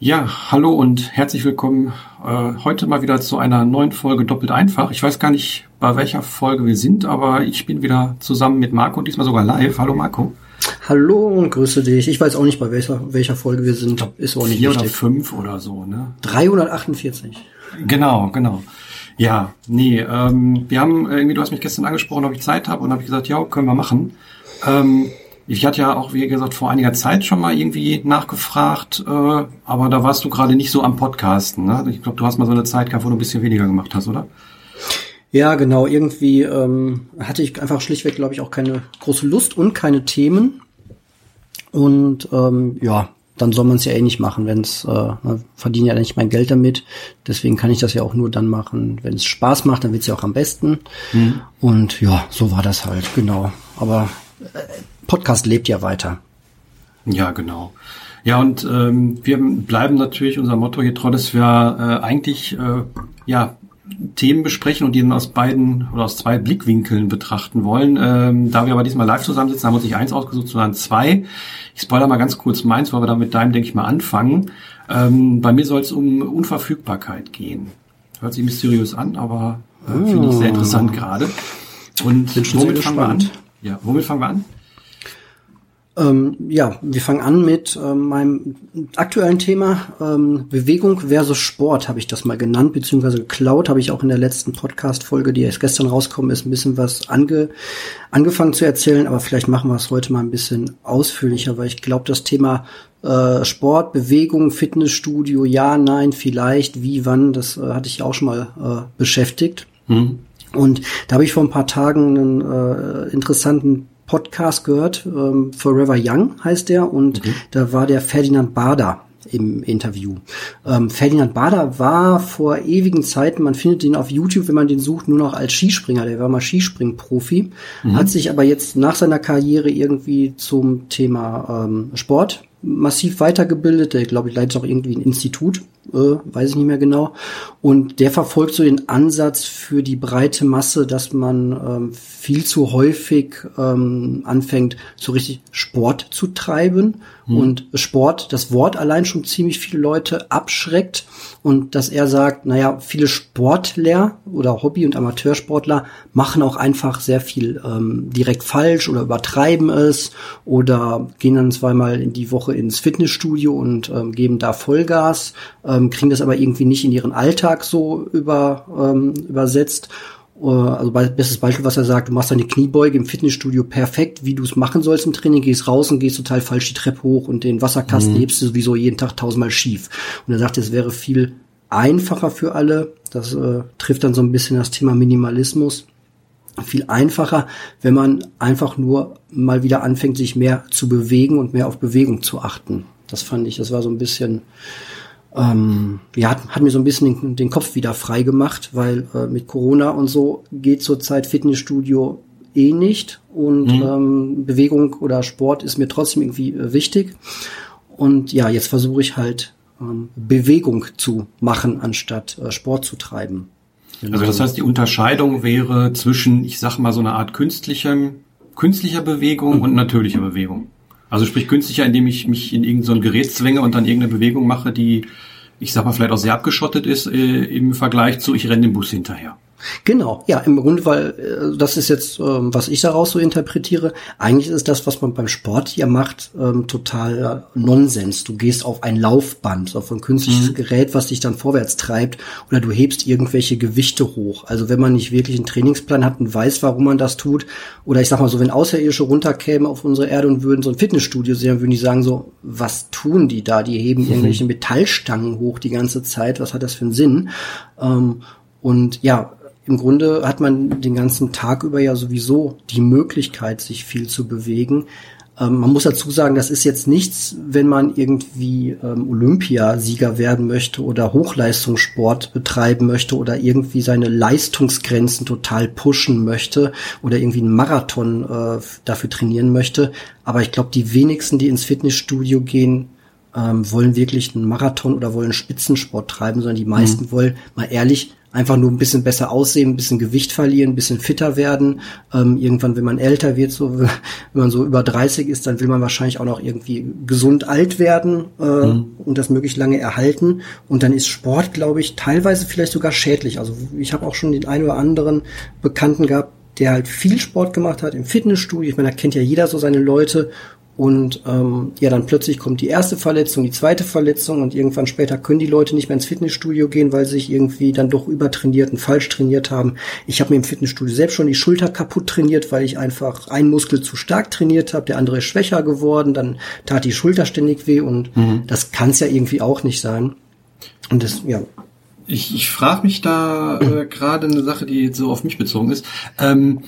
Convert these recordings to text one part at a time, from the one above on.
Ja, hallo und herzlich willkommen äh, heute mal wieder zu einer neuen Folge Doppelt einfach. Ich weiß gar nicht, bei welcher Folge wir sind, aber ich bin wieder zusammen mit Marco, diesmal sogar live. Hallo Marco. Hallo und grüße dich. Ich weiß auch nicht, bei welcher, welcher Folge wir sind. Glaub, Ist auch nicht vier wichtig. oder fünf oder so, ne? 348. Genau, genau. Ja, nee, ähm, wir haben irgendwie, du hast mich gestern angesprochen, ob ich Zeit habe und habe ich gesagt, ja, können wir machen. Ähm, ich hatte ja auch, wie gesagt, vor einiger Zeit schon mal irgendwie nachgefragt, äh, aber da warst du gerade nicht so am Podcasten. Ne? Ich glaube, du hast mal so eine Zeit gehabt, wo du ein bisschen weniger gemacht hast, oder? Ja, genau. Irgendwie ähm, hatte ich einfach schlichtweg, glaube ich, auch keine große Lust und keine Themen. Und ähm, ja, dann soll man es ja eh nicht machen, wenn es äh, verdiene ja nicht mein Geld damit. Deswegen kann ich das ja auch nur dann machen, wenn es Spaß macht, dann wird es ja auch am besten. Mhm. Und ja, so war das halt, genau. Aber äh, Podcast lebt ja weiter. Ja, genau. Ja, und ähm, wir bleiben natürlich unser Motto hier treu, dass wir äh, eigentlich äh, ja Themen besprechen und die dann aus beiden oder aus zwei Blickwinkeln betrachten wollen. Ähm, da wir aber diesmal live zusammensitzen, haben wir uns nicht eins ausgesucht, sondern zwei. Ich spoilere mal ganz kurz meins, weil wir da mit deinem, denke ich mal, anfangen. Ähm, bei mir soll es um Unverfügbarkeit gehen. Hört sich mysteriös an, aber äh, finde ich sehr interessant gerade. Und womit fangen wir an? Ja, womit fangen wir an? Ähm, ja, wir fangen an mit ähm, meinem aktuellen Thema ähm, Bewegung versus Sport, habe ich das mal genannt, beziehungsweise geklaut, habe ich auch in der letzten Podcast-Folge, die erst gestern rauskommen ist, ein bisschen was ange, angefangen zu erzählen, aber vielleicht machen wir es heute mal ein bisschen ausführlicher, weil ich glaube, das Thema äh, Sport, Bewegung, Fitnessstudio, ja, nein, vielleicht, wie, wann, das äh, hatte ich auch schon mal äh, beschäftigt. Mhm. Und da habe ich vor ein paar Tagen einen äh, interessanten Podcast gehört, ähm, Forever Young heißt der, und mhm. da war der Ferdinand Bader im Interview. Ähm, Ferdinand Bader war vor ewigen Zeiten, man findet ihn auf YouTube, wenn man den sucht, nur noch als Skispringer. Der war mal Skispringprofi, mhm. hat sich aber jetzt nach seiner Karriere irgendwie zum Thema ähm, Sport massiv weitergebildet. Der, glaube ich, leitet auch irgendwie ein Institut, äh, weiß ich nicht mehr genau. Und der verfolgt so den Ansatz für die breite Masse, dass man ähm, viel zu häufig ähm, anfängt, so richtig Sport zu treiben. Mhm. Und Sport, das Wort allein schon ziemlich viele Leute abschreckt. Und dass er sagt, naja, viele Sportler oder Hobby- und Amateursportler machen auch einfach sehr viel ähm, direkt falsch oder übertreiben es oder gehen dann zweimal in die Woche ins Fitnessstudio und ähm, geben da Vollgas, ähm, kriegen das aber irgendwie nicht in ihren Alltag so über, ähm, übersetzt äh, also bestes Beispiel, was er sagt, du machst deine Kniebeuge im Fitnessstudio perfekt, wie du es machen sollst im Training, gehst raus und gehst total falsch die Treppe hoch und den Wasserkasten mhm. hebst du sowieso jeden Tag tausendmal schief. Und er sagt, es wäre viel einfacher für alle. Das äh, trifft dann so ein bisschen das Thema Minimalismus. Viel einfacher, wenn man einfach nur mal wieder anfängt, sich mehr zu bewegen und mehr auf Bewegung zu achten. Das fand ich, das war so ein bisschen ähm, ja, hat, hat mir so ein bisschen den, den Kopf wieder frei gemacht, weil äh, mit Corona und so geht zurzeit Fitnessstudio eh nicht und mhm. ähm, Bewegung oder Sport ist mir trotzdem irgendwie äh, wichtig. Und ja, jetzt versuche ich halt ähm, Bewegung zu machen, anstatt äh, Sport zu treiben. Also das heißt, die Unterscheidung wäre zwischen, ich sag mal, so einer Art künstlichem, künstlicher Bewegung mhm. und natürlicher Bewegung. Also sprich künstlicher, indem ich mich in irgendein so Gerät zwänge und dann irgendeine Bewegung mache, die, ich sag mal, vielleicht auch sehr abgeschottet ist äh, im Vergleich zu, ich renne dem Bus hinterher. Genau, ja, im Grunde, weil äh, das ist jetzt, ähm, was ich daraus so interpretiere. Eigentlich ist das, was man beim Sport ja macht, ähm, total Nonsens. Du gehst auf ein Laufband, auf ein künstliches mhm. Gerät, was dich dann vorwärts treibt, oder du hebst irgendwelche Gewichte hoch. Also wenn man nicht wirklich einen Trainingsplan hat und weiß, warum man das tut, oder ich sag mal so, wenn Außerirdische runterkämen auf unsere Erde und würden so ein Fitnessstudio sehen, würden die sagen so, was tun die da? Die heben mhm. irgendwelche Metallstangen hoch die ganze Zeit. Was hat das für einen Sinn? Ähm, und ja, im Grunde hat man den ganzen Tag über ja sowieso die Möglichkeit, sich viel zu bewegen. Ähm, man muss dazu sagen, das ist jetzt nichts, wenn man irgendwie ähm, Olympiasieger werden möchte oder Hochleistungssport betreiben möchte oder irgendwie seine Leistungsgrenzen total pushen möchte oder irgendwie einen Marathon äh, dafür trainieren möchte. Aber ich glaube, die wenigsten, die ins Fitnessstudio gehen, ähm, wollen wirklich einen Marathon oder wollen Spitzensport treiben, sondern die meisten mhm. wollen mal ehrlich einfach nur ein bisschen besser aussehen, ein bisschen Gewicht verlieren, ein bisschen fitter werden. Ähm, irgendwann, wenn man älter wird, so wenn man so über 30 ist, dann will man wahrscheinlich auch noch irgendwie gesund alt werden äh, mhm. und das möglichst lange erhalten. Und dann ist Sport, glaube ich, teilweise vielleicht sogar schädlich. Also ich habe auch schon den einen oder anderen Bekannten gehabt, der halt viel Sport gemacht hat im Fitnessstudio. Ich meine, da kennt ja jeder so seine Leute und ähm, ja, dann plötzlich kommt die erste Verletzung, die zweite Verletzung und irgendwann später können die Leute nicht mehr ins Fitnessstudio gehen, weil sie sich irgendwie dann doch übertrainiert und falsch trainiert haben. Ich habe mir im Fitnessstudio selbst schon die Schulter kaputt trainiert, weil ich einfach einen Muskel zu stark trainiert habe, der andere ist schwächer geworden, dann tat die Schulter ständig weh und mhm. das kann es ja irgendwie auch nicht sein. Und das, ja, ich, ich frage mich da äh, gerade eine Sache, die so auf mich bezogen ist. Ähm,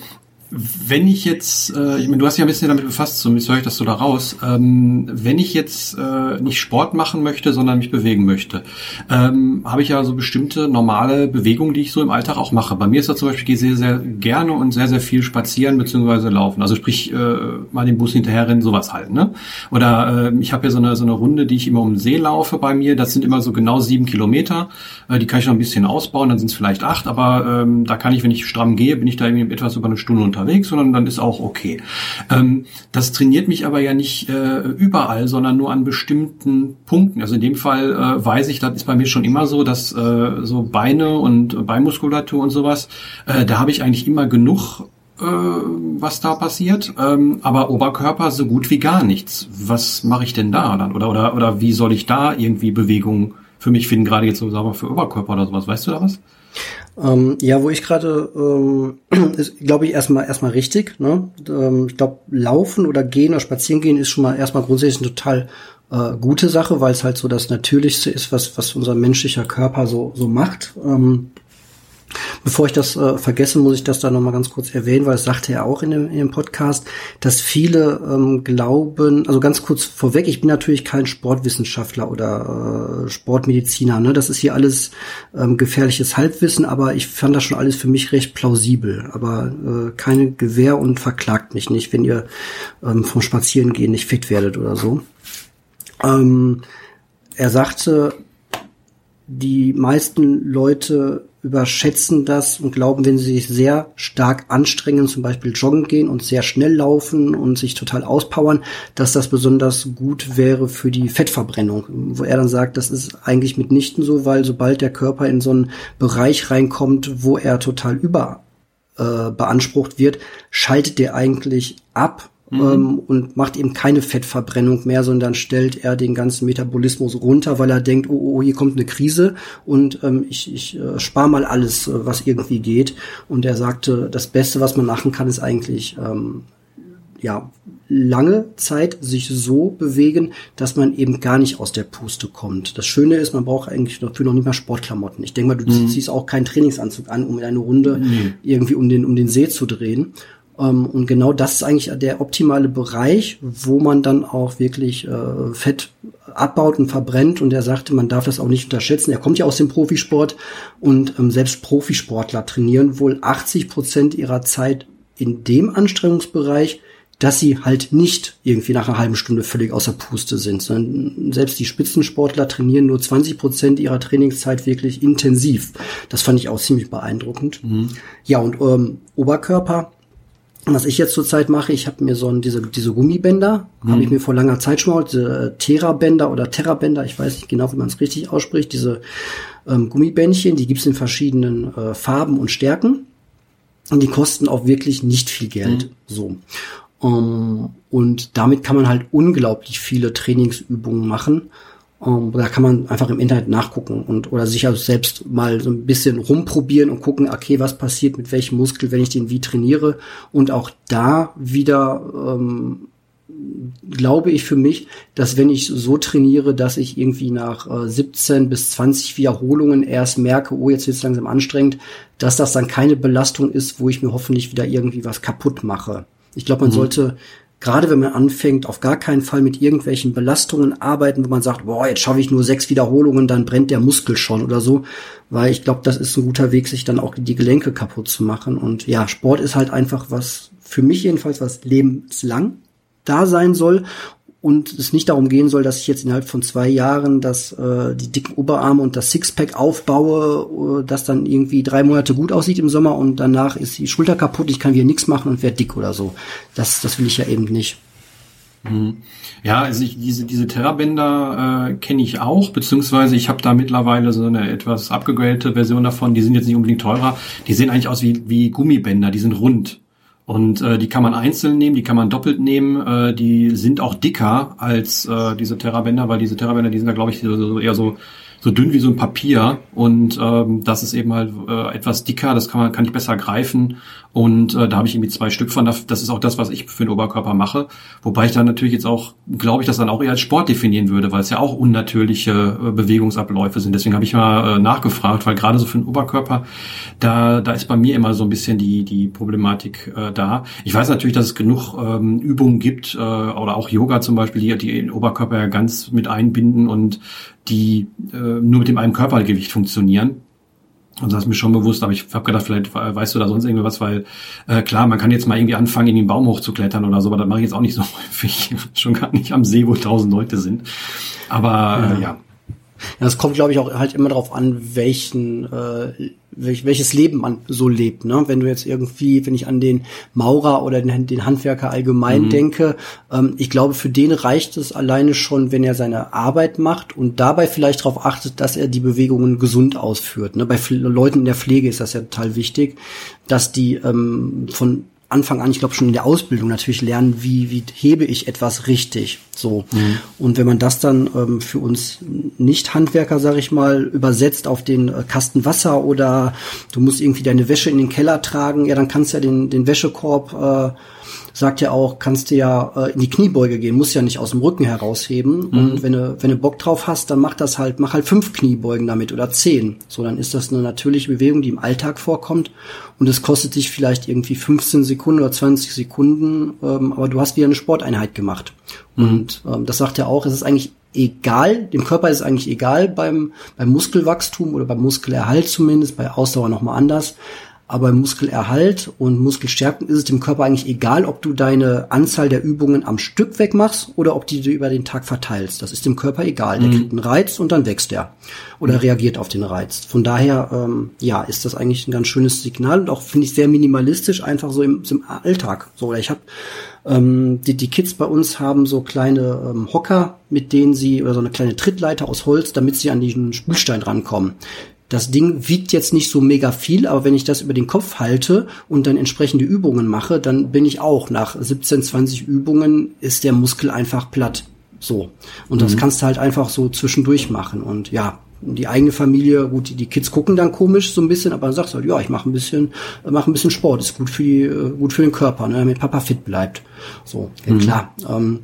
wenn ich jetzt, äh, ich meine, du hast ja ein bisschen damit befasst, zumindest höre ich das so da raus, ähm, wenn ich jetzt äh, nicht Sport machen möchte, sondern mich bewegen möchte, ähm, habe ich ja so bestimmte normale Bewegungen, die ich so im Alltag auch mache. Bei mir ist das zum Beispiel, ich gehe sehr, sehr gerne und sehr, sehr viel spazieren bzw. laufen. Also sprich, äh, mal den Bus hinterherrennen, sowas halt. Ne? Oder äh, ich habe ja so eine, so eine Runde, die ich immer um den See laufe bei mir. Das sind immer so genau sieben Kilometer. Äh, die kann ich noch ein bisschen ausbauen, dann sind es vielleicht acht, aber ähm, da kann ich, wenn ich stramm gehe, bin ich da irgendwie etwas über eine Stunde unter unterwegs, sondern dann ist auch okay. Ähm, das trainiert mich aber ja nicht äh, überall, sondern nur an bestimmten Punkten. Also in dem Fall äh, weiß ich, das ist bei mir schon immer so, dass äh, so Beine und Beinmuskulatur und sowas, äh, da habe ich eigentlich immer genug äh, was da passiert, ähm, aber Oberkörper so gut wie gar nichts. Was mache ich denn da dann? Oder, oder, oder wie soll ich da irgendwie Bewegung für mich finden, gerade jetzt so sagen wir für Oberkörper oder sowas? Weißt du da was? Ähm, ja, wo ich gerade, ähm, ist, glaube ich, erstmal erstmal richtig. Ne? Ähm, ich glaube, laufen oder gehen oder spazieren gehen ist schon mal erstmal grundsätzlich eine total äh, gute Sache, weil es halt so das Natürlichste ist, was was unser menschlicher Körper so so macht. Ähm, Bevor ich das äh, vergesse, muss ich das da nochmal ganz kurz erwähnen, weil es sagte er auch in dem, in dem Podcast, dass viele ähm, glauben, also ganz kurz vorweg, ich bin natürlich kein Sportwissenschaftler oder äh, Sportmediziner, ne? Das ist hier alles ähm, gefährliches Halbwissen, aber ich fand das schon alles für mich recht plausibel. Aber äh, keine Gewähr und verklagt mich nicht, wenn ihr ähm, vom Spazierengehen nicht fit werdet oder so. Ähm, er sagte, die meisten Leute überschätzen das und glauben, wenn sie sich sehr stark anstrengen, zum Beispiel joggen gehen und sehr schnell laufen und sich total auspowern, dass das besonders gut wäre für die Fettverbrennung. Wo er dann sagt, das ist eigentlich mitnichten so, weil sobald der Körper in so einen Bereich reinkommt, wo er total über äh, beansprucht wird, schaltet der eigentlich ab mhm. ähm, und macht eben keine Fettverbrennung mehr, sondern stellt er den ganzen Metabolismus runter, weil er denkt, oh, oh hier kommt eine Krise und ähm, ich, ich äh, spare mal alles, äh, was irgendwie geht. Und er sagte, das Beste, was man machen kann, ist eigentlich ähm, ja lange Zeit sich so bewegen, dass man eben gar nicht aus der Puste kommt. Das Schöne ist, man braucht eigentlich dafür noch nicht mal Sportklamotten. Ich denke mal, du mhm. ziehst auch keinen Trainingsanzug an, um in eine Runde mhm. irgendwie um den um den See zu drehen. Ähm, und genau das ist eigentlich der optimale Bereich, wo man dann auch wirklich äh, Fett abbaut und verbrennt. Und er sagte, man darf das auch nicht unterschätzen. Er kommt ja aus dem Profisport und ähm, selbst Profisportler trainieren wohl 80 Prozent ihrer Zeit in dem Anstrengungsbereich, dass sie halt nicht irgendwie nach einer halben Stunde völlig außer Puste sind, sondern selbst die Spitzensportler trainieren nur 20 Prozent ihrer Trainingszeit wirklich intensiv. Das fand ich auch ziemlich beeindruckend. Mhm. Ja, und ähm, Oberkörper, was ich jetzt zurzeit mache, ich habe mir so ein, diese, diese Gummibänder, mhm. habe ich mir vor langer Zeit schon mal, diese Terra-Bänder oder Terra-Bänder, ich weiß nicht genau, wie man es richtig ausspricht, diese ähm, Gummibändchen, die gibt's in verschiedenen äh, Farben und Stärken. Und die kosten auch wirklich nicht viel Geld. Mhm. So. Um, ähm, und damit kann man halt unglaublich viele Trainingsübungen machen. Um, ähm, da kann man einfach im Internet nachgucken und oder sich also selbst mal so ein bisschen rumprobieren und gucken, okay, was passiert mit welchem Muskel, wenn ich den wie trainiere. Und auch da wieder ähm, glaube ich für mich, dass wenn ich so trainiere, dass ich irgendwie nach äh, 17 bis 20 Wiederholungen erst merke, oh, jetzt wird es langsam anstrengend, dass das dann keine Belastung ist, wo ich mir hoffentlich wieder irgendwie was kaputt mache. Ich glaube, man mhm. sollte gerade wenn man anfängt, auf gar keinen Fall mit irgendwelchen Belastungen arbeiten, wo man sagt, boah, jetzt schaffe ich nur sechs Wiederholungen, dann brennt der Muskel schon oder so, weil ich glaube, das ist ein guter Weg, sich dann auch die Gelenke kaputt zu machen. Und ja, Sport ist halt einfach was, für mich jedenfalls, was lebenslang da sein soll und es nicht darum gehen soll, dass ich jetzt innerhalb von zwei Jahren das, äh, die dicken Oberarme und das Sixpack aufbaue, äh, das dann irgendwie drei Monate gut aussieht im Sommer und danach ist die Schulter kaputt, ich kann wieder nichts machen und werde dick oder so. Das, das will ich ja eben nicht. Mhm. Ja, also ich, diese, diese Terrabänder äh, kenne ich auch, beziehungsweise ich habe da mittlerweile so eine etwas abgegradelte Version davon. Die sind jetzt nicht unbedingt teurer. Die sehen eigentlich aus wie, wie Gummibänder, die sind rund. Und äh, die kann man einzeln nehmen, die kann man doppelt nehmen. Äh, die sind auch dicker als äh, diese Terrabänder, weil diese Terrabänder, die sind da, glaube ich, so, eher so so dünn wie so ein Papier und ähm, das ist eben halt äh, etwas dicker, das kann man kann ich besser greifen und äh, da habe ich irgendwie zwei Stück von. Das ist auch das, was ich für den Oberkörper mache. Wobei ich dann natürlich jetzt auch, glaube ich, das dann auch eher als Sport definieren würde, weil es ja auch unnatürliche äh, Bewegungsabläufe sind. Deswegen habe ich mal äh, nachgefragt, weil gerade so für den Oberkörper, da, da ist bei mir immer so ein bisschen die, die Problematik äh, da. Ich weiß natürlich, dass es genug ähm, Übungen gibt, äh, oder auch Yoga zum Beispiel, die, die den Oberkörper ja ganz mit einbinden und die äh, nur mit dem einen Körpergewicht funktionieren. Und das ist mir schon bewusst, aber ich habe gedacht, vielleicht weißt du da sonst irgendwie was, weil äh, klar, man kann jetzt mal irgendwie anfangen, in den Baum hochzuklettern oder so, aber das mache ich jetzt auch nicht so häufig, schon gar nicht am See, wo tausend Leute sind. Aber ja. Äh, ja. Ja, es kommt, glaube ich, auch halt immer darauf an, welchen, äh, welch, welches Leben man so lebt. Ne? Wenn du jetzt irgendwie, wenn ich an den Maurer oder den, den Handwerker allgemein mhm. denke, ähm, ich glaube, für den reicht es alleine schon, wenn er seine Arbeit macht und dabei vielleicht darauf achtet, dass er die Bewegungen gesund ausführt. Ne? Bei Leuten in der Pflege ist das ja total wichtig, dass die ähm, von Anfang an, ich glaube schon in der Ausbildung natürlich lernen, wie, wie hebe ich etwas richtig. So. Mhm. Und wenn man das dann ähm, für uns Nicht-Handwerker, sag ich mal, übersetzt auf den äh, Kasten Wasser oder du musst irgendwie deine Wäsche in den Keller tragen, ja, dann kannst du ja den, den Wäschekorb äh, sagt ja auch, kannst du ja äh, in die Kniebeuge gehen, musst ja nicht aus dem Rücken herausheben. Mhm. Und wenn du, wenn du Bock drauf hast, dann mach das halt, mach halt fünf Kniebeugen damit oder zehn. So, dann ist das eine natürliche Bewegung, die im Alltag vorkommt. Und es kostet dich vielleicht irgendwie 15 Sekunden oder 20 Sekunden, ähm, aber du hast wieder eine Sporteinheit gemacht. Mhm. Und ähm, das sagt ja auch, es ist eigentlich egal, dem Körper ist es eigentlich egal beim, beim Muskelwachstum oder beim Muskelerhalt zumindest, bei Ausdauer nochmal anders. Aber Muskelerhalt und Muskelstärkung ist es dem Körper eigentlich egal, ob du deine Anzahl der Übungen am Stück wegmachst oder ob die du über den Tag verteilst. Das ist dem Körper egal. Der mhm. kriegt einen Reiz und dann wächst er oder mhm. reagiert auf den Reiz. Von daher, ähm, ja, ist das eigentlich ein ganz schönes Signal und auch finde ich sehr minimalistisch, einfach so im, im Alltag. So, oder ich habe ähm, die, die Kids bei uns haben so kleine ähm, Hocker, mit denen sie, oder so eine kleine Trittleiter aus Holz, damit sie an diesen Spülstein rankommen. Das Ding wiegt jetzt nicht so mega viel, aber wenn ich das über den Kopf halte und dann entsprechende Übungen mache, dann bin ich auch nach 17, 20 Übungen ist der Muskel einfach platt. So. Und mhm. das kannst du halt einfach so zwischendurch machen. Und ja, die eigene Familie, gut, die, die Kids gucken dann komisch so ein bisschen, aber dann sagst du halt, ja, ich mache ein bisschen, mache ein bisschen Sport, ist gut für die, äh, gut für den Körper, ne, damit Papa fit bleibt. So, ja, mhm. klar. Ähm,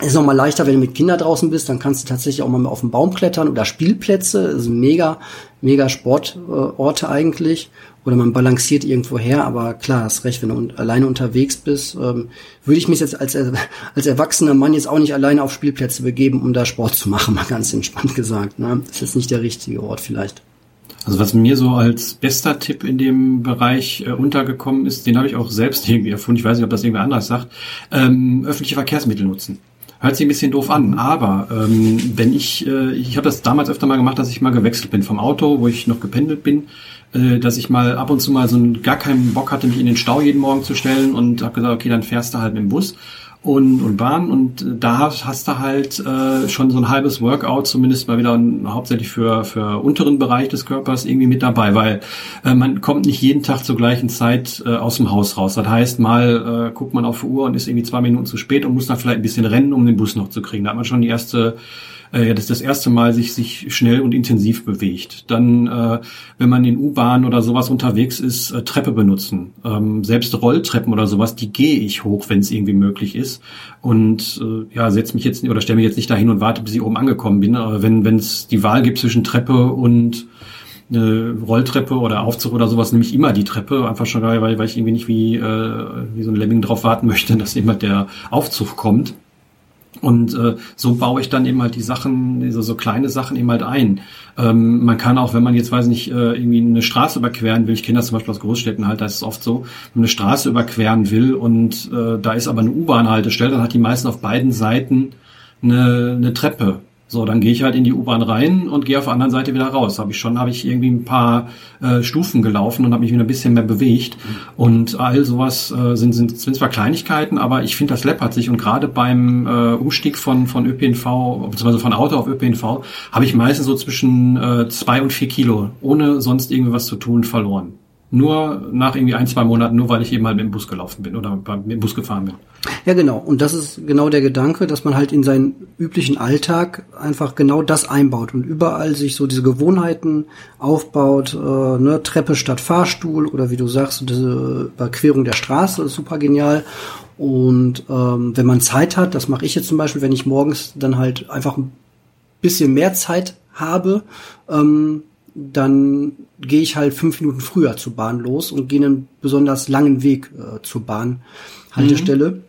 ist noch mal leichter, wenn du mit Kindern draußen bist, dann kannst du tatsächlich auch mal auf den Baum klettern oder Spielplätze, also mega, mega Sportorte äh, eigentlich. Oder man balanciert irgendwo her, aber klar, hast recht, wenn du un alleine unterwegs bist, ähm, würde ich mich jetzt als, als erwachsener Mann jetzt auch nicht alleine auf Spielplätze begeben, um da Sport zu machen, mal ganz entspannt gesagt. Ne? Das ist jetzt nicht der richtige Ort vielleicht. Also was mir so als bester Tipp in dem Bereich äh, untergekommen ist, den habe ich auch selbst irgendwie erfunden, ich weiß nicht, ob das irgendwer anders sagt, ähm, öffentliche Verkehrsmittel nutzen. Hört sich ein bisschen doof an, aber ähm, wenn ich, äh, ich habe das damals öfter mal gemacht, dass ich mal gewechselt bin vom Auto, wo ich noch gependelt bin, äh, dass ich mal ab und zu mal so einen, gar keinen Bock hatte, mich in den Stau jeden Morgen zu stellen und habe gesagt, okay, dann fährst du halt mit dem Bus und, und Bahn und da hast, hast du halt äh, schon so ein halbes Workout, zumindest mal wieder hauptsächlich für, für unteren Bereich des Körpers irgendwie mit dabei, weil äh, man kommt nicht jeden Tag zur gleichen Zeit äh, aus dem Haus raus. Das heißt, mal äh, guckt man auf die Uhr und ist irgendwie zwei Minuten zu spät und muss dann vielleicht ein bisschen rennen, um den Bus noch zu kriegen. Da hat man schon die erste äh, das das erste Mal sich, sich schnell und intensiv bewegt. Dann, äh, wenn man in U-Bahn oder sowas unterwegs ist, äh, Treppe benutzen. Ähm, selbst Rolltreppen oder sowas, die gehe ich hoch, wenn es irgendwie möglich ist. Und äh, ja, setz mich jetzt oder stelle mich jetzt nicht dahin und warte, bis ich oben angekommen bin. Aber wenn es die Wahl gibt zwischen Treppe und eine Rolltreppe oder Aufzug oder sowas, nehme ich immer die Treppe, einfach schon weil, weil ich irgendwie nicht wie, äh, wie so ein Lemming drauf warten möchte, dass immer der Aufzug kommt. Und äh, so baue ich dann eben halt die Sachen, diese so kleine Sachen eben halt ein. Ähm, man kann auch, wenn man jetzt weiß nicht, äh, irgendwie eine Straße überqueren will, ich kenne das zum Beispiel aus Großstädten halt, da ist es oft so, wenn man eine Straße überqueren will und äh, da ist aber eine U-Bahn-Haltestelle, dann hat die meisten auf beiden Seiten eine, eine Treppe. So, dann gehe ich halt in die U-Bahn rein und gehe auf der anderen Seite wieder raus. Habe ich schon, habe ich irgendwie ein paar äh, Stufen gelaufen und habe mich wieder ein bisschen mehr bewegt. Und all sowas äh, sind, sind, sind zwar Kleinigkeiten, aber ich finde, das läppert sich. Und gerade beim äh, Umstieg von, von ÖPNV, beziehungsweise von Auto auf ÖPNV, habe ich meistens so zwischen äh, zwei und vier Kilo, ohne sonst irgendwie was zu tun, verloren. Nur nach irgendwie ein, zwei Monaten, nur weil ich eben halt mit dem Bus gelaufen bin oder mit dem Bus gefahren bin. Ja, genau. Und das ist genau der Gedanke, dass man halt in seinen üblichen Alltag einfach genau das einbaut und überall sich so diese Gewohnheiten aufbaut, äh, ne, Treppe statt Fahrstuhl oder wie du sagst, diese Überquerung der Straße ist super genial. Und ähm, wenn man Zeit hat, das mache ich jetzt zum Beispiel, wenn ich morgens dann halt einfach ein bisschen mehr Zeit habe, ähm, dann gehe ich halt fünf Minuten früher zur Bahn los und gehe einen besonders langen Weg äh, zur Bahnhaltestelle. Mhm.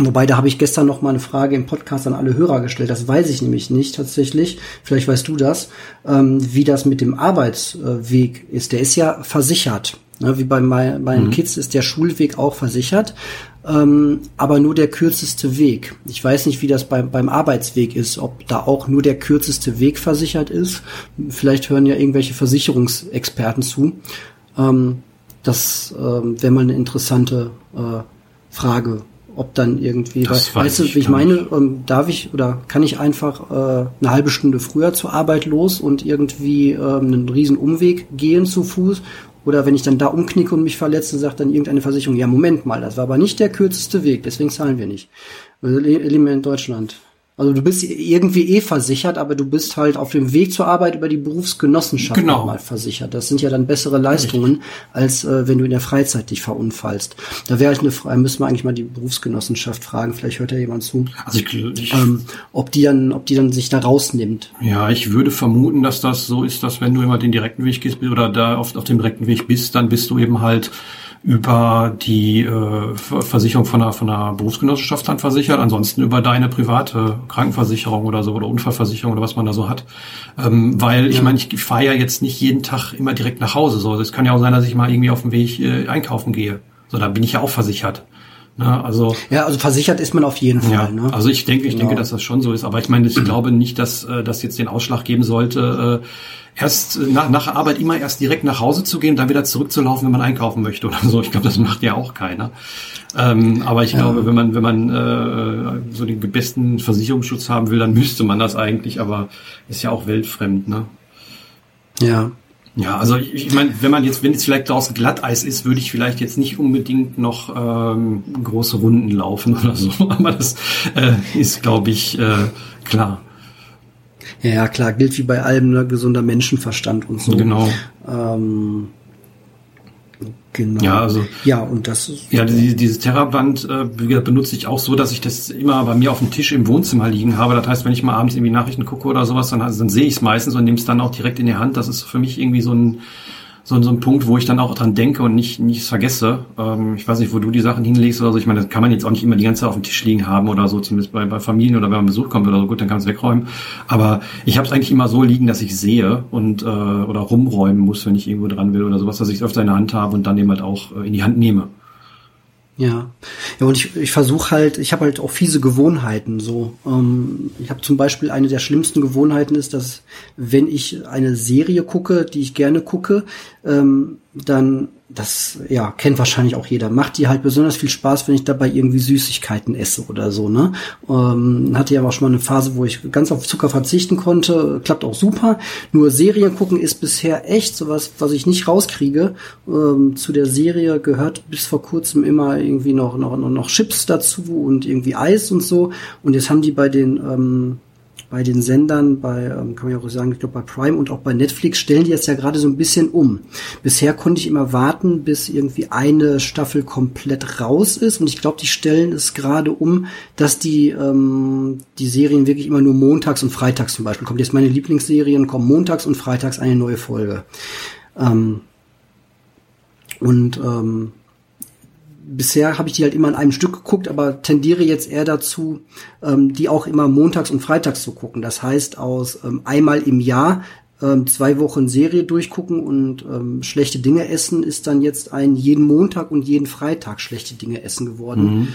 Wobei, da habe ich gestern noch mal eine Frage im Podcast an alle Hörer gestellt. Das weiß ich nämlich nicht tatsächlich. Vielleicht weißt du das, ähm, wie das mit dem Arbeitsweg ist. Der ist ja versichert. Ne? Wie bei mein, meinen mhm. Kids ist der Schulweg auch versichert ähm, aber nur der kürzeste Weg. Ich weiß nicht, wie das beim, beim Arbeitsweg ist, ob da auch nur der kürzeste Weg versichert ist. Vielleicht hören ja irgendwelche Versicherungsexperten zu. Ähm, das ähm, wäre mal eine interessante äh, Frage, ob dann irgendwie, das weil, weißt du, wie ich meine, ähm, darf ich oder kann ich einfach äh, eine halbe Stunde früher zur Arbeit los und irgendwie ähm, einen riesen Umweg gehen zu Fuß oder wenn ich dann da umknicke und mich verletze, sagt dann irgendeine Versicherung, ja, Moment mal, das war aber nicht der kürzeste Weg, deswegen zahlen wir nicht. Also, leben wir in Deutschland. Also du bist irgendwie eh versichert, aber du bist halt auf dem Weg zur Arbeit über die Berufsgenossenschaft genau. mal versichert. Das sind ja dann bessere Leistungen, Richtig. als äh, wenn du in der Freizeit dich verunfallst. Da wäre halt eine Frage, müssen wir eigentlich mal die Berufsgenossenschaft fragen, vielleicht hört ja jemand zu. Also ich, ich, ähm, ob die dann, ob die dann sich da rausnimmt. Ja, ich würde vermuten, dass das so ist, dass wenn du immer den direkten Weg gehst oder da auf, auf dem direkten Weg bist, dann bist du eben halt über die äh, Versicherung von einer, von einer Berufsgenossenschaft dann versichert, ansonsten über deine private Krankenversicherung oder so oder Unfallversicherung oder was man da so hat. Ähm, weil ja. ich meine, ich fahre ja jetzt nicht jeden Tag immer direkt nach Hause. So, es kann ja auch sein, dass ich mal irgendwie auf dem Weg äh, einkaufen gehe. So, dann bin ich ja auch versichert. Ne, also ja, also versichert ist man auf jeden Fall. Ja, ne? Also ich denke, ich genau. denke, dass das schon so ist. Aber ich meine, ich glaube nicht, dass äh, das jetzt den Ausschlag geben sollte, äh, erst nach, nach Arbeit immer erst direkt nach Hause zu gehen, dann wieder zurückzulaufen, wenn man einkaufen möchte oder so. Ich glaube, das macht ja auch keiner. Ähm, aber ich glaube, wenn man wenn man äh, so den besten Versicherungsschutz haben will, dann müsste man das eigentlich. Aber ist ja auch weltfremd, ne? Ja. Ja, also ich, ich meine, wenn man jetzt, wenn jetzt vielleicht draußen Glatteis ist, würde ich vielleicht jetzt nicht unbedingt noch ähm, große Runden laufen oder so. Aber das äh, ist, glaube ich, äh, klar. Ja, klar, gilt wie bei allem, ne, gesunder Menschenverstand und so. Genau. Ähm, Genau. Ja, also. Ja, und das ist. Ja, die, dieses Terraband äh, benutze ich auch so, dass ich das immer bei mir auf dem Tisch im Wohnzimmer liegen habe. Das heißt, wenn ich mal abends irgendwie Nachrichten gucke oder sowas, dann, also, dann sehe ich es meistens und nehme es dann auch direkt in die Hand. Das ist für mich irgendwie so ein, so, so ein Punkt, wo ich dann auch dran denke und nicht nicht vergesse. Ähm, ich weiß nicht, wo du die Sachen hinlegst oder so. Ich meine, das kann man jetzt auch nicht immer die ganze Zeit auf dem Tisch liegen haben oder so, zumindest bei, bei Familien oder wenn man Besuch kommt oder so. Gut, dann kann es wegräumen. Aber ich habe es eigentlich immer so liegen, dass ich sehe und äh, oder rumräumen muss, wenn ich irgendwo dran will oder sowas, dass ich es öfter in der Hand habe und dann eben halt auch äh, in die Hand nehme. Ja, ja und ich, ich versuche halt, ich habe halt auch fiese Gewohnheiten. So, ähm, ich habe zum Beispiel eine der schlimmsten Gewohnheiten ist, dass wenn ich eine Serie gucke, die ich gerne gucke, ähm, dann das ja kennt wahrscheinlich auch jeder. Macht die halt besonders viel Spaß, wenn ich dabei irgendwie Süßigkeiten esse oder so. Ne, ähm, hatte ja auch schon mal eine Phase, wo ich ganz auf Zucker verzichten konnte. Klappt auch super. Nur Serien gucken ist bisher echt sowas, was ich nicht rauskriege. Ähm, zu der Serie gehört bis vor kurzem immer irgendwie noch noch noch Chips dazu und irgendwie Eis und so. Und jetzt haben die bei den ähm, bei den Sendern, bei, ähm, kann man ja auch sagen, ich glaube bei Prime und auch bei Netflix stellen die jetzt ja gerade so ein bisschen um. Bisher konnte ich immer warten, bis irgendwie eine Staffel komplett raus ist und ich glaube, die stellen es gerade um, dass die ähm, die Serien wirklich immer nur montags und freitags zum Beispiel kommen. Jetzt meine Lieblingsserien kommen montags und freitags eine neue Folge. Ähm, und ähm, bisher habe ich die halt immer in einem Stück geguckt, aber tendiere jetzt eher dazu, ähm, die auch immer montags und freitags zu gucken. Das heißt, aus ähm, einmal im Jahr ähm, zwei Wochen Serie durchgucken und ähm, schlechte Dinge essen ist dann jetzt ein jeden Montag und jeden Freitag schlechte Dinge essen geworden. Mhm.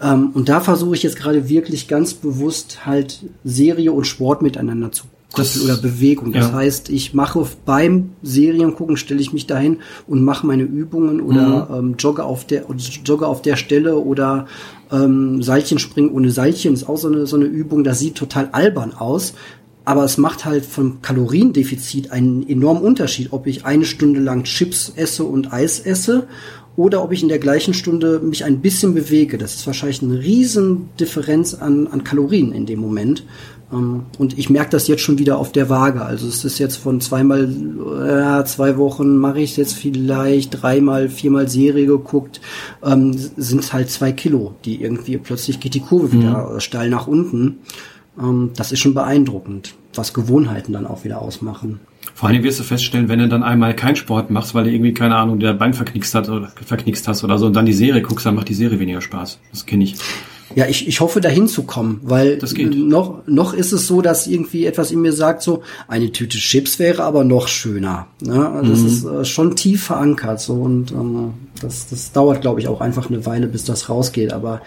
Ähm, und da versuche ich jetzt gerade wirklich ganz bewusst halt Serie und Sport miteinander zu das, oder Bewegung. Das ja. heißt, ich mache beim Seriengucken stelle ich mich dahin und mache meine Übungen oder mhm. ähm, jogge auf der jogge auf der Stelle oder ähm, Seilchen springen ohne Seilchen ist auch so eine so eine Übung. Das sieht total albern aus, aber es macht halt vom Kaloriendefizit einen enormen Unterschied, ob ich eine Stunde lang Chips esse und Eis esse oder ob ich in der gleichen Stunde mich ein bisschen bewege. Das ist wahrscheinlich eine riesen Differenz an, an Kalorien in dem Moment. Ähm, und ich merke das jetzt schon wieder auf der Waage. Also es ist jetzt von zweimal, ja, zwei Wochen mache ich jetzt vielleicht dreimal, viermal Serie geguckt, ähm, sind es halt zwei Kilo, die irgendwie plötzlich geht die Kurve mhm. wieder steil nach unten. Ähm, das ist schon beeindruckend, was Gewohnheiten dann auch wieder ausmachen. Vor allem wirst du feststellen, wenn du dann einmal keinen Sport machst, weil du irgendwie, keine Ahnung, der Bein verknickst, hat oder, verknickst hast oder so und dann die Serie guckst, dann macht die Serie weniger Spaß. Das kenne ich. Ja, ich, ich hoffe dahin zu kommen, weil noch noch ist es so, dass irgendwie etwas in mir sagt so, eine Tüte Chips wäre aber noch schöner. Ne? Also mhm. Das ist äh, schon tief verankert so und ähm, das, das dauert, glaube ich, auch einfach eine Weile, bis das rausgeht. Aber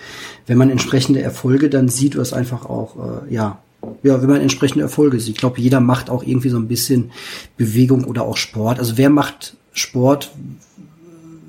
wenn man entsprechende Erfolge dann sieht, was einfach auch, äh, ja, ja, wenn man entsprechende Erfolge sieht. Ich glaube, jeder macht auch irgendwie so ein bisschen Bewegung oder auch Sport. Also wer macht Sport,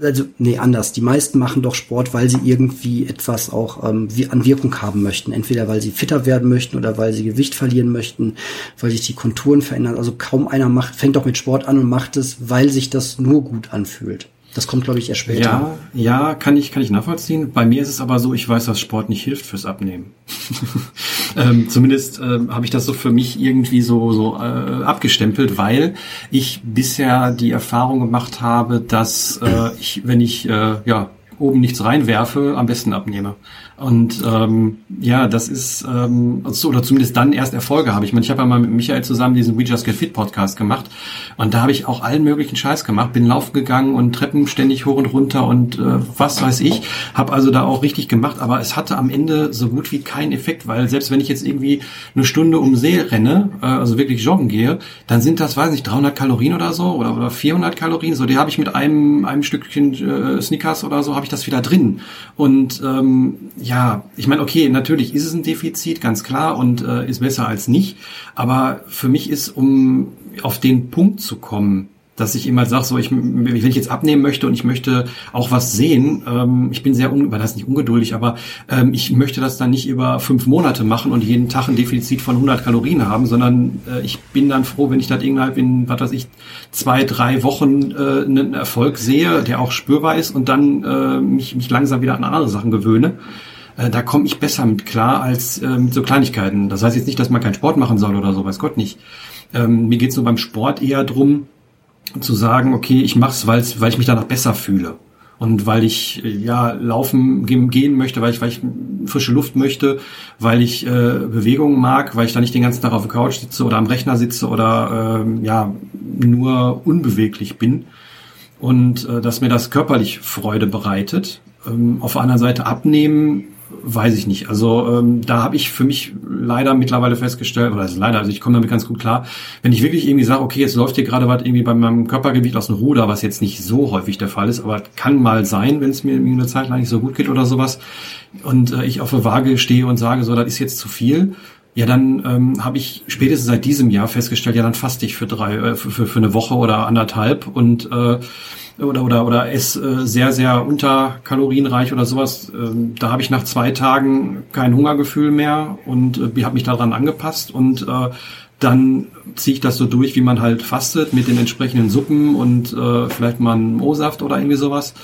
also nee, anders. Die meisten machen doch Sport, weil sie irgendwie etwas auch ähm, wie, an Wirkung haben möchten. Entweder weil sie fitter werden möchten oder weil sie Gewicht verlieren möchten, weil sich die Konturen verändern. Also kaum einer macht, fängt doch mit Sport an und macht es, weil sich das nur gut anfühlt. Das kommt, glaube ich, erst später. Ja, ja, kann ich, kann ich nachvollziehen. Bei mir ist es aber so, ich weiß, dass Sport nicht hilft fürs Abnehmen. ähm, zumindest ähm, habe ich das so für mich irgendwie so, so äh, abgestempelt, weil ich bisher die Erfahrung gemacht habe, dass äh, ich, wenn ich äh, ja oben nichts reinwerfe, am besten abnehme. Und ähm, ja, das ist, ähm, also, oder zumindest dann erst Erfolge habe ich. Ich, ich habe ja mal mit Michael zusammen diesen We Just Get Fit Podcast gemacht und da habe ich auch allen möglichen Scheiß gemacht. Bin laufen gegangen und Treppen ständig hoch und runter und äh, was weiß ich. Habe also da auch richtig gemacht, aber es hatte am Ende so gut wie keinen Effekt, weil selbst wenn ich jetzt irgendwie eine Stunde um See renne, äh, also wirklich joggen gehe, dann sind das, weiß nicht, 300 Kalorien oder so oder, oder 400 Kalorien. So, die habe ich mit einem, einem Stückchen äh, Snickers oder so, habe ich das wieder drin. Und ähm, ja, ich meine, okay, natürlich ist es ein Defizit, ganz klar, und äh, ist besser als nicht. Aber für mich ist, um auf den Punkt zu kommen, dass ich immer sage, so ich, wenn ich jetzt abnehmen möchte und ich möchte auch was sehen, ähm, ich bin sehr, un, das nicht ungeduldig, aber ähm, ich möchte das dann nicht über fünf Monate machen und jeden Tag ein Defizit von 100 Kalorien haben, sondern äh, ich bin dann froh, wenn ich das innerhalb in, was weiß ich, zwei, drei Wochen äh, einen Erfolg sehe, der auch spürbar ist und dann äh, mich, mich langsam wieder an andere Sachen gewöhne. Äh, da komme ich besser mit klar als äh, mit so Kleinigkeiten. Das heißt jetzt nicht, dass man keinen Sport machen soll oder so, weiß Gott nicht. Ähm, mir geht's nur beim Sport eher drum, zu sagen, okay, ich mach's, weil's, weil ich mich danach besser fühle. Und weil ich äh, ja laufen gehen möchte, weil ich, weil ich frische Luft möchte, weil ich äh, Bewegungen mag, weil ich da nicht den ganzen Tag auf der Couch sitze oder am Rechner sitze oder äh, ja nur unbeweglich bin und äh, dass mir das körperlich Freude bereitet. Ähm, auf der anderen Seite abnehmen weiß ich nicht. Also ähm, da habe ich für mich leider mittlerweile festgestellt, oder also leider, also ich komme damit ganz gut klar, wenn ich wirklich irgendwie sage, okay, jetzt läuft hier gerade was irgendwie bei meinem Körpergewicht aus dem Ruder, was jetzt nicht so häufig der Fall ist, aber kann mal sein, wenn es mir eine Zeit lang nicht so gut geht oder sowas, und äh, ich auf der Waage stehe und sage, so, das ist jetzt zu viel, ja, dann ähm, habe ich spätestens seit diesem Jahr festgestellt, ja, dann faste ich für drei, äh, für, für eine Woche oder anderthalb und äh, oder oder oder ess äh, sehr sehr unterkalorienreich oder sowas. Ähm, da habe ich nach zwei Tagen kein Hungergefühl mehr und äh, habe mich daran angepasst und äh, dann ziehe ich das so durch, wie man halt fastet mit den entsprechenden Suppen und äh, vielleicht mal einen O-Saft oder irgendwie sowas.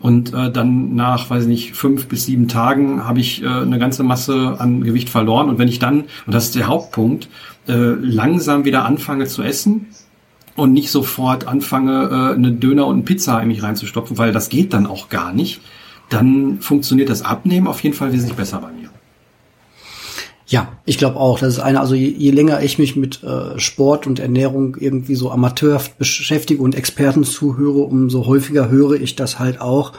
Und äh, dann nach, weiß ich nicht, fünf bis sieben Tagen habe ich äh, eine ganze Masse an Gewicht verloren. Und wenn ich dann, und das ist der Hauptpunkt, äh, langsam wieder anfange zu essen, und nicht sofort anfange, äh, eine Döner und eine Pizza in mich reinzustopfen, weil das geht dann auch gar nicht, dann funktioniert das Abnehmen auf jeden Fall wesentlich besser bei mir. Ja, ich glaube auch. Das ist eine, also je, je länger ich mich mit äh, Sport und Ernährung irgendwie so amateurhaft beschäftige und Experten zuhöre, umso häufiger höre ich das halt auch,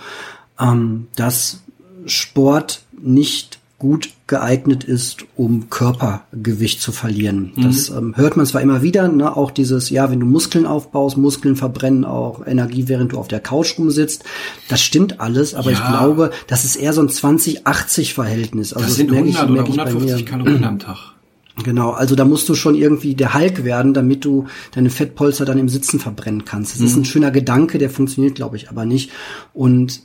ähm, dass Sport nicht gut geeignet ist, um Körpergewicht zu verlieren. Mhm. Das ähm, hört man zwar immer wieder, ne, auch dieses, ja, wenn du Muskeln aufbaust, Muskeln verbrennen auch Energie, während du auf der Couch rumsitzt. Das stimmt alles, aber ja. ich glaube, das ist eher so ein 20-80-Verhältnis. Also das, das sind 100 ich, oder 150 Kalorien am Tag. Genau, also da musst du schon irgendwie der Hulk werden, damit du deine Fettpolster dann im Sitzen verbrennen kannst. Das mhm. ist ein schöner Gedanke, der funktioniert, glaube ich, aber nicht. Und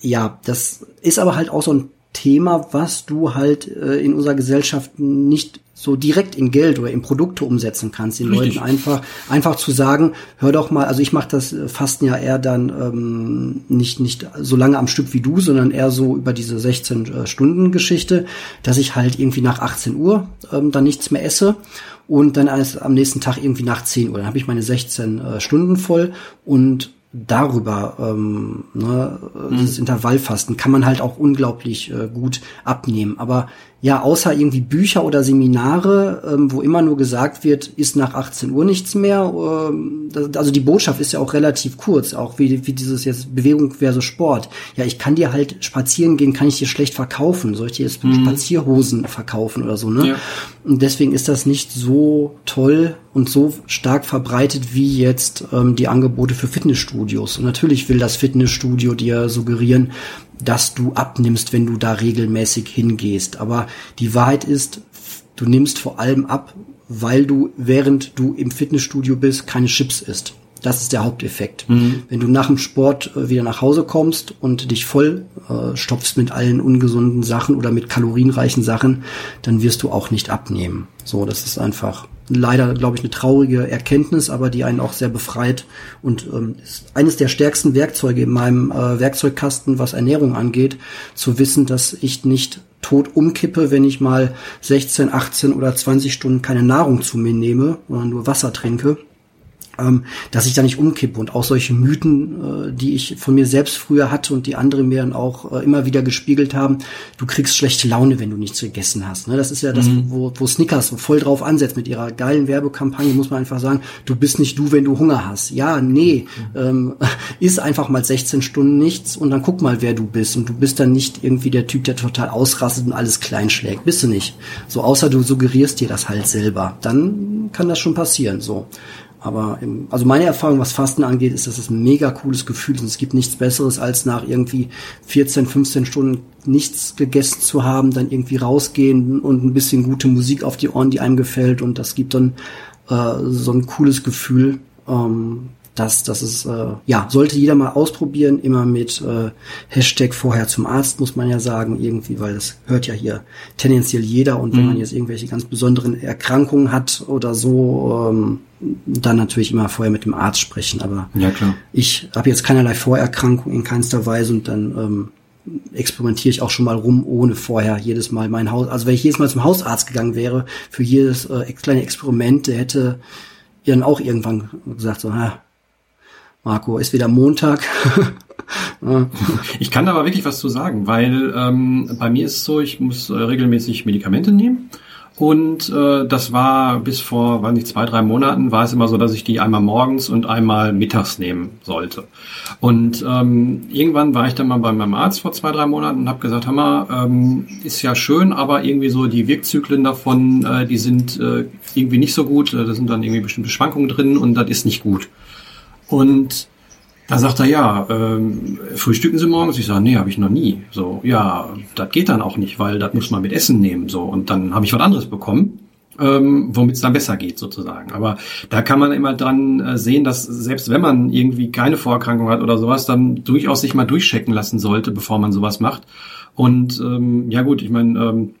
ja, das ist aber halt auch so ein Thema, was du halt äh, in unserer Gesellschaft nicht so direkt in Geld oder in Produkte umsetzen kannst, den Richtig. Leuten einfach einfach zu sagen, hör doch mal, also ich mache das äh, Fasten ja eher dann ähm, nicht nicht so lange am Stück wie du, sondern eher so über diese 16 äh, Stunden Geschichte, dass ich halt irgendwie nach 18 Uhr ähm, dann nichts mehr esse und dann alles am nächsten Tag irgendwie nach 10 Uhr, dann habe ich meine 16 äh, Stunden voll und darüber, ähm, ne, mhm. dieses Intervallfasten, kann man halt auch unglaublich äh, gut abnehmen. Aber ja, außer irgendwie Bücher oder Seminare, ähm, wo immer nur gesagt wird, ist nach 18 Uhr nichts mehr. Ähm, das, also die Botschaft ist ja auch relativ kurz, auch wie, wie dieses jetzt Bewegung versus Sport. Ja, ich kann dir halt spazieren gehen, kann ich dir schlecht verkaufen. Soll ich dir jetzt mhm. Spazierhosen verkaufen oder so, ne? Ja. Und deswegen ist das nicht so toll und so stark verbreitet wie jetzt ähm, die Angebote für Fitnessstudios. Und natürlich will das Fitnessstudio dir suggerieren, dass du abnimmst, wenn du da regelmäßig hingehst. Aber die Wahrheit ist, du nimmst vor allem ab, weil du, während du im Fitnessstudio bist, keine Chips isst. Das ist der Haupteffekt. Mhm. Wenn du nach dem Sport äh, wieder nach Hause kommst und dich voll äh, stopfst mit allen ungesunden Sachen oder mit kalorienreichen Sachen, dann wirst du auch nicht abnehmen. So, das ist einfach leider, glaube ich, eine traurige Erkenntnis, aber die einen auch sehr befreit und ähm, ist eines der stärksten Werkzeuge in meinem äh, Werkzeugkasten, was Ernährung angeht, zu wissen, dass ich nicht tot umkippe, wenn ich mal 16, 18 oder 20 Stunden keine Nahrung zu mir nehme, sondern nur Wasser trinke dass ich da nicht umkippe und auch solche Mythen, äh, die ich von mir selbst früher hatte und die andere mir dann auch äh, immer wieder gespiegelt haben, du kriegst schlechte Laune, wenn du nichts gegessen hast. Ne? Das ist ja das, mhm. wo, wo Snickers voll drauf ansetzt mit ihrer geilen Werbekampagne, muss man einfach sagen, du bist nicht du, wenn du Hunger hast. Ja, nee, mhm. ähm, ist einfach mal 16 Stunden nichts und dann guck mal, wer du bist. Und du bist dann nicht irgendwie der Typ, der total ausrastet und alles klein schlägt. Bist du nicht. So, außer du suggerierst dir das halt selber. Dann kann das schon passieren, so. Aber im, also meine Erfahrung, was Fasten angeht, ist, dass es ein mega cooles Gefühl ist. Und es gibt nichts Besseres, als nach irgendwie 14, 15 Stunden nichts gegessen zu haben, dann irgendwie rausgehen und ein bisschen gute Musik auf die Ohren, die einem gefällt. Und das gibt dann äh, so ein cooles Gefühl. Ähm, das, das ist, äh, ja, sollte jeder mal ausprobieren, immer mit äh, Hashtag vorher zum Arzt, muss man ja sagen, irgendwie, weil das hört ja hier tendenziell jeder und wenn mhm. man jetzt irgendwelche ganz besonderen Erkrankungen hat oder so, ähm, dann natürlich immer vorher mit dem Arzt sprechen. Aber ja, klar. ich habe jetzt keinerlei Vorerkrankung in keinster Weise und dann ähm, experimentiere ich auch schon mal rum, ohne vorher jedes Mal mein Haus. Also wenn ich jedes Mal zum Hausarzt gegangen wäre, für jedes äh, kleine Experiment, der hätte dann auch irgendwann gesagt, so, ha, Marco, ist wieder Montag. ich kann da aber wirklich was zu sagen, weil ähm, bei mir ist es so, ich muss äh, regelmäßig Medikamente nehmen. Und äh, das war bis vor, weiß nicht, zwei, drei Monaten war es immer so, dass ich die einmal morgens und einmal mittags nehmen sollte. Und ähm, irgendwann war ich dann mal bei meinem Arzt vor zwei, drei Monaten und habe gesagt, Hammer, ähm, ist ja schön, aber irgendwie so die Wirkzyklen davon, äh, die sind äh, irgendwie nicht so gut. Da sind dann irgendwie bestimmte Schwankungen drin und das ist nicht gut. Und da sagt er, ja, ähm, frühstücken Sie morgens? Ich sage, nee, habe ich noch nie. So, ja, das geht dann auch nicht, weil das muss man mit Essen nehmen. So, und dann habe ich was anderes bekommen, ähm, womit es dann besser geht sozusagen. Aber da kann man immer dran äh, sehen, dass selbst wenn man irgendwie keine Vorerkrankung hat oder sowas, dann durchaus sich mal durchchecken lassen sollte, bevor man sowas macht. Und ähm, ja gut, ich meine, ähm,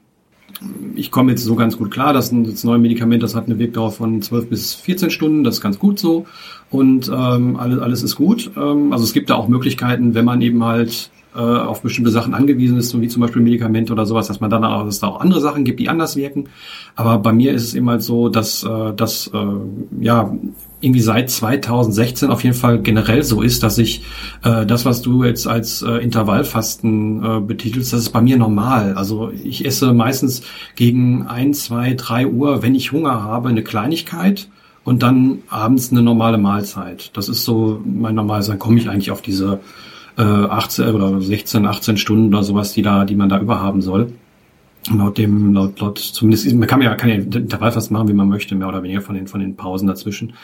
ich komme jetzt so ganz gut klar, das neue Medikament, das hat eine Wirkdauer von 12 bis 14 Stunden, das ist ganz gut so und ähm, alles, alles ist gut. Ähm, also es gibt da auch Möglichkeiten, wenn man eben halt äh, auf bestimmte Sachen angewiesen ist, so wie zum Beispiel Medikamente oder sowas, dass man dann auch, dass da auch andere Sachen gibt, die anders wirken. Aber bei mir ist es eben halt so, dass äh, dass äh, ja irgendwie seit 2016 auf jeden Fall generell so ist, dass ich äh, das, was du jetzt als äh, Intervallfasten äh, betitelst, das ist bei mir normal. Also ich esse meistens gegen ein, zwei, drei Uhr, wenn ich Hunger habe, eine Kleinigkeit und dann abends eine normale Mahlzeit. Das ist so mein normales, dann komme ich eigentlich auf diese äh, 18 oder 16, 18 Stunden oder sowas, die da, die man da überhaben soll. laut dem, laut, laut, zumindest, man kann ja, kann ja Intervallfast machen, wie man möchte, mehr oder weniger von den, von den Pausen dazwischen.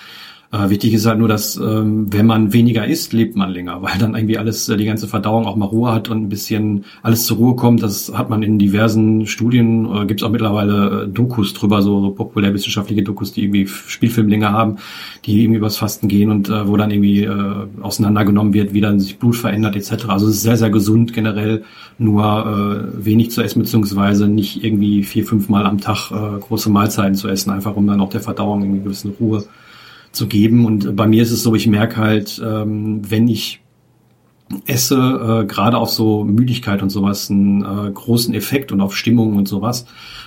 Äh, wichtig ist halt nur, dass ähm, wenn man weniger isst, lebt man länger, weil dann irgendwie alles, äh, die ganze Verdauung auch mal Ruhe hat und ein bisschen alles zur Ruhe kommt. Das hat man in diversen Studien, äh, gibt es auch mittlerweile äh, Dokus drüber, so, so populärwissenschaftliche Dokus, die irgendwie Spielfilmlänge haben, die irgendwie übers Fasten gehen und äh, wo dann irgendwie äh, auseinandergenommen wird, wie dann sich Blut verändert etc. Also es ist sehr, sehr gesund generell, nur äh, wenig zu essen, beziehungsweise nicht irgendwie vier, fünf Mal am Tag äh, große Mahlzeiten zu essen, einfach um dann auch der Verdauung irgendwie eine gewisse Ruhe zu geben. Und bei mir ist es so, ich merke halt, ähm, wenn ich esse, äh, gerade auf so Müdigkeit und sowas einen äh, großen Effekt und auf Stimmung und sowas.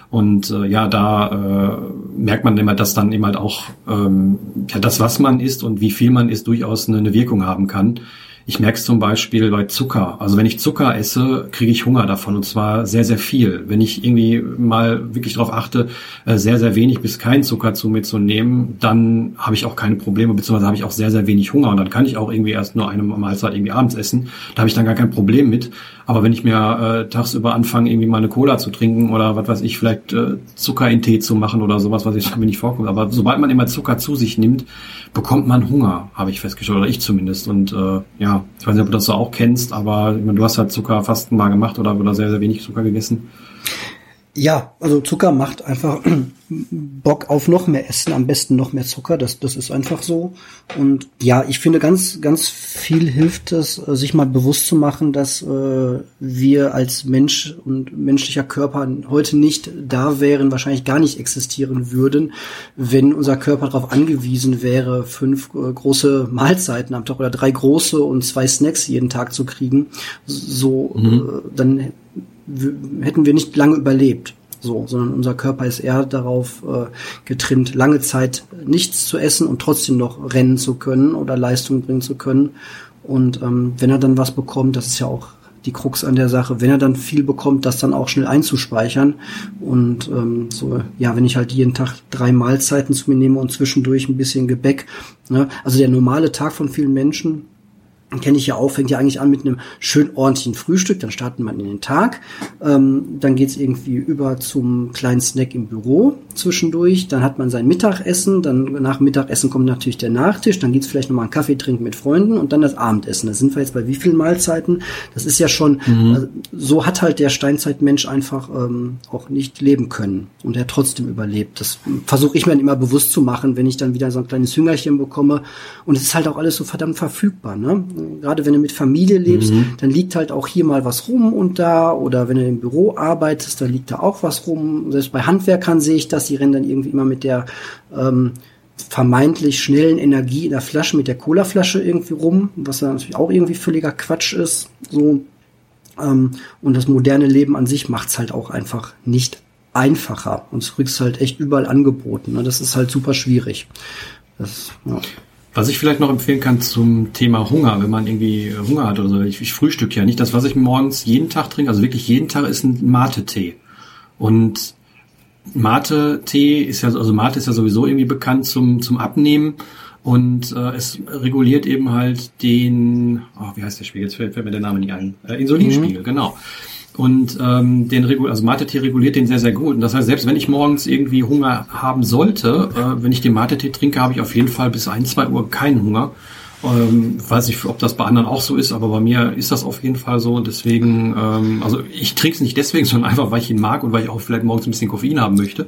Und äh, ja, da äh, merkt man immer, dass dann eben halt auch ähm, ja, das, was man isst und wie viel man isst, durchaus eine, eine Wirkung haben kann. Ich merke es zum Beispiel bei Zucker. Also wenn ich Zucker esse, kriege ich Hunger davon und zwar sehr, sehr viel. Wenn ich irgendwie mal wirklich darauf achte, äh, sehr, sehr wenig bis keinen Zucker zu mir zu nehmen, dann habe ich auch keine Probleme, beziehungsweise habe ich auch sehr, sehr wenig Hunger und dann kann ich auch irgendwie erst nur eine Mahlzeit irgendwie abends essen. Da habe ich dann gar kein Problem mit. Aber wenn ich mir äh, tagsüber anfange, irgendwie mal eine Cola zu trinken oder was weiß ich, vielleicht äh, Zucker in Tee zu machen oder sowas, was ich mir nicht vorkommt. Aber sobald man immer Zucker zu sich nimmt, bekommt man Hunger, habe ich festgestellt, oder ich zumindest. Und äh, ja, ich weiß nicht, ob du das so auch kennst, aber meine, du hast halt Zuckerfasten mal gemacht oder, oder sehr, sehr wenig Zucker gegessen. Ja, also Zucker macht einfach Bock auf noch mehr Essen, am besten noch mehr Zucker, das, das ist einfach so. Und ja, ich finde ganz, ganz viel hilft es, äh, sich mal bewusst zu machen, dass äh, wir als Mensch und menschlicher Körper heute nicht da wären, wahrscheinlich gar nicht existieren würden, wenn unser Körper darauf angewiesen wäre, fünf äh, große Mahlzeiten am Tag oder drei große und zwei Snacks jeden Tag zu kriegen. So, mhm. äh, dann hätten wir nicht lange überlebt. So, sondern unser Körper ist eher darauf äh, getrimmt, lange Zeit nichts zu essen und trotzdem noch rennen zu können oder Leistung bringen zu können. Und ähm, wenn er dann was bekommt, das ist ja auch die Krux an der Sache, wenn er dann viel bekommt, das dann auch schnell einzuspeichern. Und ähm, so, ja, wenn ich halt jeden Tag drei Mahlzeiten zu mir nehme und zwischendurch ein bisschen Gebäck. Ne? Also der normale Tag von vielen Menschen kenne ich ja auch, fängt ja eigentlich an mit einem schön ordentlichen Frühstück, dann startet man in den Tag, ähm, dann geht's irgendwie über zum kleinen Snack im Büro zwischendurch, dann hat man sein Mittagessen, dann nach Mittagessen kommt natürlich der Nachtisch, dann geht's vielleicht nochmal einen Kaffee trinken mit Freunden und dann das Abendessen. Da sind wir jetzt bei wie vielen Mahlzeiten? Das ist ja schon, mhm. also, so hat halt der Steinzeitmensch einfach ähm, auch nicht leben können und er trotzdem überlebt. Das versuche ich mir dann immer bewusst zu machen, wenn ich dann wieder so ein kleines Hüngerchen bekomme und es ist halt auch alles so verdammt verfügbar, ne? Gerade wenn du mit Familie lebst, mhm. dann liegt halt auch hier mal was rum und da oder wenn du im Büro arbeitest, dann liegt da auch was rum. Selbst bei Handwerkern sehe ich das, die rennen dann irgendwie immer mit der ähm, vermeintlich schnellen Energie in der Flasche, mit der Colaflasche irgendwie rum, was dann natürlich auch irgendwie völliger Quatsch ist. So ähm, und das moderne Leben an sich macht's halt auch einfach nicht einfacher und es kriegst halt echt überall angeboten. Ne? Das ist halt super schwierig. Das, ja. Was ich vielleicht noch empfehlen kann zum Thema Hunger, wenn man irgendwie Hunger hat oder so. Ich, ich frühstück ja nicht. Das, was ich morgens jeden Tag trinke, also wirklich jeden Tag, ist ein Mate-Tee. Und Mate-Tee ist ja, also Mate ist ja sowieso irgendwie bekannt zum, zum Abnehmen. Und äh, es reguliert eben halt den, oh, wie heißt der Spiegel? Jetzt fällt, fällt mir der Name nicht ein. Äh, Insulinspiegel, mhm. genau. Und ähm, den Regul also Mate-Tee reguliert den sehr, sehr gut. Und das heißt, selbst wenn ich morgens irgendwie Hunger haben sollte, äh, wenn ich den Mate-Tee trinke, habe ich auf jeden Fall bis ein, zwei Uhr keinen Hunger. Ähm, weiß nicht, ob das bei anderen auch so ist, aber bei mir ist das auf jeden Fall so. Und deswegen, ähm, also ich trinke es nicht deswegen, sondern einfach, weil ich ihn mag und weil ich auch vielleicht morgens ein bisschen Koffein haben möchte.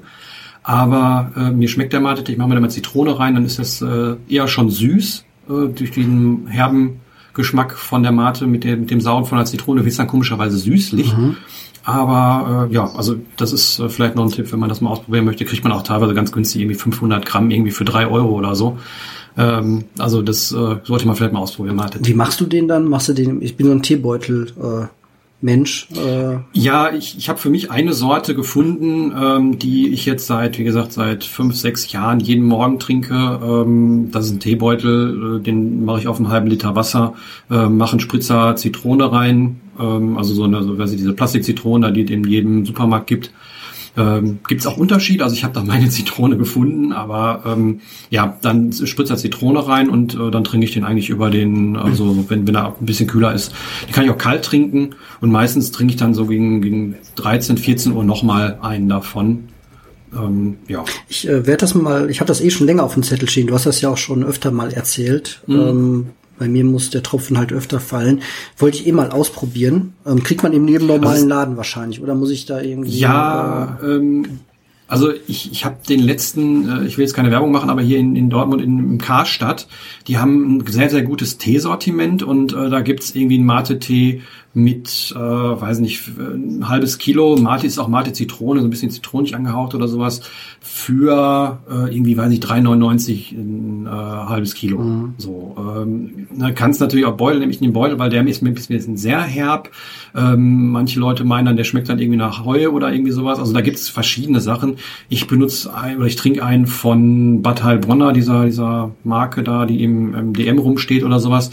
Aber äh, mir schmeckt der Mate-Tee, ich mache mir da mal Zitrone rein, dann ist das äh, eher schon süß äh, durch diesen herben Geschmack von der Mate mit, der, mit dem Sauren von der Zitrone wird es dann komischerweise süßlich. Mhm. Aber äh, ja, also das ist äh, vielleicht noch ein Tipp, wenn man das mal ausprobieren möchte, kriegt man auch teilweise ganz günstig irgendwie 500 Gramm irgendwie für drei Euro oder so. Ähm, also das äh, sollte man vielleicht mal ausprobieren. Mate. Wie machst du den dann? Machst du den? Ich bin so ein Teebeutel. Äh Mensch. Äh ja, ich, ich habe für mich eine Sorte gefunden, ähm, die ich jetzt seit, wie gesagt, seit fünf, sechs Jahren jeden Morgen trinke. Ähm, das ist ein Teebeutel, äh, den mache ich auf einen halben Liter Wasser, äh, mache einen Spritzer Zitrone rein, ähm, also so eine, so, weiß ich, diese Plastikzitrone, die es in jedem Supermarkt gibt. Ähm, Gibt es auch Unterschiede? Also ich habe da meine Zitrone gefunden, aber ähm, ja, dann spritzt er Zitrone rein und äh, dann trinke ich den eigentlich über den, also wenn, wenn er ein bisschen kühler ist. Die kann ich auch kalt trinken und meistens trinke ich dann so gegen, gegen 13, 14 Uhr nochmal einen davon. Ähm, ja. Ich äh, werde das mal, ich habe das eh schon länger auf dem Zettel stehen. Du hast das ja auch schon öfter mal erzählt. Mhm. Ähm, bei mir muss der Tropfen halt öfter fallen. Wollte ich eh mal ausprobieren. Ähm, kriegt man im jedem normalen also, Laden wahrscheinlich, oder muss ich da irgendwie? Ja, äh, ähm, also ich, ich habe den letzten, äh, ich will jetzt keine Werbung machen, aber hier in, in Dortmund in, im Karstadt, die haben ein sehr, sehr gutes Teesortiment und äh, da gibt's irgendwie einen Mate-Tee mit, äh, weiß nicht, ein halbes Kilo, Mate ist auch Mate Zitrone, so ein bisschen zitronig angehaucht oder sowas, für äh, irgendwie, weiß nicht, 3,99 ein äh, halbes Kilo. Mhm. So, ähm, da kannst natürlich auch Beutel, nämlich den Beutel, weil der ist mir ein bisschen sehr herb. Ähm, manche Leute meinen dann, der schmeckt dann irgendwie nach Heu oder irgendwie sowas. Also da gibt es verschiedene Sachen. Ich benutze ein, oder ich trinke einen von Bad Heilbronner, dieser, dieser Marke da, die im, im DM rumsteht oder sowas.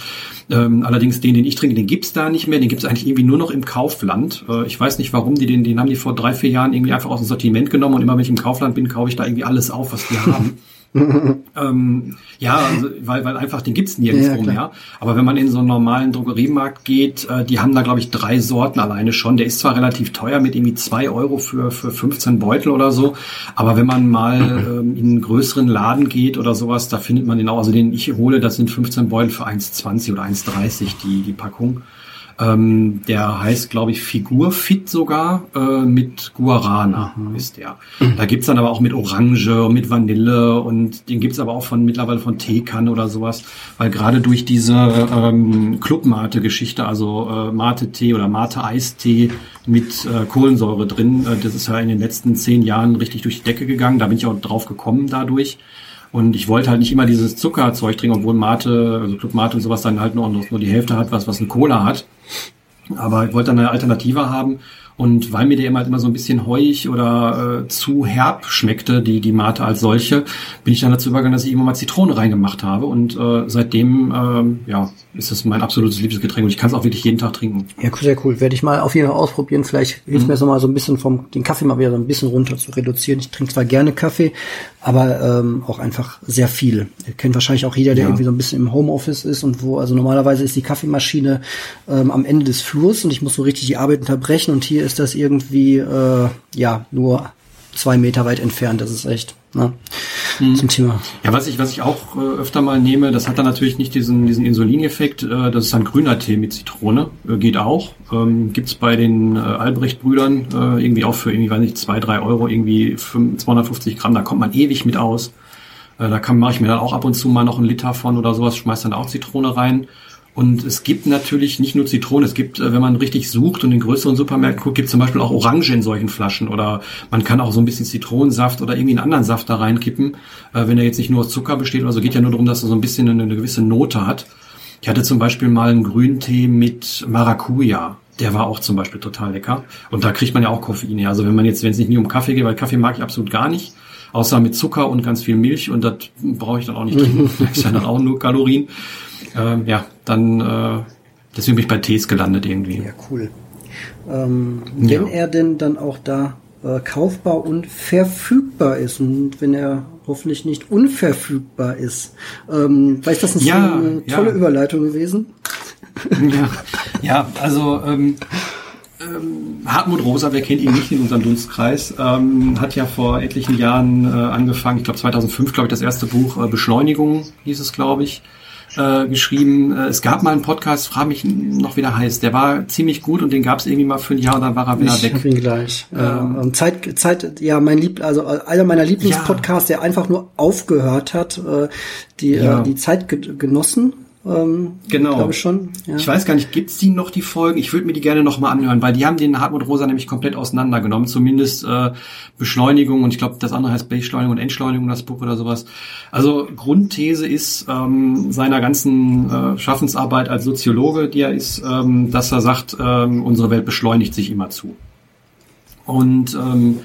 Ähm, allerdings den, den ich trinke, den gibt's da nicht mehr. Den gibt's eigentlich irgendwie nur noch im Kaufland. Äh, ich weiß nicht, warum die den, den haben die vor drei, vier Jahren irgendwie einfach aus dem Sortiment genommen und immer wenn ich im Kaufland bin, kaufe ich da irgendwie alles auf, was die haben. ähm, ja, also, weil, weil einfach den gibt's nirgendwo ja, mehr. Aber wenn man in so einen normalen Drogeriemarkt geht, äh, die haben da, glaube ich, drei Sorten alleine schon. Der ist zwar relativ teuer mit irgendwie zwei Euro für, für 15 Beutel oder so, aber wenn man mal ähm, in einen größeren Laden geht oder sowas, da findet man den auch. Also den ich hole, das sind 15 Beutel für 1,20 oder 1,30 die, die Packung. Ähm, der heißt, glaube ich, Figurfit sogar äh, mit Guarana mhm. ist der. Da gibt's dann aber auch mit Orange und mit Vanille und den gibt's aber auch von mittlerweile von Teekanne oder sowas, weil gerade durch diese ähm, Clubmate-Geschichte, also äh, Mate-Tee oder Mate-Eistee mit äh, Kohlensäure drin, äh, das ist ja in den letzten zehn Jahren richtig durch die Decke gegangen. Da bin ich auch drauf gekommen dadurch. Und ich wollte halt nicht immer dieses Zuckerzeug trinken, obwohl Mate, also Club Mate und sowas dann halt nur, nur die Hälfte hat, was, was ein Cola hat. Aber ich wollte dann eine Alternative haben. Und weil mir der immer halt immer so ein bisschen heuig oder äh, zu herb schmeckte, die, die Mate als solche, bin ich dann dazu übergegangen, dass ich immer mal Zitrone reingemacht habe. Und äh, seitdem ähm, ja, ist das mein absolutes Lieblingsgetränk und ich kann es auch wirklich jeden Tag trinken. Ja, sehr cool. Werde ich mal auf jeden Fall ausprobieren. Vielleicht hilft mhm. mir so mal so ein bisschen vom den Kaffee mal wieder so ein bisschen runter zu reduzieren. Ich trinke zwar gerne Kaffee, aber ähm, auch einfach sehr viel. Ihr kennt wahrscheinlich auch jeder, der ja. irgendwie so ein bisschen im Homeoffice ist und wo, also normalerweise ist die Kaffeemaschine ähm, am Ende des Flurs und ich muss so richtig die Arbeit unterbrechen und hier ist das irgendwie äh, ja nur zwei Meter weit entfernt. Das ist echt ne, mhm. zum Thema. Ja, was ich was ich auch äh, öfter mal nehme, das hat dann natürlich nicht diesen diesen Insulineffekt. Äh, das ist ein grüner Tee mit Zitrone, äh, geht auch. Ähm, Gibt bei den äh, Albrecht-Brüdern äh, irgendwie auch für irgendwie weiß nicht zwei drei Euro irgendwie 5, 250 Gramm. Da kommt man ewig mit aus. Äh, da kann mache ich mir dann auch ab und zu mal noch einen Liter von oder sowas, schmeiß dann auch Zitrone rein. Und es gibt natürlich nicht nur Zitrone, es gibt, äh, wenn man richtig sucht und in größeren Supermärkten guckt, gibt es zum Beispiel auch Orange in solchen Flaschen oder man kann auch so ein bisschen Zitronensaft oder irgendwie einen anderen Saft da reinkippen, äh, wenn er jetzt nicht nur aus Zucker besteht oder so, geht ja nur darum, dass er so ein bisschen eine, gewisse Note hat. Ich hatte zum Beispiel mal einen Grüntee mit Maracuja. Der war auch zum Beispiel total lecker. Und da kriegt man ja auch Koffein. Also wenn man jetzt, wenn es nicht nur um Kaffee geht, weil Kaffee mag ich absolut gar nicht, außer mit Zucker und ganz viel Milch und das brauche ich dann auch nicht trinken. das ist ja dann auch nur Kalorien ähm, ja, dann äh, deswegen bin ich bei Tees gelandet irgendwie. Ja, cool. Ähm, wenn ja. er denn dann auch da äh, kaufbar und verfügbar ist und wenn er hoffentlich nicht unverfügbar ist. Ähm, weiß das nicht ja, eine tolle ja. Überleitung gewesen? Ja, ja also ähm, ähm, Hartmut Rosa, wer kennt ihn nicht in unserem Dunstkreis, ähm, hat ja vor etlichen Jahren äh, angefangen, ich glaube 2005, glaube ich, das erste Buch äh, Beschleunigung hieß es, glaube ich, äh, geschrieben, äh, es gab mal einen Podcast, frage mich noch, wie der heißt. Der war ziemlich gut und den gab es irgendwie mal für ein Jahr und dann war er wieder ich weg. Ich ihn gleich. Ähm, ähm, Zeit, Zeit, ja, mein Lieb, also einer meiner Lieblingspodcasts, ja. der einfach nur aufgehört hat, äh, die, äh, ja. äh, die Zeitgenossen ähm, genau. Glaube schon. Ja. Ich weiß gar nicht, gibt's die noch, die Folgen? Ich würde mir die gerne noch mal anhören, weil die haben den Hartmut Rosa nämlich komplett auseinandergenommen. Zumindest äh, Beschleunigung und ich glaube, das andere heißt Beschleunigung und Entschleunigung, das Buch oder sowas. Also Grundthese ist ähm, seiner ganzen äh, Schaffensarbeit als Soziologe, die er ist, ähm, dass er sagt, ähm, unsere Welt beschleunigt sich immer zu. Und ähm,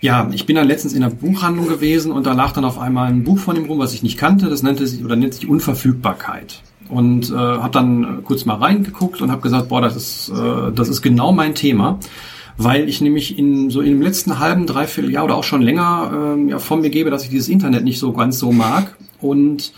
ja, ich bin dann letztens in einer Buchhandlung gewesen und da lag dann auf einmal ein Buch von ihm rum, was ich nicht kannte. Das nannte sich oder nennt sich Unverfügbarkeit und äh, habe dann kurz mal reingeguckt und habe gesagt, boah, das ist äh, das ist genau mein Thema, weil ich nämlich in so im letzten halben, dreiviertel Jahr oder auch schon länger ähm, ja, von mir gebe, dass ich dieses Internet nicht so ganz so mag. Und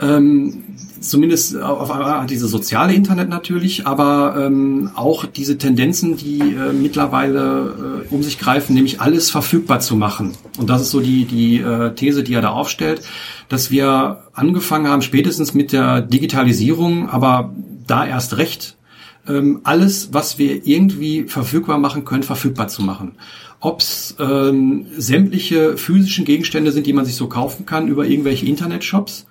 ähm, zumindest auf einmal diese soziale Internet natürlich, aber ähm, auch diese Tendenzen, die äh, mittlerweile äh, um sich greifen, nämlich alles verfügbar zu machen. Und das ist so die, die äh, These, die er da aufstellt, dass wir angefangen haben, spätestens mit der Digitalisierung, aber da erst recht, ähm, alles, was wir irgendwie verfügbar machen können, verfügbar zu machen. Ob es ähm, sämtliche physischen Gegenstände sind, die man sich so kaufen kann über irgendwelche Internetshops,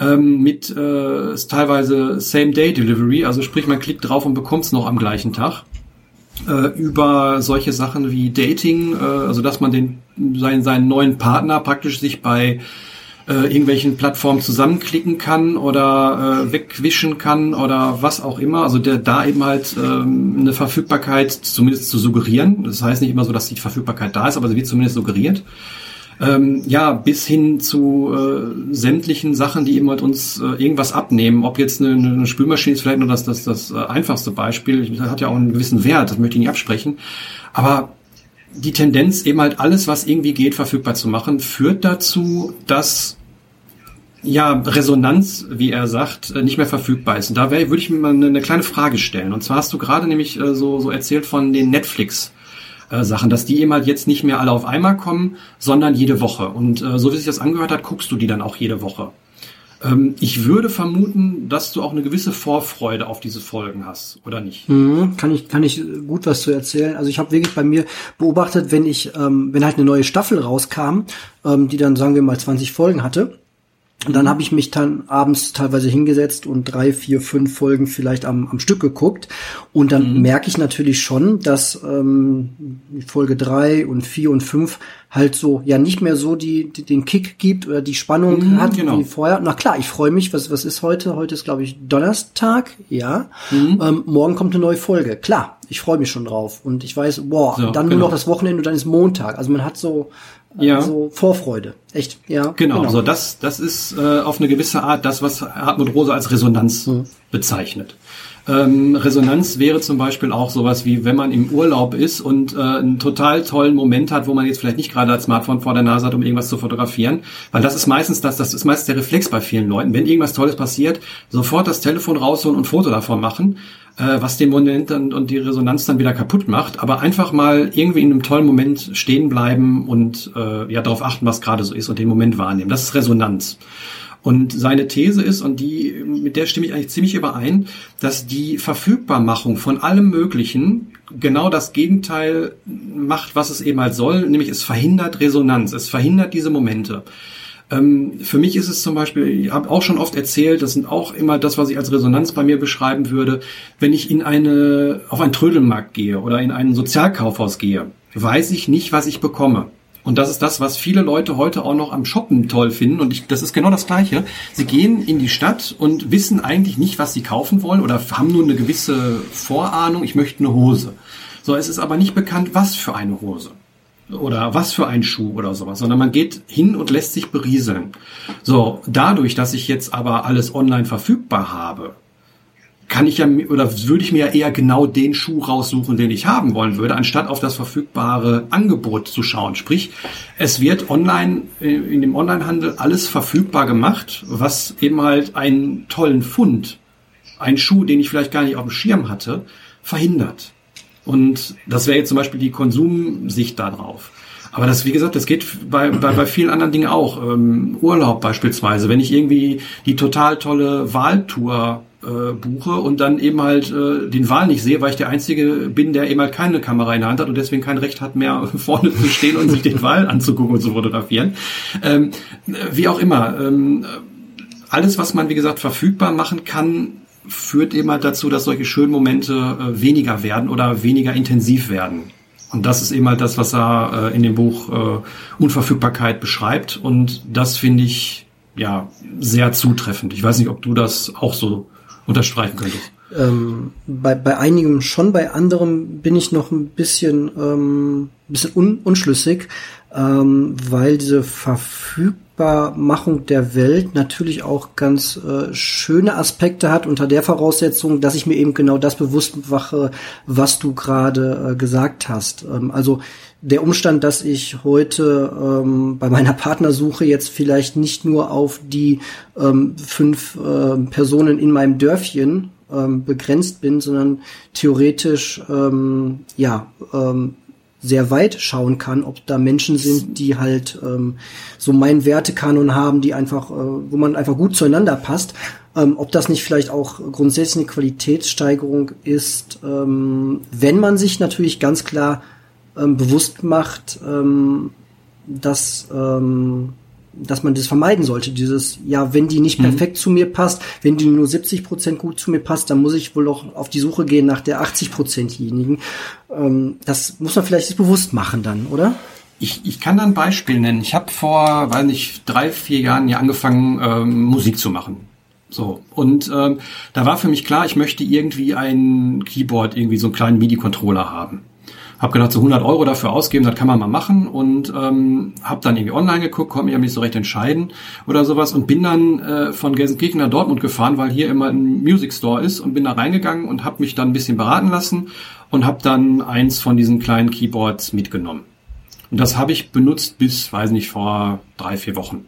ähm, mit äh, teilweise Same-Day-Delivery, also sprich man klickt drauf und bekommt es noch am gleichen Tag. Äh, über solche Sachen wie Dating, äh, also dass man den seinen, seinen neuen Partner praktisch sich bei äh, irgendwelchen Plattformen zusammenklicken kann oder äh, wegwischen kann oder was auch immer. Also der da eben halt ähm, eine Verfügbarkeit zumindest zu suggerieren. Das heißt nicht immer so, dass die Verfügbarkeit da ist, aber sie wird zumindest suggeriert ähm, ja, bis hin zu äh, sämtlichen Sachen, die eben halt uns äh, irgendwas abnehmen. Ob jetzt eine, eine Spülmaschine ist vielleicht nur das, das, das äh, einfachste Beispiel. Das hat ja auch einen gewissen Wert, das möchte ich nicht absprechen. Aber die Tendenz, eben halt alles, was irgendwie geht, verfügbar zu machen, führt dazu, dass ja, Resonanz, wie er sagt, äh, nicht mehr verfügbar ist. Und da würde ich mir mal eine, eine kleine Frage stellen. Und zwar hast du gerade nämlich äh, so, so erzählt von den Netflix äh, Sachen, dass die eben halt jetzt nicht mehr alle auf einmal kommen, sondern jede Woche. Und äh, so wie sich das angehört hat, guckst du die dann auch jede Woche. Ähm, ich würde vermuten, dass du auch eine gewisse Vorfreude auf diese Folgen hast, oder nicht? Mhm, kann ich kann ich gut was zu erzählen. Also ich habe wirklich bei mir beobachtet, wenn ich ähm, wenn halt eine neue Staffel rauskam, ähm, die dann sagen wir mal 20 Folgen hatte, und dann habe ich mich dann abends teilweise hingesetzt und drei, vier, fünf Folgen vielleicht am, am Stück geguckt. Und dann mhm. merke ich natürlich schon, dass ähm, Folge drei und vier und fünf halt so ja nicht mehr so die, die den Kick gibt oder die Spannung mhm, hat genau. wie vorher. Na klar, ich freue mich. Was was ist heute? Heute ist glaube ich Donnerstag. Ja. Mhm. Ähm, morgen kommt eine neue Folge. Klar, ich freue mich schon drauf und ich weiß, boah, so, dann genau. nur noch das Wochenende und dann ist Montag. Also man hat so ja. Also Vorfreude. Echt, ja. Genau, genau. so das, das ist äh, auf eine gewisse Art das, was Hartmut Rose als Resonanz mhm. bezeichnet. Ähm, Resonanz wäre zum Beispiel auch sowas wie, wenn man im Urlaub ist und äh, einen total tollen Moment hat, wo man jetzt vielleicht nicht gerade das Smartphone vor der Nase hat, um irgendwas zu fotografieren, weil das ist meistens das, das ist meistens der Reflex bei vielen Leuten. Wenn irgendwas Tolles passiert, sofort das Telefon rausholen und ein Foto davon machen, äh, was den Moment dann, und die Resonanz dann wieder kaputt macht, aber einfach mal irgendwie in einem tollen Moment stehen bleiben und äh, ja darauf achten, was gerade so ist und den Moment wahrnehmen. Das ist Resonanz. Und seine These ist, und die, mit der stimme ich eigentlich ziemlich überein, dass die Verfügbarmachung von allem Möglichen genau das Gegenteil macht, was es eben halt soll, nämlich es verhindert Resonanz, es verhindert diese Momente. Ähm, für mich ist es zum Beispiel, ich habe auch schon oft erzählt, das sind auch immer das, was ich als Resonanz bei mir beschreiben würde, wenn ich in eine, auf einen Trödelmarkt gehe oder in ein Sozialkaufhaus gehe, weiß ich nicht, was ich bekomme. Und das ist das, was viele Leute heute auch noch am Shoppen toll finden. Und ich, das ist genau das Gleiche. Sie gehen in die Stadt und wissen eigentlich nicht, was sie kaufen wollen oder haben nur eine gewisse Vorahnung, ich möchte eine Hose. So, es ist aber nicht bekannt, was für eine Hose oder was für ein Schuh oder sowas, sondern man geht hin und lässt sich berieseln. So, dadurch, dass ich jetzt aber alles online verfügbar habe, kann ich ja oder würde ich mir ja eher genau den Schuh raussuchen, den ich haben wollen würde, anstatt auf das verfügbare Angebot zu schauen. Sprich, es wird online äh, in dem Onlinehandel alles verfügbar gemacht, was eben halt einen tollen Fund, einen Schuh, den ich vielleicht gar nicht auf dem Schirm hatte, verhindert. Und das wäre jetzt zum Beispiel die Konsumsicht darauf. Aber das, wie gesagt, das geht bei, bei, bei vielen anderen Dingen auch. Ähm, Urlaub beispielsweise. Wenn ich irgendwie die total tolle Wahltour äh, buche und dann eben halt äh, den Wahl nicht sehe, weil ich der Einzige bin, der eben halt keine Kamera in der Hand hat und deswegen kein Recht hat, mehr vorne zu stehen und sich den Wahl anzugucken und zu fotografieren. Ähm, wie auch immer. Ähm, alles, was man, wie gesagt, verfügbar machen kann, führt eben halt dazu, dass solche schönen Momente äh, weniger werden oder weniger intensiv werden. Und das ist eben halt das, was er äh, in dem Buch äh, Unverfügbarkeit beschreibt. Und das finde ich ja sehr zutreffend. Ich weiß nicht, ob du das auch so unterstreichen könntest. Ähm, bei, bei einigem schon, bei anderem bin ich noch ein bisschen, ähm, bisschen un, unschlüssig. ähm, weil diese Verfügbarmachung der Welt natürlich auch ganz äh, schöne Aspekte hat, unter der Voraussetzung, dass ich mir eben genau das bewusst mache, was du gerade äh, gesagt hast. Ähm, also der Umstand, dass ich heute ähm, bei meiner Partnersuche jetzt vielleicht nicht nur auf die ähm, fünf äh, Personen in meinem Dörfchen ähm, begrenzt bin, sondern theoretisch ähm, ja ähm, sehr weit schauen kann, ob da Menschen sind, die halt ähm, so meinen Wertekanon haben, die einfach, äh, wo man einfach gut zueinander passt. Ähm, ob das nicht vielleicht auch grundsätzlich eine Qualitätssteigerung ist, ähm, wenn man sich natürlich ganz klar ähm, bewusst macht, ähm, dass ähm, dass man das vermeiden sollte. Dieses, ja, wenn die nicht mhm. perfekt zu mir passt, wenn die nur 70 Prozent gut zu mir passt, dann muss ich wohl auch auf die Suche gehen nach der 80 Prozentjenigen. Ähm, das muss man vielleicht bewusst machen dann, oder? Ich, ich kann da ein Beispiel nennen. Ich habe vor, weiß nicht, drei, vier Jahren ja angefangen, ähm, Musik zu machen. So, und ähm, da war für mich klar, ich möchte irgendwie ein Keyboard, irgendwie so einen kleinen MIDI-Controller haben. Hab gedacht, so 100 Euro dafür ausgeben, das kann man mal machen und ähm, habe dann irgendwie online geguckt, konnte mich aber nicht so recht entscheiden oder sowas und bin dann äh, von Gelsenkirchen nach Dortmund gefahren, weil hier immer ein Music Store ist und bin da reingegangen und habe mich dann ein bisschen beraten lassen und habe dann eins von diesen kleinen Keyboards mitgenommen. Und das habe ich benutzt bis, weiß nicht, vor drei, vier Wochen.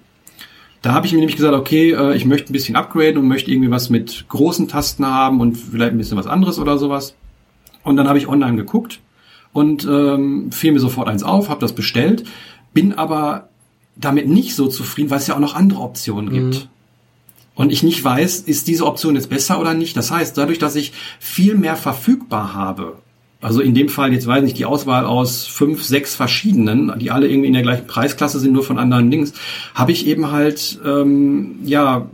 Da habe ich mir nämlich gesagt, okay, äh, ich möchte ein bisschen upgraden und möchte irgendwie was mit großen Tasten haben und vielleicht ein bisschen was anderes oder sowas. Und dann habe ich online geguckt und ähm, fiel mir sofort eins auf, habe das bestellt, bin aber damit nicht so zufrieden, weil es ja auch noch andere Optionen gibt. Mhm. Und ich nicht weiß, ist diese Option jetzt besser oder nicht. Das heißt, dadurch, dass ich viel mehr verfügbar habe, also in dem Fall jetzt weiß ich die Auswahl aus fünf, sechs verschiedenen, die alle irgendwie in der gleichen Preisklasse sind, nur von anderen Dings, habe ich eben halt ähm, ja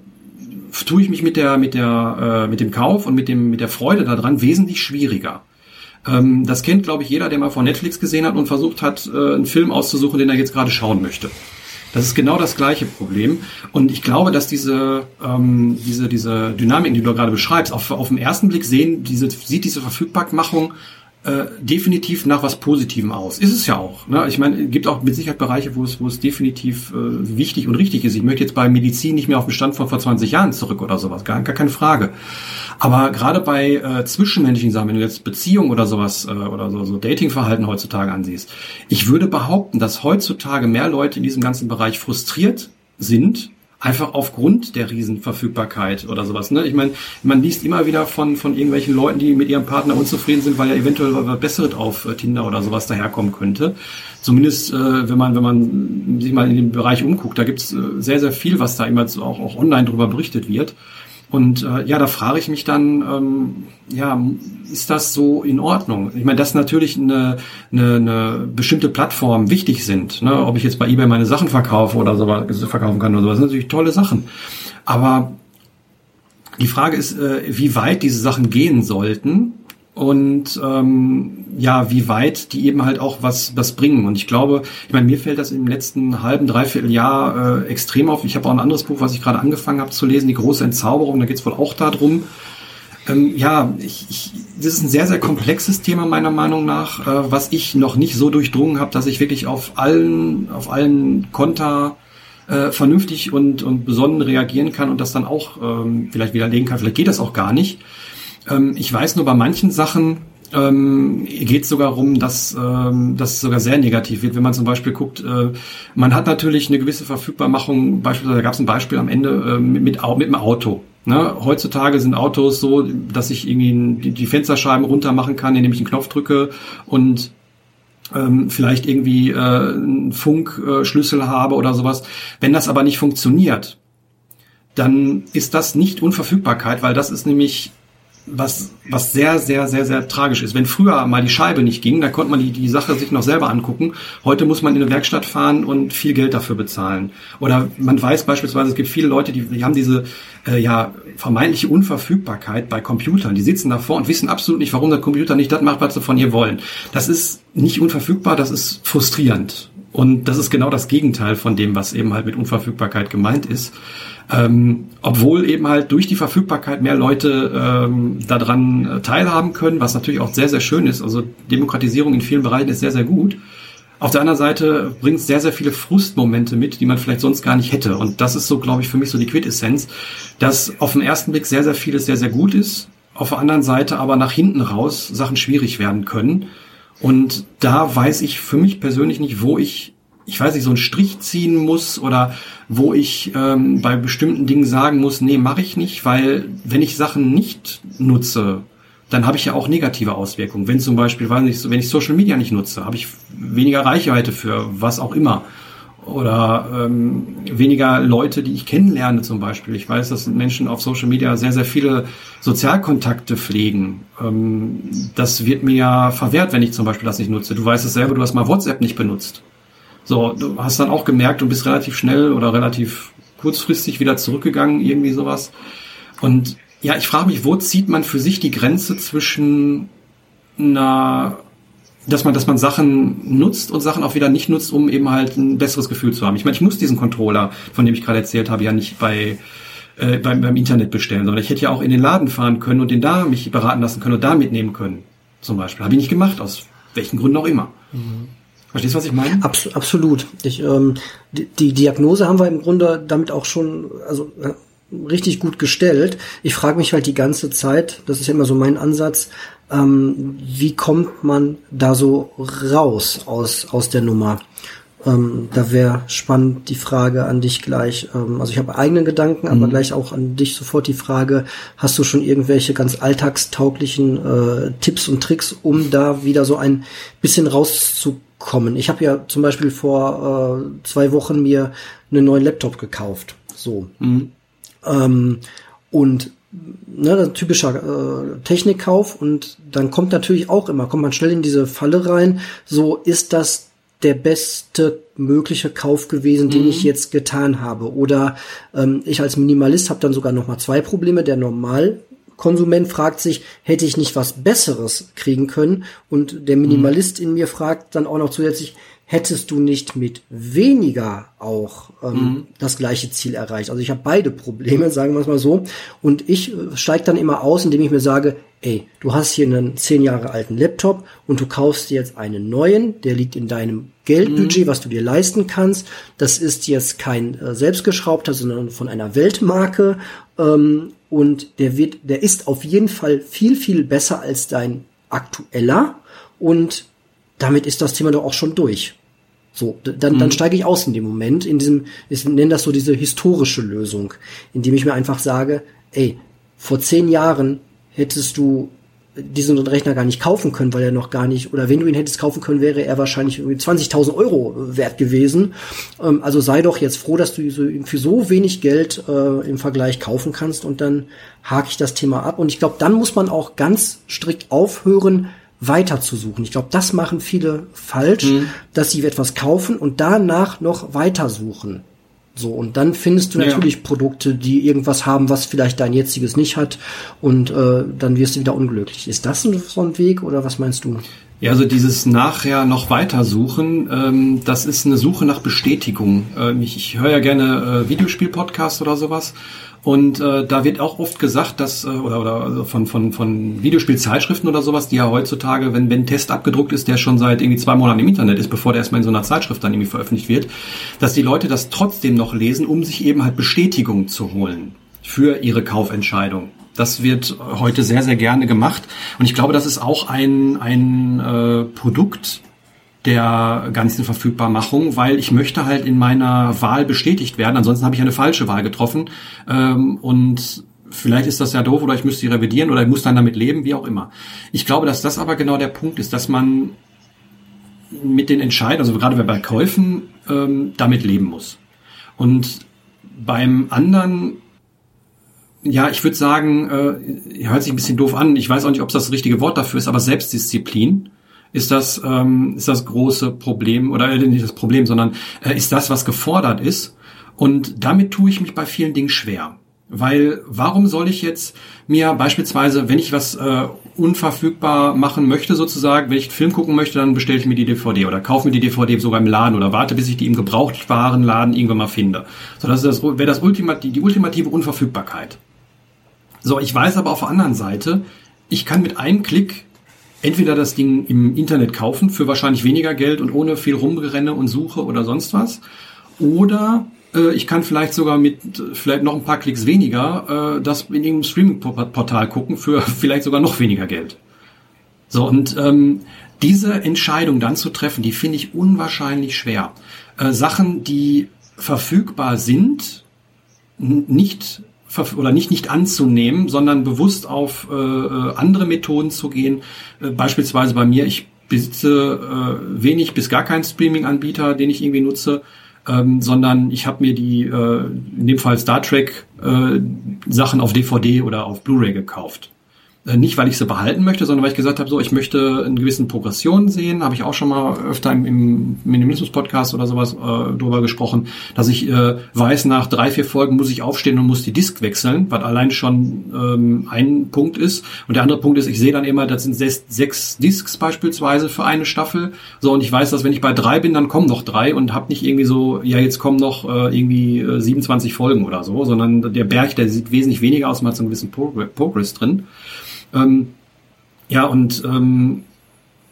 tue ich mich mit der mit der äh, mit dem Kauf und mit dem mit der Freude daran wesentlich schwieriger. Ähm, das kennt, glaube ich, jeder, der mal von Netflix gesehen hat und versucht hat, äh, einen Film auszusuchen, den er jetzt gerade schauen möchte. Das ist genau das gleiche Problem. Und ich glaube, dass diese, ähm, diese, diese Dynamik, die du gerade beschreibst, auf, auf den ersten Blick sehen, diese, sieht diese Verfügbarmachung äh, definitiv nach was Positivem aus. Ist es ja auch. Ne? Ich meine, es gibt auch mit Sicherheit Bereiche, wo es, wo es definitiv äh, wichtig und richtig ist. Ich möchte jetzt bei Medizin nicht mehr auf den Stand von vor 20 Jahren zurück oder sowas, gar, gar keine Frage. Aber gerade bei äh, zwischenmenschlichen Sachen, wenn du jetzt Beziehung oder sowas äh, oder so, so Datingverhalten heutzutage ansiehst, ich würde behaupten, dass heutzutage mehr Leute in diesem ganzen Bereich frustriert sind, Einfach aufgrund der Riesenverfügbarkeit oder sowas. Ne? Ich meine, man liest immer wieder von, von irgendwelchen Leuten, die mit ihrem Partner unzufrieden sind, weil er eventuell was Besseres auf äh, Tinder oder sowas daherkommen könnte. Zumindest, äh, wenn man, wenn man sich mal in dem Bereich umguckt, da gibt's äh, sehr, sehr viel, was da immer so auch, auch online drüber berichtet wird. Und äh, ja, da frage ich mich dann, ähm, ja, ist das so in Ordnung? Ich meine, dass natürlich eine, eine, eine bestimmte Plattform wichtig sind, ne? ob ich jetzt bei eBay meine Sachen verkaufe oder sowas verkaufen kann oder sowas, sind natürlich tolle Sachen. Aber die Frage ist, äh, wie weit diese Sachen gehen sollten und ähm, ja, wie weit die eben halt auch was was bringen. Und ich glaube, ich meine, mir fällt das im letzten halben, dreiviertel Jahr äh, extrem auf. Ich habe auch ein anderes Buch, was ich gerade angefangen habe zu lesen, die große Entzauberung. Da geht es wohl auch darum. Ähm, ja, ich, ich, das ist ein sehr sehr komplexes Thema meiner Meinung nach, äh, was ich noch nicht so durchdrungen habe, dass ich wirklich auf allen auf allen Konter äh, vernünftig und und besonnen reagieren kann und das dann auch ähm, vielleicht widerlegen kann. Vielleicht geht das auch gar nicht. Ähm, ich weiß nur, bei manchen Sachen ähm, geht es sogar darum, dass ähm, das sogar sehr negativ wird. Wenn man zum Beispiel guckt, äh, man hat natürlich eine gewisse Verfügbarmachung, beispielsweise da gab es ein Beispiel am Ende äh, mit, mit, mit dem Auto. Ne? Heutzutage sind Autos so, dass ich irgendwie die, die Fensterscheiben runter machen kann, indem ich einen Knopf drücke und ähm, vielleicht irgendwie äh, einen Funkschlüssel habe oder sowas. Wenn das aber nicht funktioniert, dann ist das nicht Unverfügbarkeit, weil das ist nämlich was, was sehr, sehr, sehr, sehr tragisch ist. Wenn früher mal die Scheibe nicht ging, da konnte man die, die Sache sich noch selber angucken. Heute muss man in eine Werkstatt fahren und viel Geld dafür bezahlen. Oder man weiß beispielsweise, es gibt viele Leute, die, die haben diese äh, ja vermeintliche Unverfügbarkeit bei Computern. Die sitzen davor und wissen absolut nicht, warum der Computer nicht das macht, was sie von ihr wollen. Das ist nicht unverfügbar, das ist frustrierend. Und das ist genau das Gegenteil von dem, was eben halt mit Unverfügbarkeit gemeint ist. Ähm, obwohl eben halt durch die Verfügbarkeit mehr Leute ähm, daran äh, teilhaben können, was natürlich auch sehr, sehr schön ist. Also Demokratisierung in vielen Bereichen ist sehr, sehr gut. Auf der anderen Seite bringt es sehr, sehr viele Frustmomente mit, die man vielleicht sonst gar nicht hätte. Und das ist so, glaube ich, für mich so die Quintessenz, dass auf den ersten Blick sehr, sehr vieles sehr, sehr gut ist, auf der anderen Seite aber nach hinten raus Sachen schwierig werden können. Und da weiß ich für mich persönlich nicht, wo ich, ich weiß nicht, so einen Strich ziehen muss oder wo ich ähm, bei bestimmten Dingen sagen muss, nee, mache ich nicht, weil wenn ich Sachen nicht nutze, dann habe ich ja auch negative Auswirkungen. Wenn zum Beispiel, weiß nicht, wenn ich Social Media nicht nutze, habe ich weniger Reichweite für was auch immer. Oder ähm, weniger Leute, die ich kennenlerne zum Beispiel. Ich weiß, dass Menschen auf Social Media sehr, sehr viele Sozialkontakte pflegen. Ähm, das wird mir ja verwehrt, wenn ich zum Beispiel das nicht nutze. Du weißt es selber, du hast mal WhatsApp nicht benutzt. So, du hast dann auch gemerkt, du bist relativ schnell oder relativ kurzfristig wieder zurückgegangen, irgendwie sowas. Und ja, ich frage mich, wo zieht man für sich die Grenze zwischen einer, dass man, dass man Sachen nutzt und Sachen auch wieder nicht nutzt, um eben halt ein besseres Gefühl zu haben. Ich meine, ich muss diesen Controller, von dem ich gerade erzählt habe, ja nicht bei äh, beim, beim Internet bestellen, sondern ich hätte ja auch in den Laden fahren können und den da mich beraten lassen können und da mitnehmen können. Zum Beispiel. Habe ich nicht gemacht, aus welchen Gründen auch immer. Mhm. Verstehst du, was ich meine? Abs absolut. Ich, ähm, die, die Diagnose haben wir im Grunde damit auch schon, also äh, richtig gut gestellt. Ich frage mich halt die ganze Zeit, das ist ja immer so mein Ansatz, ähm, wie kommt man da so raus aus, aus der Nummer? Ähm, da wäre spannend die Frage an dich gleich. Ähm, also ich habe eigene Gedanken, aber mhm. gleich auch an dich sofort die Frage, hast du schon irgendwelche ganz alltagstauglichen äh, Tipps und Tricks, um da wieder so ein bisschen rauszukommen? Ich habe ja zum Beispiel vor äh, zwei Wochen mir einen neuen Laptop gekauft. So. Mhm. Ähm, und ne, typischer äh, Technikkauf und dann kommt natürlich auch immer, kommt man schnell in diese Falle rein, so ist das der beste mögliche Kauf gewesen, den mhm. ich jetzt getan habe. Oder ähm, ich als Minimalist habe dann sogar noch mal zwei Probleme. Der Normalkonsument fragt sich, hätte ich nicht was Besseres kriegen können? Und der Minimalist mhm. in mir fragt dann auch noch zusätzlich, hättest du nicht mit weniger auch ähm, mhm. das gleiche Ziel erreicht. Also ich habe beide Probleme, sagen wir es mal so. Und ich äh, steige dann immer aus, indem ich mir sage, ey, du hast hier einen zehn Jahre alten Laptop und du kaufst dir jetzt einen neuen, der liegt in deinem Geldbudget, mhm. was du dir leisten kannst. Das ist jetzt kein äh, selbstgeschraubter, sondern von einer Weltmarke. Ähm, und der wird, der ist auf jeden Fall viel, viel besser als dein aktueller. Und damit ist das Thema doch auch schon durch. So, dann, mhm. dann steige ich aus in dem Moment, in diesem, ich nenne das so diese historische Lösung, indem ich mir einfach sage, ey, vor zehn Jahren hättest du diesen Rechner gar nicht kaufen können, weil er noch gar nicht, oder wenn du ihn hättest kaufen können, wäre er wahrscheinlich irgendwie 20.000 Euro wert gewesen. Ähm, also sei doch jetzt froh, dass du ihn für so wenig Geld äh, im Vergleich kaufen kannst und dann hake ich das Thema ab. Und ich glaube, dann muss man auch ganz strikt aufhören, weiter zu suchen. Ich glaube, das machen viele falsch, mhm. dass sie etwas kaufen und danach noch weiter suchen. So, und dann findest du natürlich ja. Produkte, die irgendwas haben, was vielleicht dein jetziges nicht hat, und äh, dann wirst du wieder unglücklich. Ist das so ein Weg oder was meinst du? Ja, also dieses nachher noch weiter suchen, ähm, das ist eine Suche nach Bestätigung. Ähm, ich, ich höre ja gerne äh, Videospiel-Podcasts oder sowas. Und äh, da wird auch oft gesagt, dass, äh, oder, oder also von, von, von Videospielzeitschriften oder sowas, die ja heutzutage, wenn, wenn ein Test abgedruckt ist, der schon seit irgendwie zwei Monaten im Internet ist, bevor der erstmal in so einer Zeitschrift dann irgendwie veröffentlicht wird, dass die Leute das trotzdem noch lesen, um sich eben halt Bestätigung zu holen für ihre Kaufentscheidung. Das wird heute sehr, sehr gerne gemacht. Und ich glaube, das ist auch ein, ein äh, Produkt der ganzen Verfügbarmachung, weil ich möchte halt in meiner Wahl bestätigt werden. Ansonsten habe ich eine falsche Wahl getroffen. Ähm, und vielleicht ist das ja doof oder ich müsste sie revidieren oder ich muss dann damit leben, wie auch immer. Ich glaube, dass das aber genau der Punkt ist, dass man mit den Entscheidungen, also gerade bei Käufen, ähm, damit leben muss. Und beim anderen, ja, ich würde sagen, äh, hört sich ein bisschen doof an. Ich weiß auch nicht, ob es das richtige Wort dafür ist, aber Selbstdisziplin ist das, ähm, ist das große Problem oder äh, nicht das Problem, sondern äh, ist das, was gefordert ist. Und damit tue ich mich bei vielen Dingen schwer. Weil warum soll ich jetzt mir beispielsweise, wenn ich was äh, unverfügbar machen möchte sozusagen, wenn ich einen Film gucken möchte, dann bestelle ich mir die DVD oder kaufe mir die DVD sogar im Laden oder warte, bis ich die im Gebrauchtwarenladen irgendwann mal finde. So, das, das wäre das Ultimat, die, die ultimative Unverfügbarkeit. So, ich weiß aber auf der anderen Seite, ich kann mit einem Klick entweder das Ding im Internet kaufen für wahrscheinlich weniger Geld und ohne viel Rumgerenne und Suche oder sonst was. Oder äh, ich kann vielleicht sogar mit vielleicht noch ein paar Klicks weniger äh, das in irgendeinem Streaming-Portal gucken für vielleicht sogar noch weniger Geld. So, und ähm, diese Entscheidung dann zu treffen, die finde ich unwahrscheinlich schwer. Äh, Sachen, die verfügbar sind, nicht oder nicht nicht anzunehmen, sondern bewusst auf äh, äh, andere Methoden zu gehen. Äh, beispielsweise bei mir, ich besitze äh, wenig bis gar keinen Streaming-Anbieter, den ich irgendwie nutze, ähm, sondern ich habe mir die, äh, in dem Fall Star Trek, äh, Sachen auf DVD oder auf Blu-ray gekauft. Äh, nicht, weil ich sie behalten möchte, sondern weil ich gesagt habe, so, ich möchte eine gewissen Progression sehen. Habe ich auch schon mal öfter im, im Minimalismus-Podcast oder sowas äh, drüber gesprochen, dass ich äh, weiß, nach drei, vier Folgen muss ich aufstehen und muss die Disk wechseln, was allein schon ähm, ein Punkt ist. Und der andere Punkt ist, ich sehe dann immer, das sind sechs, sechs Discs beispielsweise für eine Staffel. So, und ich weiß, dass wenn ich bei drei bin, dann kommen noch drei und habe nicht irgendwie so, ja, jetzt kommen noch äh, irgendwie äh, 27 Folgen oder so, sondern der Berg, der sieht wesentlich weniger aus, man hat so einen gewissen Progress drin. Ähm, ja, und ähm,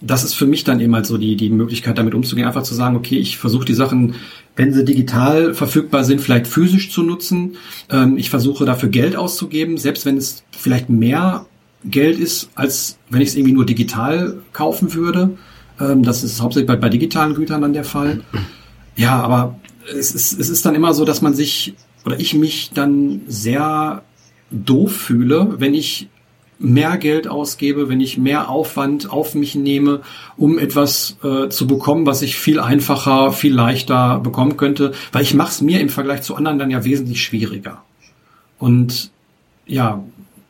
das ist für mich dann eben halt so die, die Möglichkeit, damit umzugehen, einfach zu sagen, okay, ich versuche die Sachen, wenn sie digital verfügbar sind, vielleicht physisch zu nutzen. Ähm, ich versuche dafür Geld auszugeben, selbst wenn es vielleicht mehr Geld ist, als wenn ich es irgendwie nur digital kaufen würde. Ähm, das ist hauptsächlich bei, bei digitalen Gütern dann der Fall. Ja, aber es ist, es ist dann immer so, dass man sich oder ich mich dann sehr doof fühle, wenn ich mehr Geld ausgebe, wenn ich mehr Aufwand auf mich nehme, um etwas äh, zu bekommen, was ich viel einfacher, viel leichter bekommen könnte, weil ich mache es mir im Vergleich zu anderen dann ja wesentlich schwieriger. Und ja,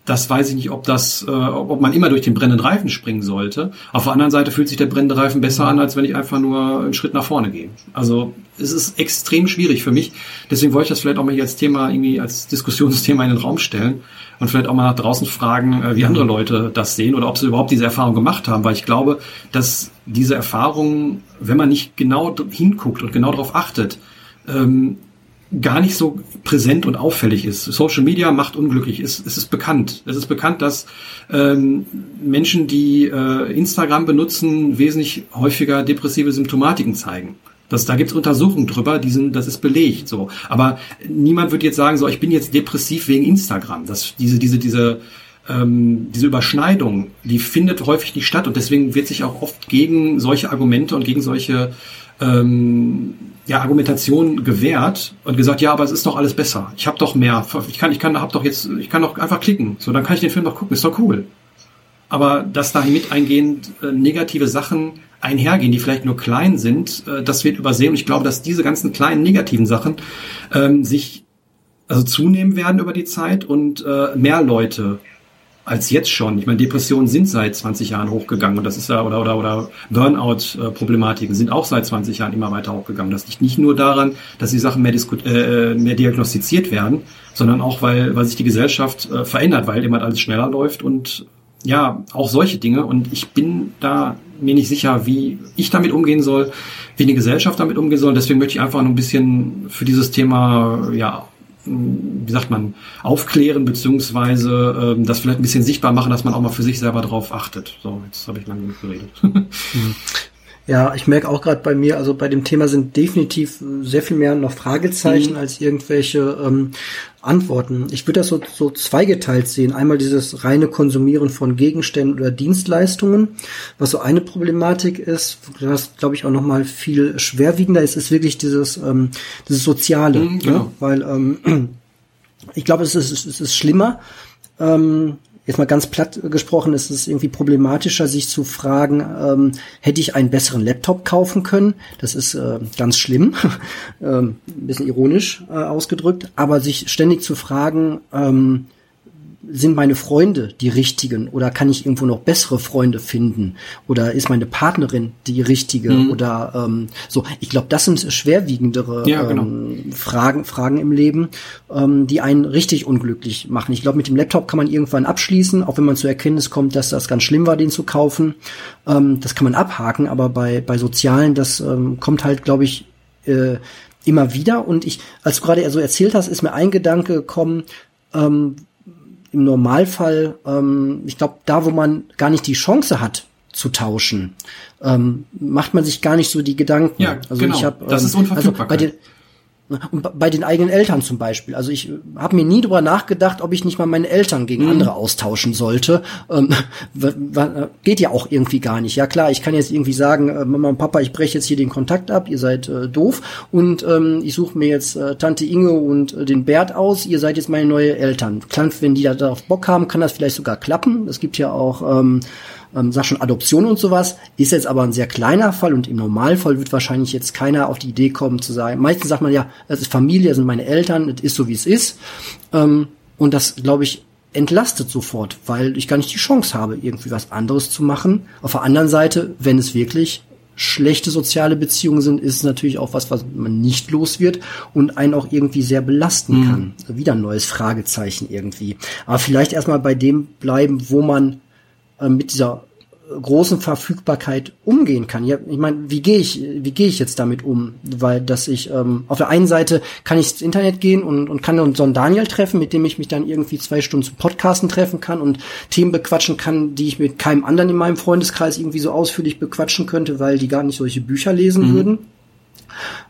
das weiß ich nicht, ob das, äh, ob man immer durch den brennenden Reifen springen sollte. Auf der anderen Seite fühlt sich der brennende Reifen besser an, als wenn ich einfach nur einen Schritt nach vorne gehe. Also es ist extrem schwierig für mich. Deswegen wollte ich das vielleicht auch mal hier als Thema irgendwie als Diskussionsthema in den Raum stellen und vielleicht auch mal nach draußen fragen, äh, wie andere Leute das sehen oder ob sie überhaupt diese Erfahrung gemacht haben, weil ich glaube, dass diese Erfahrung, wenn man nicht genau hinguckt und genau darauf achtet, ähm, gar nicht so präsent und auffällig ist. Social Media macht unglücklich. Es, es ist bekannt. Es ist bekannt, dass ähm, Menschen, die äh, Instagram benutzen, wesentlich häufiger depressive Symptomatiken zeigen. Das, da gibt es Untersuchungen drüber, die sind, das ist belegt. So, aber niemand wird jetzt sagen, so ich bin jetzt depressiv wegen Instagram. Das, diese, diese, diese ähm, diese Überschneidung, die findet häufig nicht statt und deswegen wird sich auch oft gegen solche Argumente und gegen solche ähm, ja, Argumentation gewährt und gesagt, ja, aber es ist doch alles besser. Ich habe doch mehr. Ich kann, ich kann, hab doch jetzt, ich kann doch einfach klicken. So, dann kann ich den Film doch gucken. Ist doch cool. Aber dass da mit eingehend äh, negative Sachen einhergehen, die vielleicht nur klein sind, äh, das wird übersehen. Und ich glaube, dass diese ganzen kleinen negativen Sachen ähm, sich also zunehmen werden über die Zeit und äh, mehr Leute als jetzt schon. Ich meine, Depressionen sind seit 20 Jahren hochgegangen und das ist ja, oder, oder, oder Burnout-Problematiken sind auch seit 20 Jahren immer weiter hochgegangen. Das liegt nicht nur daran, dass die Sachen mehr, diskut äh, mehr diagnostiziert werden, sondern auch, weil, weil sich die Gesellschaft äh, verändert, weil immer alles schneller läuft und ja, auch solche Dinge. Und ich bin da mir nicht sicher, wie ich damit umgehen soll, wie die Gesellschaft damit umgehen soll. Deswegen möchte ich einfach noch ein bisschen für dieses Thema, ja, wie sagt man, aufklären beziehungsweise ähm, das vielleicht ein bisschen sichtbar machen, dass man auch mal für sich selber drauf achtet. So, jetzt habe ich lange genug geredet. Ja, ich merke auch gerade bei mir, also bei dem Thema sind definitiv sehr viel mehr noch Fragezeichen mhm. als irgendwelche ähm, Antworten. Ich würde das so, so zweigeteilt sehen. Einmal dieses reine Konsumieren von Gegenständen oder Dienstleistungen, was so eine Problematik ist, was glaube ich auch noch mal viel schwerwiegender ist, ist wirklich dieses ähm, dieses Soziale, mhm, genau. ne? weil ähm, ich glaube, es ist, es ist schlimmer. Ähm, jetzt mal ganz platt gesprochen, ist es irgendwie problematischer, sich zu fragen, ähm, hätte ich einen besseren Laptop kaufen können? Das ist äh, ganz schlimm, ähm, ein bisschen ironisch äh, ausgedrückt, aber sich ständig zu fragen, ähm, sind meine Freunde die richtigen oder kann ich irgendwo noch bessere Freunde finden? Oder ist meine Partnerin die richtige? Mhm. oder ähm, so. Ich glaube das sind schwerwiegendere ja, genau. ähm, Fragen Fragen im Leben ähm, die einen richtig unglücklich machen. Ich glaube mit dem Laptop kann man irgendwann abschließen auch wenn man zur Erkenntnis kommt dass das ganz schlimm war den zu kaufen. Ähm, das kann man abhaken aber bei bei sozialen das ähm, kommt halt glaube ich äh, immer wieder. Und ich als du gerade so erzählt hast ist mir ein Gedanke gekommen ähm, im Normalfall, ähm, ich glaube, da, wo man gar nicht die Chance hat, zu tauschen, ähm, macht man sich gar nicht so die Gedanken. Ja, also genau. Ich hab, das ähm, ist Unverfügbarkeit. Also bei den, und bei den eigenen Eltern zum Beispiel. Also ich habe mir nie drüber nachgedacht, ob ich nicht mal meine Eltern gegen mhm. andere austauschen sollte. Ähm, geht ja auch irgendwie gar nicht. Ja klar, ich kann jetzt irgendwie sagen, äh, Mama und Papa, ich breche jetzt hier den Kontakt ab, ihr seid äh, doof und ähm, ich suche mir jetzt äh, Tante Inge und äh, den Bert aus, ihr seid jetzt meine neue Eltern. Klar, wenn die da darauf Bock haben, kann das vielleicht sogar klappen. Es gibt ja auch ähm, ähm, sag schon Adoption und sowas, ist jetzt aber ein sehr kleiner Fall und im Normalfall wird wahrscheinlich jetzt keiner auf die Idee kommen zu sagen, meistens sagt man ja, es ist Familie, es sind meine Eltern, es ist so wie es ist. Ähm, und das, glaube ich, entlastet sofort, weil ich gar nicht die Chance habe, irgendwie was anderes zu machen. Auf der anderen Seite, wenn es wirklich schlechte soziale Beziehungen sind, ist es natürlich auch was, was man nicht los wird und einen auch irgendwie sehr belasten mhm. kann. Also wieder ein neues Fragezeichen irgendwie. Aber vielleicht erstmal bei dem bleiben, wo man äh, mit dieser großen Verfügbarkeit umgehen kann. Ja, ich meine, wie gehe ich, wie gehe ich jetzt damit um? Weil, dass ich ähm, auf der einen Seite kann ich ins Internet gehen und, und kann dann so einen Daniel treffen, mit dem ich mich dann irgendwie zwei Stunden zum Podcasten treffen kann und Themen bequatschen kann, die ich mit keinem anderen in meinem Freundeskreis irgendwie so ausführlich bequatschen könnte, weil die gar nicht solche Bücher lesen mhm. würden.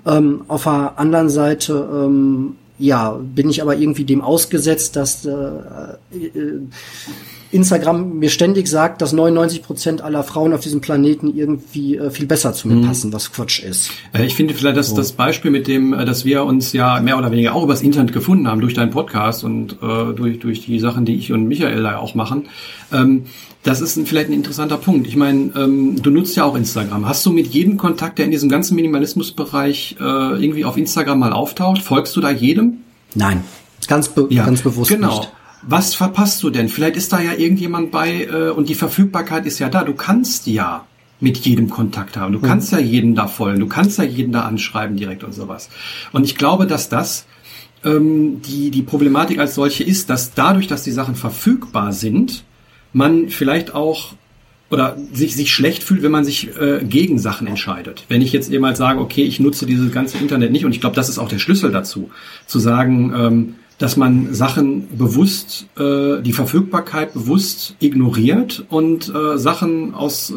Ähm, auf der anderen Seite ähm, ja, bin ich aber irgendwie dem ausgesetzt, dass äh, äh, Instagram mir ständig sagt, dass 99 Prozent aller Frauen auf diesem Planeten irgendwie äh, viel besser zu mir mhm. passen, was Quatsch ist. Äh, ich finde vielleicht, dass so. das Beispiel mit dem, äh, dass wir uns ja mehr oder weniger auch übers Internet gefunden haben durch deinen Podcast und äh, durch durch die Sachen, die ich und Michael da auch machen. Ähm, das ist ein, vielleicht ein interessanter Punkt. Ich meine, ähm, du nutzt ja auch Instagram. Hast du mit jedem Kontakt, der in diesem ganzen Minimalismusbereich äh, irgendwie auf Instagram mal auftaucht, folgst du da jedem? Nein, ganz, be ja, ganz bewusst genau. nicht was verpasst du denn? Vielleicht ist da ja irgendjemand bei äh, und die Verfügbarkeit ist ja da. Du kannst ja mit jedem Kontakt haben. Du mhm. kannst ja jeden da folgen. Du kannst ja jeden da anschreiben direkt und sowas. Und ich glaube, dass das ähm, die, die Problematik als solche ist, dass dadurch, dass die Sachen verfügbar sind, man vielleicht auch oder sich, sich schlecht fühlt, wenn man sich äh, gegen Sachen entscheidet. Wenn ich jetzt eben halt sage, okay, ich nutze dieses ganze Internet nicht und ich glaube, das ist auch der Schlüssel dazu, zu sagen, ähm, dass man Sachen bewusst, äh, die Verfügbarkeit bewusst ignoriert und äh, Sachen aus, äh,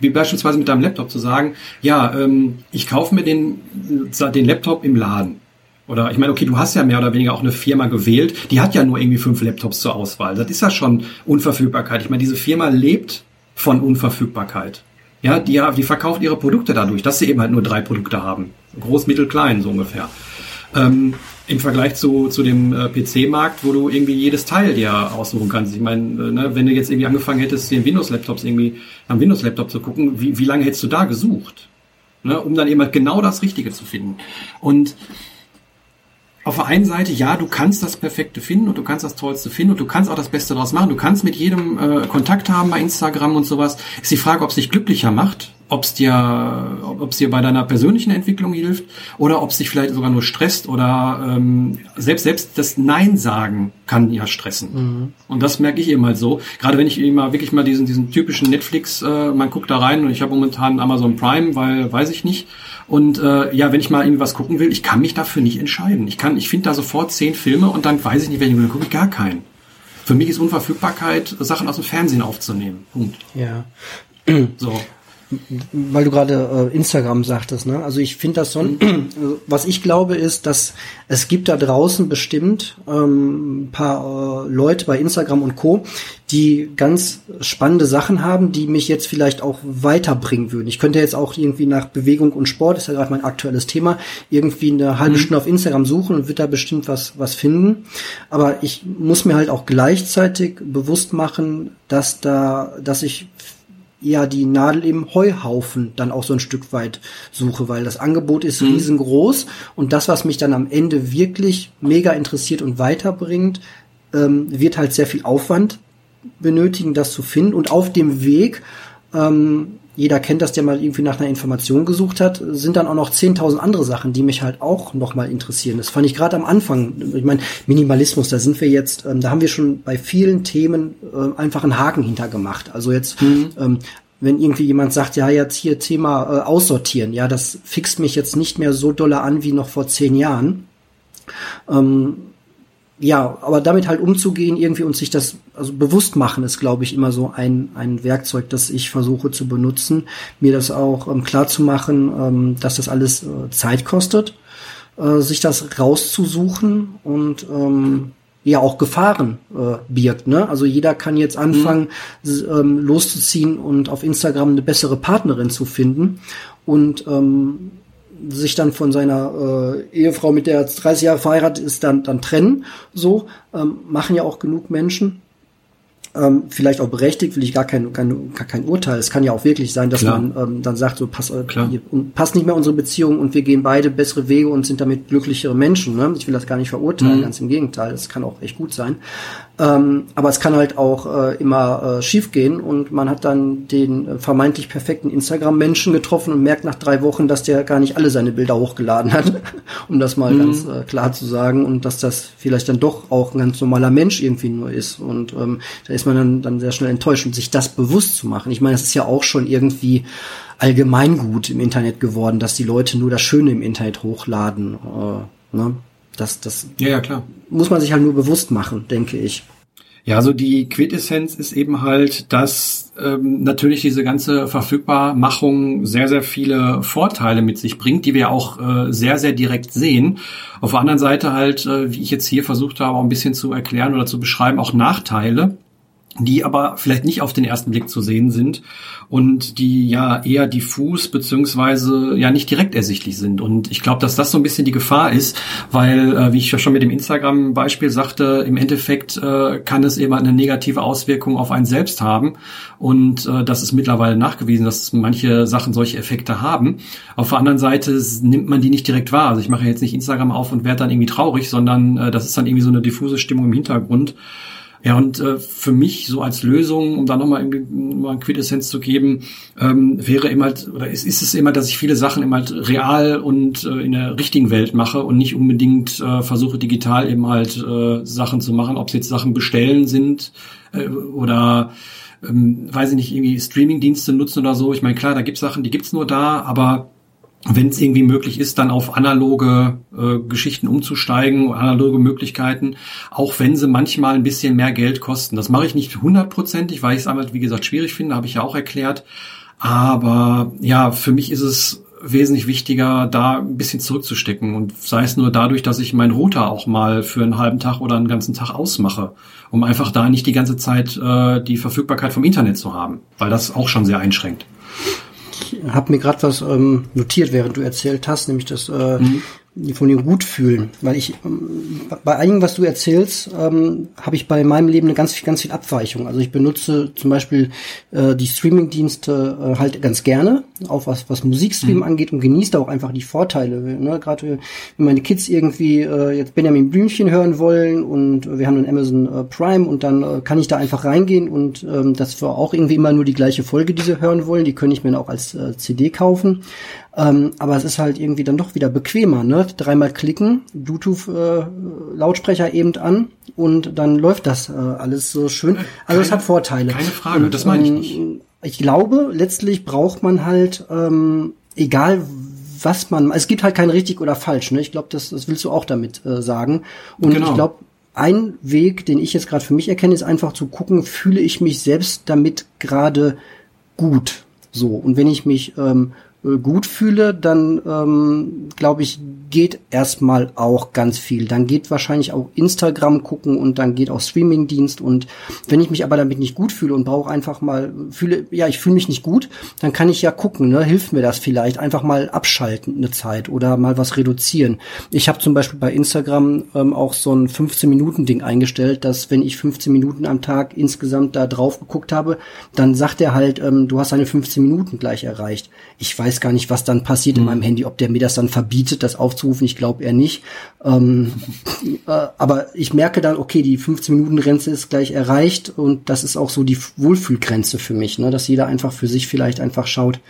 wie beispielsweise mit deinem Laptop zu sagen, ja, ähm, ich kaufe mir den, den Laptop im Laden. Oder ich meine, okay, du hast ja mehr oder weniger auch eine Firma gewählt, die hat ja nur irgendwie fünf Laptops zur Auswahl. Das ist ja schon Unverfügbarkeit. Ich meine, diese Firma lebt von Unverfügbarkeit. Ja, die, die verkauft ihre Produkte dadurch, dass sie eben halt nur drei Produkte haben. Groß, mittel, klein, so ungefähr. Ähm, im Vergleich zu, zu dem äh, PC-Markt, wo du irgendwie jedes Teil dir aussuchen kannst. Ich meine, äh, ne, wenn du jetzt irgendwie angefangen hättest, den Windows-Laptops irgendwie am Windows-Laptop zu gucken, wie, wie lange hättest du da gesucht? Ne, um dann eben halt genau das Richtige zu finden. Und auf der einen Seite, ja, du kannst das Perfekte finden und du kannst das Tollste finden und du kannst auch das Beste daraus machen. Du kannst mit jedem äh, Kontakt haben bei Instagram und sowas. Ist die Frage, ob es dich glücklicher macht, ob es dir, ob es dir bei deiner persönlichen Entwicklung hilft oder ob es dich vielleicht sogar nur stresst oder ähm, selbst selbst das Nein sagen kann ja stressen. Mhm. Und das merke ich eben halt so. Gerade wenn ich immer wirklich mal diesen diesen typischen Netflix, äh, man guckt da rein und ich habe momentan Amazon Prime, weil weiß ich nicht. Und äh, ja, wenn ich mal irgendwie was gucken will, ich kann mich dafür nicht entscheiden. Ich kann, ich finde da sofort zehn Filme und dann weiß ich nicht, welchen gucke ich gar keinen. Für mich ist Unverfügbarkeit, Sachen aus dem Fernsehen aufzunehmen. Punkt. Ja. So weil du gerade äh, Instagram sagtest, ne? Also ich finde das so, was ich glaube ist, dass es gibt da draußen bestimmt ähm, ein paar äh, Leute bei Instagram und Co, die ganz spannende Sachen haben, die mich jetzt vielleicht auch weiterbringen würden. Ich könnte jetzt auch irgendwie nach Bewegung und Sport, ist ja gerade mein aktuelles Thema, irgendwie eine halbe mhm. Stunde auf Instagram suchen und wird da bestimmt was was finden. Aber ich muss mir halt auch gleichzeitig bewusst machen, dass da, dass ich eher die Nadel im Heuhaufen dann auch so ein Stück weit suche, weil das Angebot ist mhm. riesengroß und das, was mich dann am Ende wirklich mega interessiert und weiterbringt, ähm, wird halt sehr viel Aufwand benötigen, das zu finden und auf dem Weg ähm, jeder kennt das, der mal irgendwie nach einer Information gesucht hat, sind dann auch noch 10.000 andere Sachen, die mich halt auch nochmal interessieren. Das fand ich gerade am Anfang, ich meine, Minimalismus, da sind wir jetzt, ähm, da haben wir schon bei vielen Themen äh, einfach einen Haken hintergemacht. Also jetzt, mhm. ähm, wenn irgendwie jemand sagt, ja, jetzt hier Thema äh, aussortieren, ja, das fixt mich jetzt nicht mehr so dolle an wie noch vor zehn Jahren. Ähm, ja, aber damit halt umzugehen irgendwie und sich das also bewusst machen ist, glaube ich, immer so ein ein Werkzeug, das ich versuche zu benutzen, mir das auch ähm, klar zu machen, ähm, dass das alles äh, Zeit kostet, äh, sich das rauszusuchen und ähm, ja auch Gefahren äh, birgt. Ne? Also jeder kann jetzt anfangen, mhm. ähm, loszuziehen und auf Instagram eine bessere Partnerin zu finden und ähm, sich dann von seiner äh, Ehefrau, mit der er 30 Jahre verheiratet ist, dann, dann trennen. So ähm, machen ja auch genug Menschen ähm, vielleicht auch berechtigt, will ich gar kein, kein, kein Urteil. Es kann ja auch wirklich sein, dass Klar. man ähm, dann sagt, so pass, äh, passt nicht mehr unsere Beziehung und wir gehen beide bessere Wege und sind damit glücklichere Menschen. Ne? Ich will das gar nicht verurteilen, mhm. ganz im Gegenteil. Das kann auch echt gut sein. Ähm, aber es kann halt auch äh, immer äh, schief gehen und man hat dann den äh, vermeintlich perfekten Instagram-Menschen getroffen und merkt nach drei Wochen, dass der gar nicht alle seine Bilder hochgeladen hat, um das mal mhm. ganz äh, klar zu sagen und dass das vielleicht dann doch auch ein ganz normaler Mensch irgendwie nur ist und ähm, da ist man dann, dann sehr schnell enttäuscht und sich das bewusst zu machen. Ich meine, das ist ja auch schon irgendwie allgemeingut im Internet geworden, dass die Leute nur das Schöne im Internet hochladen. Äh, ne? Das, das ja, ja, klar. muss man sich halt nur bewusst machen, denke ich. Ja, also die Quintessenz ist eben halt, dass ähm, natürlich diese ganze Verfügbarmachung sehr, sehr viele Vorteile mit sich bringt, die wir auch äh, sehr, sehr direkt sehen. Auf der anderen Seite halt, äh, wie ich jetzt hier versucht habe, auch ein bisschen zu erklären oder zu beschreiben, auch Nachteile die aber vielleicht nicht auf den ersten Blick zu sehen sind und die ja eher diffus beziehungsweise ja nicht direkt ersichtlich sind. Und ich glaube, dass das so ein bisschen die Gefahr ist, weil, äh, wie ich ja schon mit dem Instagram-Beispiel sagte, im Endeffekt äh, kann es eben eine negative Auswirkung auf einen selbst haben. Und äh, das ist mittlerweile nachgewiesen, dass manche Sachen solche Effekte haben. Auf der anderen Seite nimmt man die nicht direkt wahr. Also ich mache jetzt nicht Instagram auf und werde dann irgendwie traurig, sondern äh, das ist dann irgendwie so eine diffuse Stimmung im Hintergrund. Ja, und äh, für mich so als Lösung, um da nochmal mal ein Quintessenz zu geben, ähm, wäre immer, oder ist, ist es immer, dass ich viele Sachen immer halt real und äh, in der richtigen Welt mache und nicht unbedingt äh, versuche, digital eben halt äh, Sachen zu machen, ob es jetzt Sachen bestellen sind äh, oder ähm, weiß ich nicht, irgendwie Streamingdienste nutzen oder so. Ich meine, klar, da gibt's Sachen, die gibt's nur da, aber wenn es irgendwie möglich ist, dann auf analoge äh, Geschichten umzusteigen, analoge Möglichkeiten, auch wenn sie manchmal ein bisschen mehr Geld kosten. Das mache ich nicht hundertprozentig, weil ich es einmal, wie gesagt, schwierig finde, habe ich ja auch erklärt. Aber ja, für mich ist es wesentlich wichtiger, da ein bisschen zurückzustecken und sei es nur dadurch, dass ich meinen Router auch mal für einen halben Tag oder einen ganzen Tag ausmache, um einfach da nicht die ganze Zeit äh, die Verfügbarkeit vom Internet zu haben, weil das auch schon sehr einschränkt habe mir gerade was ähm, notiert, während du erzählt hast, nämlich das äh, mhm von dem gut fühlen, weil ich ähm, bei einigen, was du erzählst, ähm, habe ich bei meinem Leben eine ganz ganz viel Abweichung. Also ich benutze zum Beispiel äh, die Streaming-Dienste äh, halt ganz gerne, auch was was Musikstream mhm. angeht und genieße auch einfach die Vorteile. Ne? Gerade wenn meine Kids irgendwie äh, jetzt Benjamin Blümchen hören wollen und wir haben einen Amazon äh, Prime und dann äh, kann ich da einfach reingehen und ähm, das war auch irgendwie immer nur die gleiche Folge, die sie hören wollen. Die können ich mir auch als äh, CD kaufen. Ähm, aber es ist halt irgendwie dann doch wieder bequemer, ne? Dreimal klicken, Bluetooth-Lautsprecher äh, eben an und dann läuft das äh, alles so schön. Also es hat Vorteile. Keine Frage, und, das meine ich nicht. Ähm, ich glaube, letztlich braucht man halt, ähm, egal was man, es gibt halt kein richtig oder falsch, ne? Ich glaube, das, das willst du auch damit äh, sagen. Und genau. ich glaube, ein Weg, den ich jetzt gerade für mich erkenne, ist einfach zu gucken, fühle ich mich selbst damit gerade gut. So. Und wenn ich mich ähm, äh, gut fühle, dann ähm, glaube ich, geht erstmal auch ganz viel. Dann geht wahrscheinlich auch Instagram gucken und dann geht auch Streamingdienst und wenn ich mich aber damit nicht gut fühle und brauche einfach mal fühle ja, ich fühle mich nicht gut, dann kann ich ja gucken, ne, hilft mir das vielleicht einfach mal abschalten eine Zeit oder mal was reduzieren. Ich habe zum Beispiel bei Instagram ähm, auch so ein 15 Minuten Ding eingestellt, dass wenn ich 15 Minuten am Tag insgesamt da drauf geguckt habe, dann sagt er halt, ähm, du hast deine 15 Minuten gleich erreicht. Ich weiß gar nicht, was dann passiert mhm. in meinem Handy, ob der mir das dann verbietet, das aufzurufen. Ich glaube eher nicht. Ähm, äh, aber ich merke dann, okay, die 15-Minuten-Grenze ist gleich erreicht und das ist auch so die Wohlfühlgrenze für mich, ne? dass jeder einfach für sich vielleicht einfach schaut,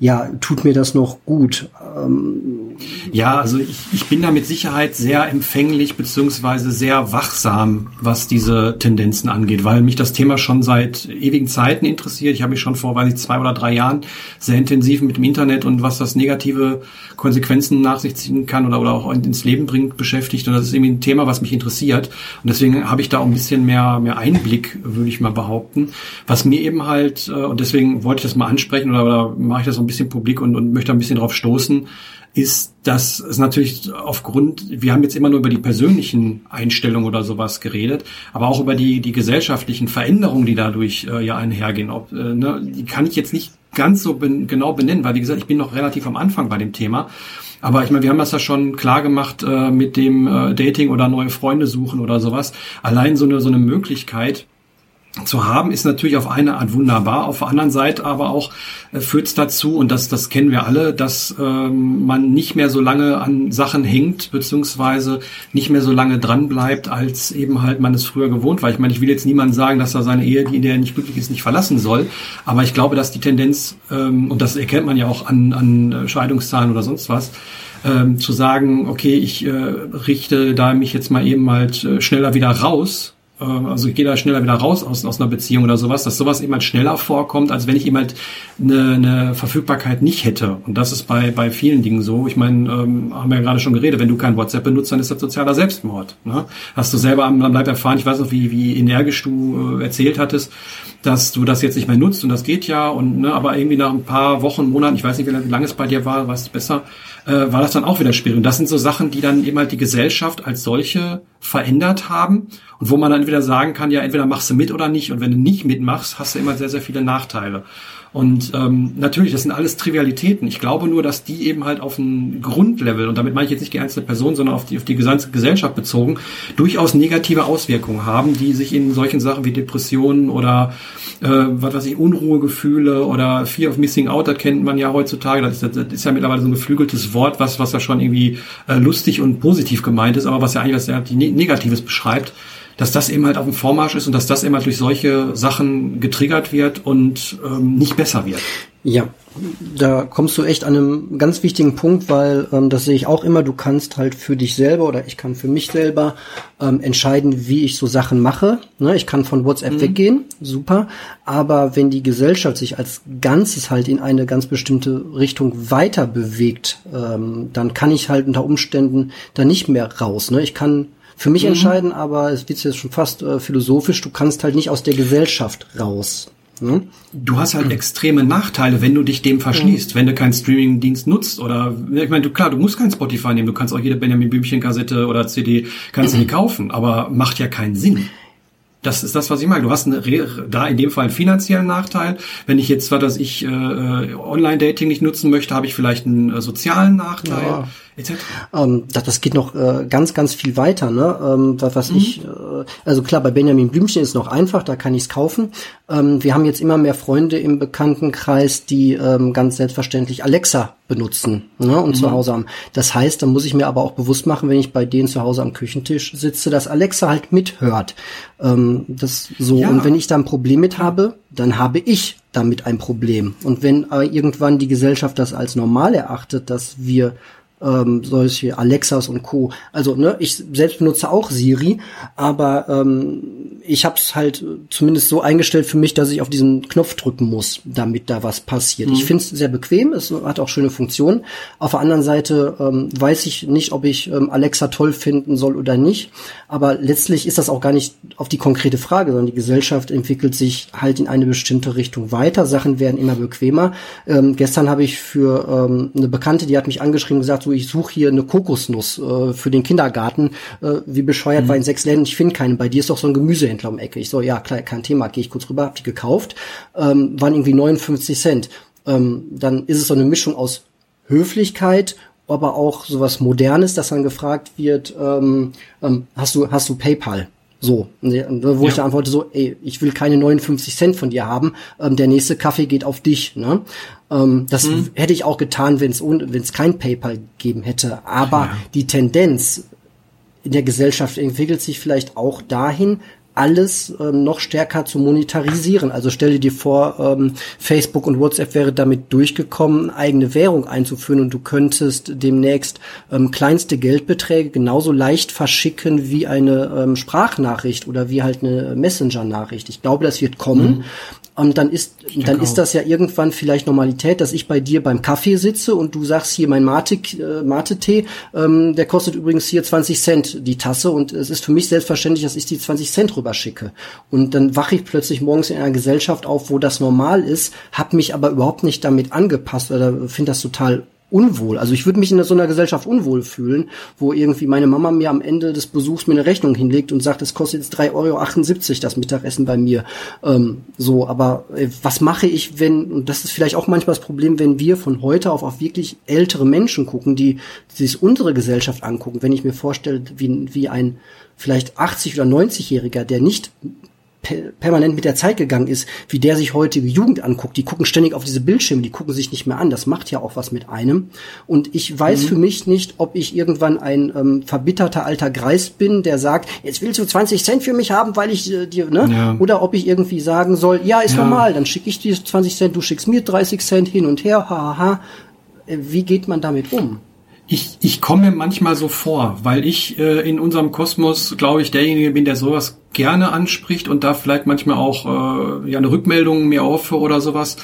ja, tut mir das noch gut? Ähm, ja, also ich, ich bin da mit Sicherheit sehr empfänglich beziehungsweise sehr wachsam, was diese Tendenzen angeht, weil mich das Thema schon seit ewigen Zeiten interessiert. Ich habe mich schon vor, weiß ich, zwei oder drei Jahren sehr intensiv mit dem Internet und was das negative Konsequenzen nach sich ziehen kann oder, oder auch ins Leben bringt beschäftigt. Und das ist irgendwie ein Thema, was mich interessiert. Und deswegen habe ich da auch ein bisschen mehr, mehr Einblick, würde ich mal behaupten. Was mir eben halt, äh, und deswegen wollte ich das mal ansprechen oder, oder mache ich das so ein bisschen publik und, und möchte ein bisschen drauf stoßen, ist, dass es natürlich aufgrund, wir haben jetzt immer nur über die persönlichen Einstellungen oder sowas geredet, aber auch über die, die gesellschaftlichen Veränderungen, die dadurch äh, ja einhergehen. Ob, äh, ne, die kann ich jetzt nicht ganz so ben, genau benennen, weil wie gesagt, ich bin noch relativ am Anfang bei dem Thema. Aber ich meine, wir haben das ja schon klar gemacht äh, mit dem äh, Dating oder neue Freunde suchen oder sowas. Allein so eine, so eine Möglichkeit, zu haben, ist natürlich auf eine Art wunderbar. Auf der anderen Seite aber auch äh, führt es dazu, und das, das kennen wir alle, dass ähm, man nicht mehr so lange an Sachen hängt, beziehungsweise nicht mehr so lange dran bleibt, als eben halt man es früher gewohnt war. Ich meine, ich will jetzt niemand sagen, dass er seine Ehe, die in der er nicht glücklich ist, nicht verlassen soll. Aber ich glaube, dass die Tendenz, ähm, und das erkennt man ja auch an, an Scheidungszahlen oder sonst was, ähm, zu sagen, okay, ich äh, richte da mich jetzt mal eben halt äh, schneller wieder raus äh, also ich gehe da schneller wieder raus aus, aus einer Beziehung oder sowas, dass sowas eben halt schneller vorkommt, als wenn ich eben halt eine, eine Verfügbarkeit nicht hätte. Und das ist bei, bei vielen Dingen so. Ich meine, ähm, haben wir ja gerade schon geredet, wenn du kein WhatsApp benutzt, dann ist das sozialer Selbstmord. Ne? Hast du selber am, am Leib erfahren, ich weiß noch, wie, wie energisch du äh, erzählt hattest, dass du das jetzt nicht mehr nutzt und das geht ja und ne, aber irgendwie nach ein paar Wochen, Monaten, ich weiß nicht, wie lange es bei dir war, weißt du besser, äh, war das dann auch wieder schwierig. Und das sind so Sachen, die dann eben halt die Gesellschaft als solche verändert haben und wo man dann wieder sagen kann, ja, entweder machst du mit oder nicht. Und wenn du nicht mitmachst, hast du immer sehr, sehr viele Nachteile. Und ähm, natürlich, das sind alles Trivialitäten. Ich glaube nur, dass die eben halt auf ein Grundlevel, und damit meine ich jetzt nicht die einzelne Person, sondern auf die, auf die gesamte Gesellschaft bezogen, durchaus negative Auswirkungen haben, die sich in solchen Sachen wie Depressionen oder äh, was weiß ich, Unruhegefühle oder Fear of Missing Out, das kennt man ja heutzutage. Das ist, das ist ja mittlerweile so ein geflügeltes Wort, was, was ja schon irgendwie äh, lustig und positiv gemeint ist, aber was ja eigentlich was ja die Negatives beschreibt dass das eben halt auf dem Vormarsch ist und dass das eben halt durch solche Sachen getriggert wird und ähm, nicht besser wird. Ja, da kommst du echt an einem ganz wichtigen Punkt, weil ähm, das sehe ich auch immer, du kannst halt für dich selber oder ich kann für mich selber ähm, entscheiden, wie ich so Sachen mache. Ne, ich kann von WhatsApp mhm. weggehen, super, aber wenn die Gesellschaft sich als Ganzes halt in eine ganz bestimmte Richtung weiter bewegt, ähm, dann kann ich halt unter Umständen da nicht mehr raus. Ne? Ich kann für mich mhm. entscheiden, aber es wird jetzt schon fast äh, philosophisch, du kannst halt nicht aus der Gesellschaft raus. Ne? Du hast halt extreme Nachteile, wenn du dich dem verschließt, mhm. wenn du keinen Streaming-Dienst nutzt oder ich meine, du klar, du musst kein Spotify nehmen, du kannst auch jede Benjamin Blümchen Kassette oder CD kannst du mhm. kaufen, aber macht ja keinen Sinn. Das ist das, was ich meine. Du hast eine, da in dem Fall einen finanziellen Nachteil. Wenn ich jetzt, was weiß ich, äh, äh Online-Dating nicht nutzen möchte, habe ich vielleicht einen äh, sozialen Nachteil. Ja ähm, das, das geht noch äh, ganz, ganz viel weiter, ne? Ähm, was, was mhm. ich, äh, also klar, bei Benjamin Blümchen ist es noch einfach, da kann ich es kaufen. Ähm, wir haben jetzt immer mehr Freunde im Bekanntenkreis, die ähm, ganz selbstverständlich Alexa benutzen ne, und mhm. zu Hause haben. Das heißt, da muss ich mir aber auch bewusst machen, wenn ich bei denen zu Hause am Küchentisch sitze, dass Alexa halt mithört. Ähm, das so ja. und wenn ich da ein Problem mit habe, dann habe ich damit ein Problem. Und wenn äh, irgendwann die Gesellschaft das als normal erachtet, dass wir ähm, solche Alexas und Co. Also ne, ich selbst benutze auch Siri, aber ähm, ich habe es halt zumindest so eingestellt für mich, dass ich auf diesen Knopf drücken muss, damit da was passiert. Mhm. Ich finde es sehr bequem, es hat auch schöne Funktionen. Auf der anderen Seite ähm, weiß ich nicht, ob ich ähm, Alexa toll finden soll oder nicht, aber letztlich ist das auch gar nicht auf die konkrete Frage, sondern die Gesellschaft entwickelt sich halt in eine bestimmte Richtung weiter. Sachen werden immer bequemer. Ähm, gestern habe ich für ähm, eine Bekannte, die hat mich angeschrieben und gesagt, so ich suche hier eine Kokosnuss äh, für den Kindergarten. Äh, wie bescheuert mhm. war in sechs Läden, ich finde keinen. Bei dir ist doch so ein Gemüsehändler um Ecke. Ich so, ja, klar, kein Thema, gehe ich kurz rüber, hab die gekauft. Ähm, waren irgendwie 59 Cent. Ähm, dann ist es so eine Mischung aus Höflichkeit aber auch sowas Modernes, dass dann gefragt wird, ähm, ähm, hast du hast du PayPal? So, wo ja. ich dann antworte so, ey, ich will keine 59 Cent von dir haben, ähm, der nächste Kaffee geht auf dich. Ne? Ähm, das mhm. hätte ich auch getan, wenn es wenn es kein PayPal gegeben hätte. Aber ja. die Tendenz in der Gesellschaft entwickelt sich vielleicht auch dahin, alles ähm, noch stärker zu monetarisieren. Also stelle dir vor, ähm, Facebook und WhatsApp wäre damit durchgekommen, eigene Währung einzuführen und du könntest demnächst ähm, kleinste Geldbeträge genauso leicht verschicken wie eine ähm, Sprachnachricht oder wie halt eine Messenger-Nachricht. Ich glaube, das wird kommen. Mhm. Und dann ist, dann ist das ja irgendwann vielleicht Normalität, dass ich bei dir beim Kaffee sitze und du sagst hier mein Mate, äh, Mate-Tee, ähm, der kostet übrigens hier 20 Cent die Tasse und es ist für mich selbstverständlich, dass ich die 20 Cent rüberschicke. Und dann wache ich plötzlich morgens in einer Gesellschaft auf, wo das normal ist, habe mich aber überhaupt nicht damit angepasst oder finde das total unwohl. Also ich würde mich in so einer Gesellschaft unwohl fühlen, wo irgendwie meine Mama mir am Ende des Besuchs mir eine Rechnung hinlegt und sagt, es kostet jetzt 3,78 Euro das Mittagessen bei mir. Ähm, so, aber äh, was mache ich, wenn, und das ist vielleicht auch manchmal das Problem, wenn wir von heute auf auf wirklich ältere Menschen gucken, die, die sich unsere Gesellschaft angucken, wenn ich mir vorstelle, wie, wie ein vielleicht 80 oder 90-Jähriger, der nicht permanent mit der Zeit gegangen ist, wie der sich heutige Jugend anguckt. Die gucken ständig auf diese Bildschirme, die gucken sich nicht mehr an. Das macht ja auch was mit einem. Und ich weiß mhm. für mich nicht, ob ich irgendwann ein ähm, verbitterter alter Greis bin, der sagt, jetzt willst du 20 Cent für mich haben, weil ich äh, dir, ne? Ja. Oder ob ich irgendwie sagen soll, ja, ist ja. normal, dann schicke ich dir 20 Cent, du schickst mir 30 Cent hin und her, haha. Ha, ha. Äh, wie geht man damit um? Ich, ich komme manchmal so vor, weil ich äh, in unserem Kosmos, glaube ich, derjenige bin, der sowas gerne anspricht und da vielleicht manchmal auch äh, ja eine Rückmeldung mir aufhöre oder sowas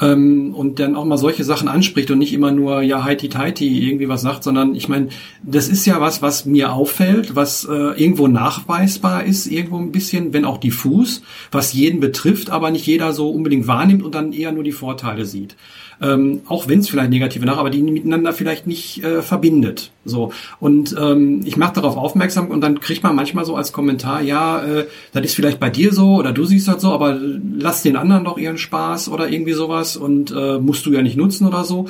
ähm, und dann auch mal solche Sachen anspricht und nicht immer nur ja heiti teiti irgendwie was sagt, sondern ich meine, das ist ja was, was mir auffällt, was äh, irgendwo nachweisbar ist, irgendwo ein bisschen, wenn auch diffus, was jeden betrifft, aber nicht jeder so unbedingt wahrnimmt und dann eher nur die Vorteile sieht ähm, auch wenn es vielleicht negative nach, aber die miteinander vielleicht nicht äh, verbindet. So und ähm, ich mache darauf aufmerksam und dann kriegt man manchmal so als Kommentar, ja, äh, das ist vielleicht bei dir so oder du siehst das so, aber lass den anderen doch ihren Spaß oder irgendwie sowas und äh, musst du ja nicht nutzen oder so.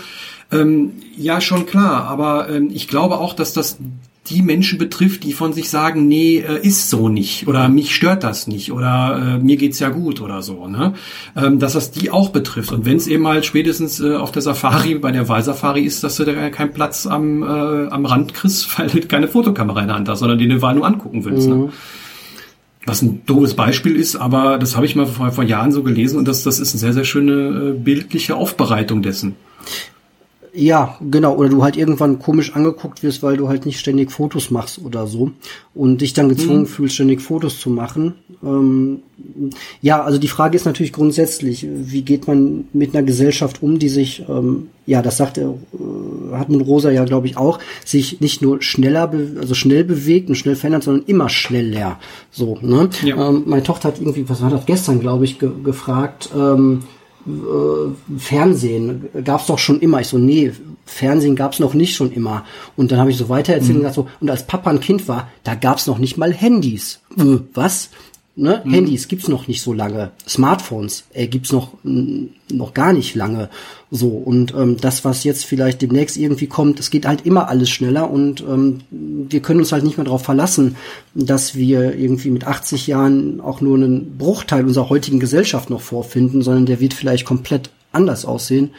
Ähm, ja, schon klar, aber ähm, ich glaube auch, dass das die Menschen betrifft, die von sich sagen, nee, äh, ist so nicht oder mich stört das nicht oder äh, mir geht's ja gut oder so, ne? Ähm, dass das die auch betrifft. Und wenn es eben halt spätestens äh, auf der Safari, bei der Wahlsafari ist, dass du da keinen Platz am, äh, am Rand kriegst, weil du keine Fotokamera in der Hand hast, sondern die eine Wahl nur angucken willst. Ne? Mhm. Ne? Was ein doofes Beispiel ist, aber das habe ich mal vor, vor Jahren so gelesen und das, das ist eine sehr, sehr schöne äh, bildliche Aufbereitung dessen. Ja, genau. Oder du halt irgendwann komisch angeguckt wirst, weil du halt nicht ständig Fotos machst oder so. Und dich dann gezwungen mhm. fühlst, ständig Fotos zu machen. Ähm, ja, also die Frage ist natürlich grundsätzlich, wie geht man mit einer Gesellschaft um, die sich, ähm, ja, das sagt äh, Hartmut Rosa ja, glaube ich, auch, sich nicht nur schneller, also schnell bewegt und schnell verändert, sondern immer schneller. So, ne? Ja. Ähm, meine Tochter hat irgendwie, was war das gestern, glaube ich, ge gefragt, ähm, äh, Fernsehen gab's doch schon immer. Ich so, nee, Fernsehen gab's noch nicht schon immer. Und dann habe ich so weiter erzählt mhm. und gesagt so, und als Papa ein Kind war, da gab's noch nicht mal Handys. Äh, was? Ne? Mhm. Handys gibt's noch nicht so lange. Smartphones äh, gibt's noch, noch gar nicht lange. So, und ähm, das, was jetzt vielleicht demnächst irgendwie kommt, es geht halt immer alles schneller und ähm, wir können uns halt nicht mehr darauf verlassen, dass wir irgendwie mit 80 Jahren auch nur einen Bruchteil unserer heutigen Gesellschaft noch vorfinden, sondern der wird vielleicht komplett anders aussehen.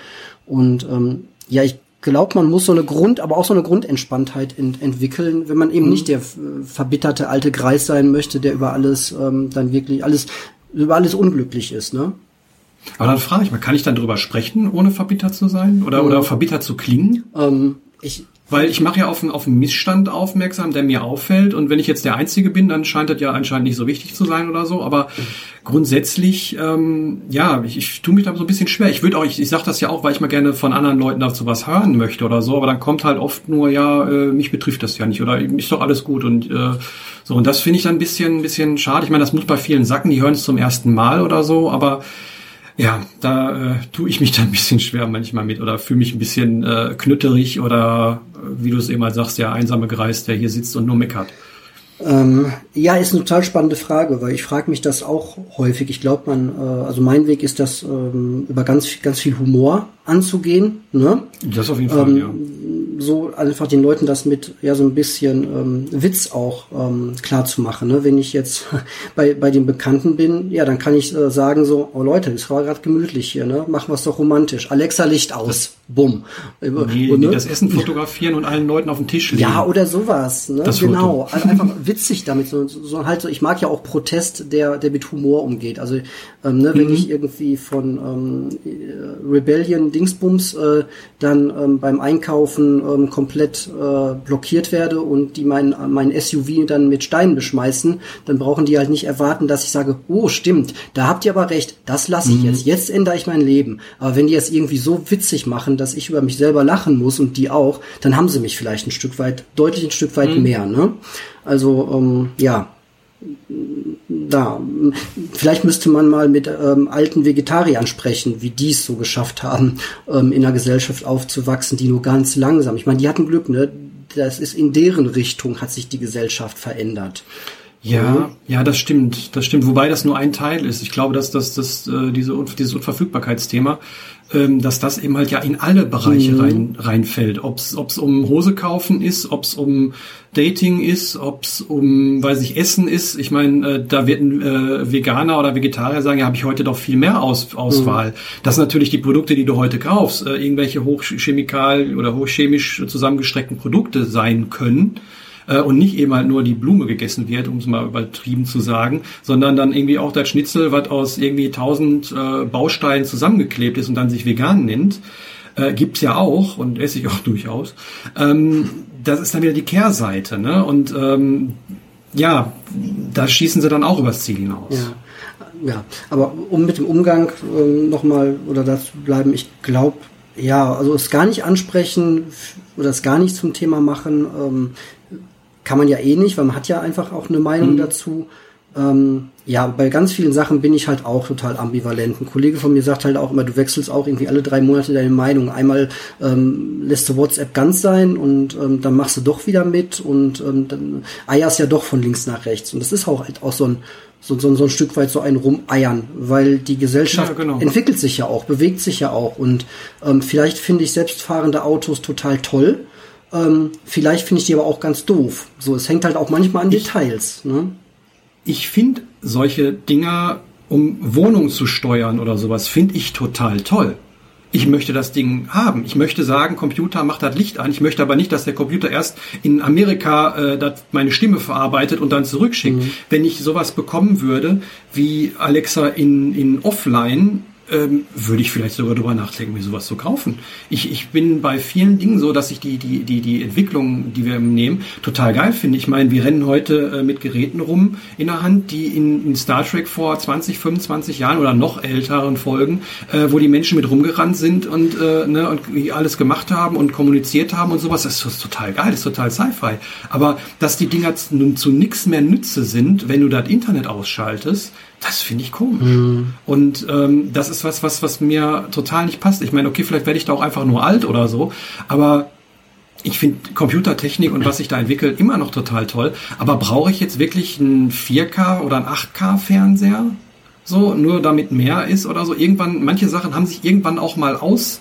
Und ähm, ja, ich glaube, man muss so eine Grund, aber auch so eine Grundentspanntheit ent entwickeln, wenn man eben mhm. nicht der verbitterte alte Greis sein möchte, der über alles ähm, dann wirklich alles über alles unglücklich ist, ne? Aber dann frage ich mal, kann ich dann drüber sprechen, ohne verbittert zu sein oder, mhm. oder verbittert zu klingen? Ähm, ich, weil ich mache ja auf, einen, auf einen Missstand aufmerksam, der mir auffällt. Und wenn ich jetzt der Einzige bin, dann scheint das ja anscheinend nicht so wichtig zu sein oder so. Aber grundsätzlich, ähm, ja, ich, ich tue mich da so ein bisschen schwer. Ich würde auch, ich, ich sage das ja auch, weil ich mal gerne von anderen Leuten dazu was hören möchte oder so. Aber dann kommt halt oft nur, ja, äh, mich betrifft das ja nicht oder ist doch alles gut. Und äh, so, und das finde ich dann ein bisschen, ein bisschen schade. Ich meine, das muss bei vielen Sacken, die hören es zum ersten Mal oder so, aber ja, da äh, tue ich mich dann ein bisschen schwer manchmal mit oder fühle mich ein bisschen äh, knütterig oder äh, wie du es eben mal sagst, der einsame Greis, der hier sitzt und nur meckert. Ähm, ja, ist eine total spannende Frage, weil ich frage mich das auch häufig. Ich glaube, man, äh, also mein Weg ist das, ähm, über ganz, ganz viel Humor anzugehen. Ne? Das auf jeden Fall, ähm, ja so einfach den Leuten das mit ja so ein bisschen ähm, Witz auch ähm, klar zu machen. Ne? Wenn ich jetzt bei, bei den Bekannten bin, ja, dann kann ich äh, sagen so, oh Leute, es war gerade gemütlich hier, ne? Machen wir es doch romantisch. Alexa Licht aus. Bumm. Die, und, ne? die das Essen fotografieren und allen Leuten auf den Tisch legen. Ja, oder sowas. Ne? Das genau. Also einfach witzig damit. So, so halt so, ich mag ja auch Protest, der, der mit Humor umgeht. Also ähm, ne, mhm. wenn ich irgendwie von ähm, Rebellion Dingsbums äh, dann ähm, beim Einkaufen ähm, komplett äh, blockiert werde und die mein, mein SUV dann mit Steinen beschmeißen, dann brauchen die halt nicht erwarten, dass ich sage, oh stimmt, da habt ihr aber recht, das lasse ich mhm. jetzt. Jetzt ändere ich mein Leben. Aber wenn die es irgendwie so witzig machen, dass ich über mich selber lachen muss und die auch, dann haben sie mich vielleicht ein Stück weit, deutlich ein Stück weit mhm. mehr. Ne? Also ähm, ja, da. Vielleicht müsste man mal mit ähm, alten Vegetariern sprechen, wie die es so geschafft haben, ähm, in einer Gesellschaft aufzuwachsen, die nur ganz langsam. Ich meine, die hatten Glück, ne? Das ist in deren Richtung hat sich die Gesellschaft verändert. Ja, ja, das stimmt, das stimmt. Wobei das nur ein Teil ist. Ich glaube, dass das, das, äh, diese, dieses Unverfügbarkeitsthema dass das eben halt ja in alle Bereiche mhm. rein, reinfällt. Ob es um Hose kaufen ist, ob es um Dating ist, ob es um, weiß ich, Essen ist. Ich meine, äh, da wird ein äh, Veganer oder Vegetarier sagen, ja, habe ich heute doch viel mehr Aus, Auswahl. Mhm. Das sind natürlich die Produkte, die du heute kaufst, äh, irgendwelche hochchemikal oder hochchemisch zusammengestreckten Produkte sein können äh, und nicht eben halt nur die Blume gegessen wird, um es mal übertrieben zu sagen, sondern dann irgendwie auch das Schnitzel, was aus irgendwie tausend äh, Bausteinen zusammengeklebt ist und dann sich vegan nennt. Äh, gibt's ja auch und esse ich auch durchaus. Ähm, das ist dann wieder die Kehrseite, ne? Und ähm, ja, da schießen sie dann auch übers Ziel hinaus. Ja. Ja, aber um mit dem Umgang ähm, nochmal oder dazu bleiben, ich glaube, ja, also es gar nicht ansprechen oder es gar nicht zum Thema machen, ähm, kann man ja eh nicht, weil man hat ja einfach auch eine Meinung mhm. dazu. Ähm, ja, bei ganz vielen Sachen bin ich halt auch total ambivalent. Ein Kollege von mir sagt halt auch immer, du wechselst auch irgendwie alle drei Monate deine Meinung. Einmal ähm, lässt du WhatsApp ganz sein und ähm, dann machst du doch wieder mit und ähm, dann eierst ja doch von links nach rechts. Und das ist auch halt auch so ein, so, so, so ein Stück weit so ein Rumeiern, weil die Gesellschaft ja, genau. entwickelt sich ja auch, bewegt sich ja auch. Und ähm, vielleicht finde ich selbstfahrende Autos total toll ähm, vielleicht finde ich die aber auch ganz doof. So, es hängt halt auch manchmal an Details. Ne? Ich finde solche Dinger, um Wohnungen zu steuern oder sowas, finde ich total toll. Ich möchte das Ding haben. Ich möchte sagen, Computer macht das Licht an. Ich möchte aber nicht, dass der Computer erst in Amerika äh, meine Stimme verarbeitet und dann zurückschickt. Mhm. Wenn ich sowas bekommen würde, wie Alexa in, in Offline, ähm, würde ich vielleicht sogar drüber nachdenken, mir sowas zu kaufen. Ich, ich bin bei vielen Dingen so, dass ich die, die, die, die Entwicklung, die wir nehmen, total geil finde. Ich meine, wir rennen heute äh, mit Geräten rum in der Hand, die in, in Star Trek vor 20, 25 Jahren oder noch älteren Folgen, äh, wo die Menschen mit rumgerannt sind und, äh, ne, und alles gemacht haben und kommuniziert haben und sowas, das ist total geil, das ist total Sci-Fi. Aber dass die Dinger nun zu nichts mehr Nütze sind, wenn du das Internet ausschaltest, das finde ich komisch. Mhm. Und ähm, das ist was, was, was mir total nicht passt. Ich meine, okay, vielleicht werde ich da auch einfach nur alt oder so, aber ich finde Computertechnik und was sich da entwickelt immer noch total toll. Aber brauche ich jetzt wirklich einen 4K oder einen 8K-Fernseher? So, nur damit mehr ist oder so. Irgendwann, manche Sachen haben sich irgendwann auch mal aus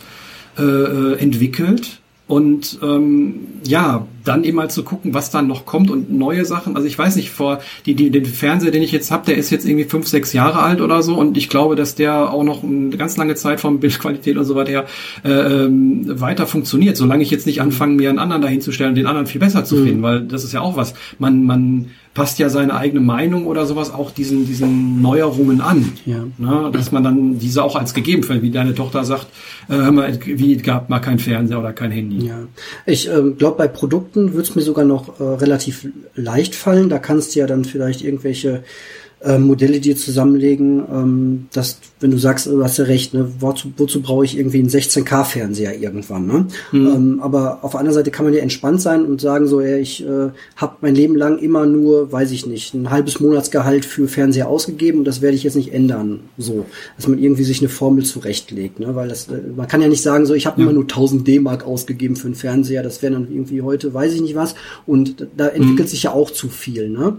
äh, äh entwickelt und ähm, ja, dann eben mal zu gucken, was dann noch kommt und neue Sachen. Also ich weiß nicht, vor die, die, den Fernseher, den ich jetzt habe, der ist jetzt irgendwie fünf, sechs Jahre alt oder so und ich glaube, dass der auch noch eine ganz lange Zeit von Bildqualität und so weiter her äh, ähm, weiter funktioniert, solange ich jetzt nicht anfange, mir einen anderen dahinzustellen, den anderen viel besser zu mhm. finden, weil das ist ja auch was. Man, man passt ja seine eigene Meinung oder sowas auch diesen, diesen Neuerungen an. Ja. Ne? Dass man dann diese auch als gegeben findet, wie deine Tochter sagt, äh, hör mal, wie gab mal kein Fernseher oder kein Handy. Ja. Ich ähm, glaube, bei Produkten wird es mir sogar noch äh, relativ leicht fallen. Da kannst du ja dann vielleicht irgendwelche äh, Modelle dir zusammenlegen, ähm, dass, wenn du sagst, du hast ja recht, ne, wozu, wozu brauche ich irgendwie einen 16K-Fernseher irgendwann, ne? Mhm. Ähm, aber auf der anderen Seite kann man ja entspannt sein und sagen so, ja, ich äh, habe mein Leben lang immer nur, weiß ich nicht, ein halbes Monatsgehalt für Fernseher ausgegeben und das werde ich jetzt nicht ändern, so, dass man irgendwie sich eine Formel zurechtlegt, ne? Weil das, äh, man kann ja nicht sagen so, ich habe ja. immer nur 1000 D-Mark ausgegeben für einen Fernseher, das wäre dann irgendwie heute, weiß ich nicht was, und da entwickelt mhm. sich ja auch zu viel, ne?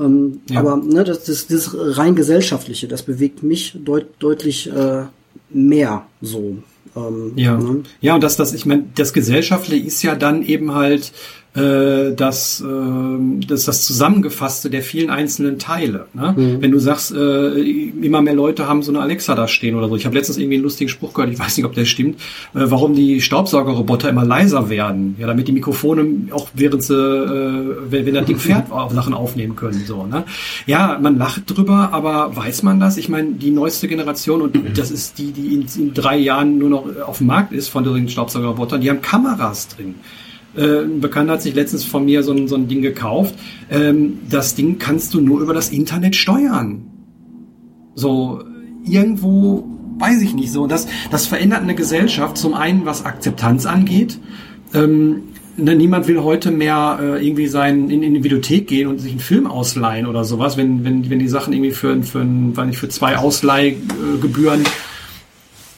Ähm, ja. Aber ne, das, das, das rein gesellschaftliche, das bewegt mich deut, deutlich äh, mehr so. Ähm, ja. Ne? ja, und das, das, ich meine, das Gesellschaftliche ist ja dann eben halt äh, das, äh, das das Zusammengefasste der vielen einzelnen Teile. Ne? Mhm. Wenn du sagst, äh, immer mehr Leute haben so eine Alexa da stehen oder so. Ich habe letztens irgendwie einen lustigen Spruch gehört, ich weiß nicht, ob der stimmt, äh, warum die Staubsaugerroboter immer leiser werden. Ja, damit die Mikrofone auch während sie, äh, wenn, wenn das Ding fährt, Sachen aufnehmen können. So, ne? Ja, man lacht drüber, aber weiß man das? Ich meine, die neueste Generation, und das ist die, die in, in drei Jahren nur noch auf dem Markt ist von den Staubsaugerrobotern, die haben Kameras drin. Äh, ein Bekannter hat sich letztens von mir so ein, so ein Ding gekauft. Ähm, das Ding kannst du nur über das Internet steuern. So, irgendwo, weiß ich nicht so. Das, das verändert eine Gesellschaft. Zum einen, was Akzeptanz angeht. Ähm, ne, niemand will heute mehr äh, irgendwie sein in, in die Videothek gehen und sich einen Film ausleihen oder sowas, wenn, wenn, wenn die Sachen irgendwie für, für, nicht, für zwei Ausleihgebühren äh,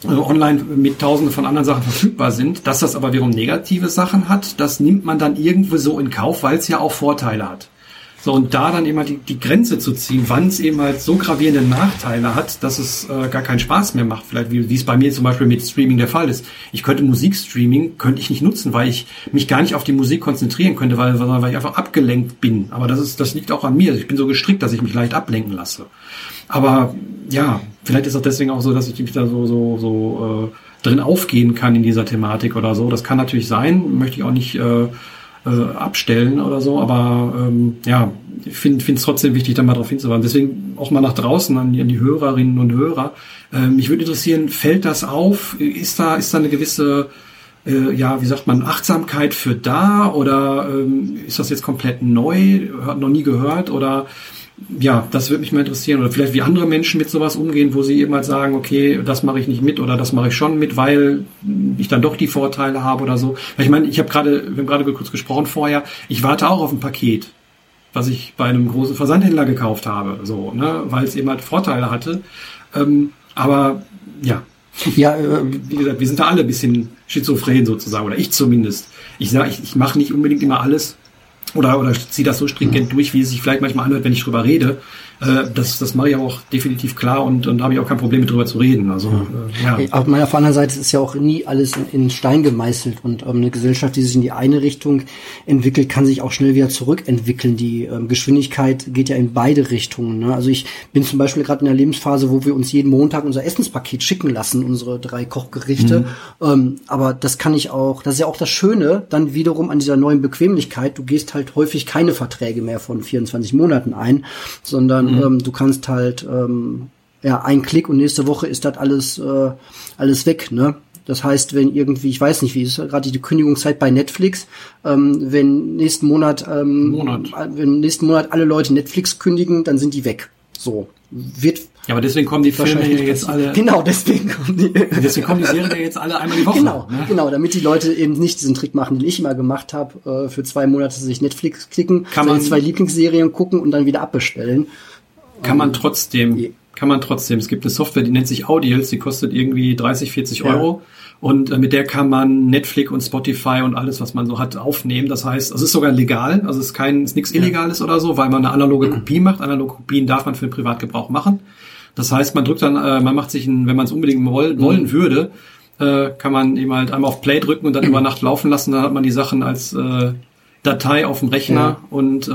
online mit tausenden von anderen Sachen verfügbar sind. Dass das aber wiederum negative Sachen hat, das nimmt man dann irgendwo so in Kauf, weil es ja auch Vorteile hat. So, und da dann immer die, die Grenze zu ziehen, wann es eben halt so gravierende Nachteile hat, dass es äh, gar keinen Spaß mehr macht. Vielleicht wie, wie es bei mir zum Beispiel mit Streaming der Fall ist. Ich könnte Musikstreaming, könnte ich nicht nutzen, weil ich mich gar nicht auf die Musik konzentrieren könnte, weil, weil ich einfach abgelenkt bin. Aber das ist, das liegt auch an mir. Ich bin so gestrickt, dass ich mich leicht ablenken lasse. Aber ja, vielleicht ist auch deswegen auch so, dass ich mich da so, so, so äh, drin aufgehen kann in dieser Thematik oder so. Das kann natürlich sein, möchte ich auch nicht äh, äh, abstellen oder so, aber ähm, ja, ich finde es trotzdem wichtig, da mal darauf hinzuweisen. Deswegen auch mal nach draußen an die, an die Hörerinnen und Hörer. Ähm, mich würde interessieren, fällt das auf? Ist da, ist da eine gewisse äh, ja, wie sagt man, Achtsamkeit für da oder ähm, ist das jetzt komplett neu, hat noch nie gehört oder ja, das würde mich mal interessieren. Oder vielleicht wie andere Menschen mit sowas umgehen, wo sie eben halt sagen, okay, das mache ich nicht mit oder das mache ich schon mit, weil ich dann doch die Vorteile habe oder so. Weil ich meine, ich habe gerade, wir haben gerade kurz gesprochen vorher, ich warte auch auf ein Paket, was ich bei einem großen Versandhändler gekauft habe, so, ne, weil es eben halt Vorteile hatte. Ähm, aber ja. Ja, äh, wie gesagt, wir sind da alle ein bisschen schizophren sozusagen, oder ich zumindest. Ich sage, ich, ich mache nicht unbedingt immer alles, oder, oder ziehe das so stringent durch, wie es sich vielleicht manchmal anhört, wenn ich drüber rede. Äh, das, das mache ich auch definitiv klar und, und da habe ich auch kein Problem mit drüber zu reden. Also äh, ja. Auf meiner auf der anderen Seite ist ja auch nie alles in, in Stein gemeißelt und ähm, eine Gesellschaft, die sich in die eine Richtung entwickelt, kann sich auch schnell wieder zurückentwickeln. Die ähm, Geschwindigkeit geht ja in beide Richtungen. Ne? Also ich bin zum Beispiel gerade in der Lebensphase, wo wir uns jeden Montag unser Essenspaket schicken lassen, unsere drei Kochgerichte. Mhm. Ähm, aber das kann ich auch, das ist ja auch das Schöne, dann wiederum an dieser neuen Bequemlichkeit. Du gehst halt häufig keine Verträge mehr von 24 Monaten ein, sondern mhm. ähm, du kannst halt ähm, ja ein Klick und nächste Woche ist das alles äh, alles weg, ne? Das heißt, wenn irgendwie, ich weiß nicht, wie ist gerade die Kündigungszeit bei Netflix, ähm, wenn nächsten Monat, ähm, Monat. wenn nächsten Monat alle Leute Netflix kündigen, dann sind die weg. So wird ja, aber deswegen kommen die Filme ja jetzt alle. Genau, deswegen kommen die. deswegen kommen die Serien ja jetzt alle einmal die Woche. Genau, ne? genau, damit die Leute eben nicht diesen Trick machen, den ich immer gemacht habe, äh, für zwei Monate sich Netflix klicken, kann man zwei Lieblingsserien gucken und dann wieder abbestellen. Kann man trotzdem, kann man trotzdem. Es gibt eine Software, die nennt sich Audials, die kostet irgendwie 30, 40 ja. Euro. Und äh, mit der kann man Netflix und Spotify und alles, was man so hat, aufnehmen. Das heißt, es ist sogar legal, also es ist kein, ist nichts Illegales ja. oder so, weil man eine analoge Kopie macht. Analoge Kopien darf man für den Privatgebrauch machen. Das heißt, man drückt dann, äh, man macht sich, ein, wenn man es unbedingt wollen, wollen mhm. würde, äh, kann man eben halt einmal auf Play drücken und dann über Nacht laufen lassen. Dann hat man die Sachen als äh, Datei auf dem Rechner ja. und äh,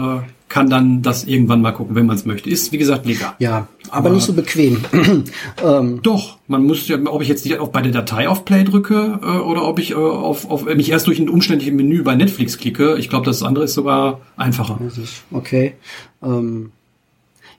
kann dann das irgendwann mal gucken, wenn man es möchte. Ist, wie gesagt, legal. Ja, aber, aber nicht so bequem. ähm. Doch, man muss ja, ob ich jetzt nicht auf bei der Datei auf Play drücke äh, oder ob ich äh, auf, auf mich erst durch ein umständliches Menü bei Netflix klicke. Ich glaube, das andere ist sogar einfacher. Okay. Ähm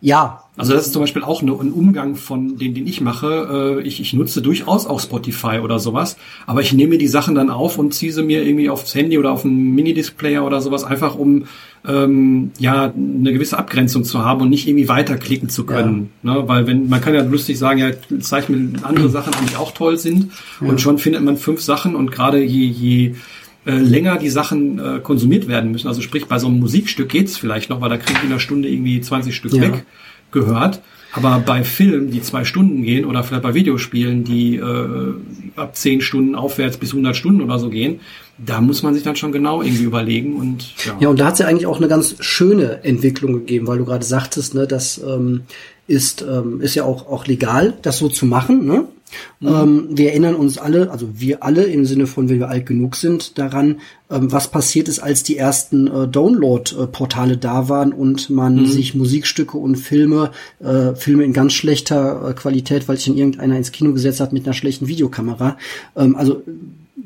ja. Also das ist zum Beispiel auch ein Umgang von den, den ich mache. Äh, ich, ich nutze durchaus auch Spotify oder sowas, aber ich nehme die Sachen dann auf und ziehe sie mir irgendwie aufs Handy oder auf einen Minidisplayer oder sowas, einfach um ähm, ja eine gewisse Abgrenzung zu haben und nicht irgendwie weiterklicken zu können. Ja. Ne? Weil wenn man kann ja lustig sagen, ja, zeig mir andere Sachen, die auch toll sind ja. und schon findet man fünf Sachen und gerade je, je äh, länger die Sachen äh, konsumiert werden müssen. Also sprich, bei so einem Musikstück geht's vielleicht noch, weil da kriegt in einer Stunde irgendwie 20 Stück ja. weg gehört. Aber bei Filmen, die zwei Stunden gehen, oder vielleicht bei Videospielen, die äh, ab zehn Stunden aufwärts bis 100 Stunden oder so gehen, da muss man sich dann schon genau irgendwie überlegen und ja. Ja, und da hat es ja eigentlich auch eine ganz schöne Entwicklung gegeben, weil du gerade sagtest, ne, das ähm, ist ähm, ist ja auch auch legal, das so zu machen, ne? Mhm. Ähm, wir erinnern uns alle, also wir alle im Sinne von, wenn wir alt genug sind, daran, ähm, was passiert ist, als die ersten äh, Download-Portale da waren und man mhm. sich Musikstücke und Filme, äh, Filme in ganz schlechter äh, Qualität, weil sich dann irgendeiner ins Kino gesetzt hat mit einer schlechten Videokamera. Ähm, also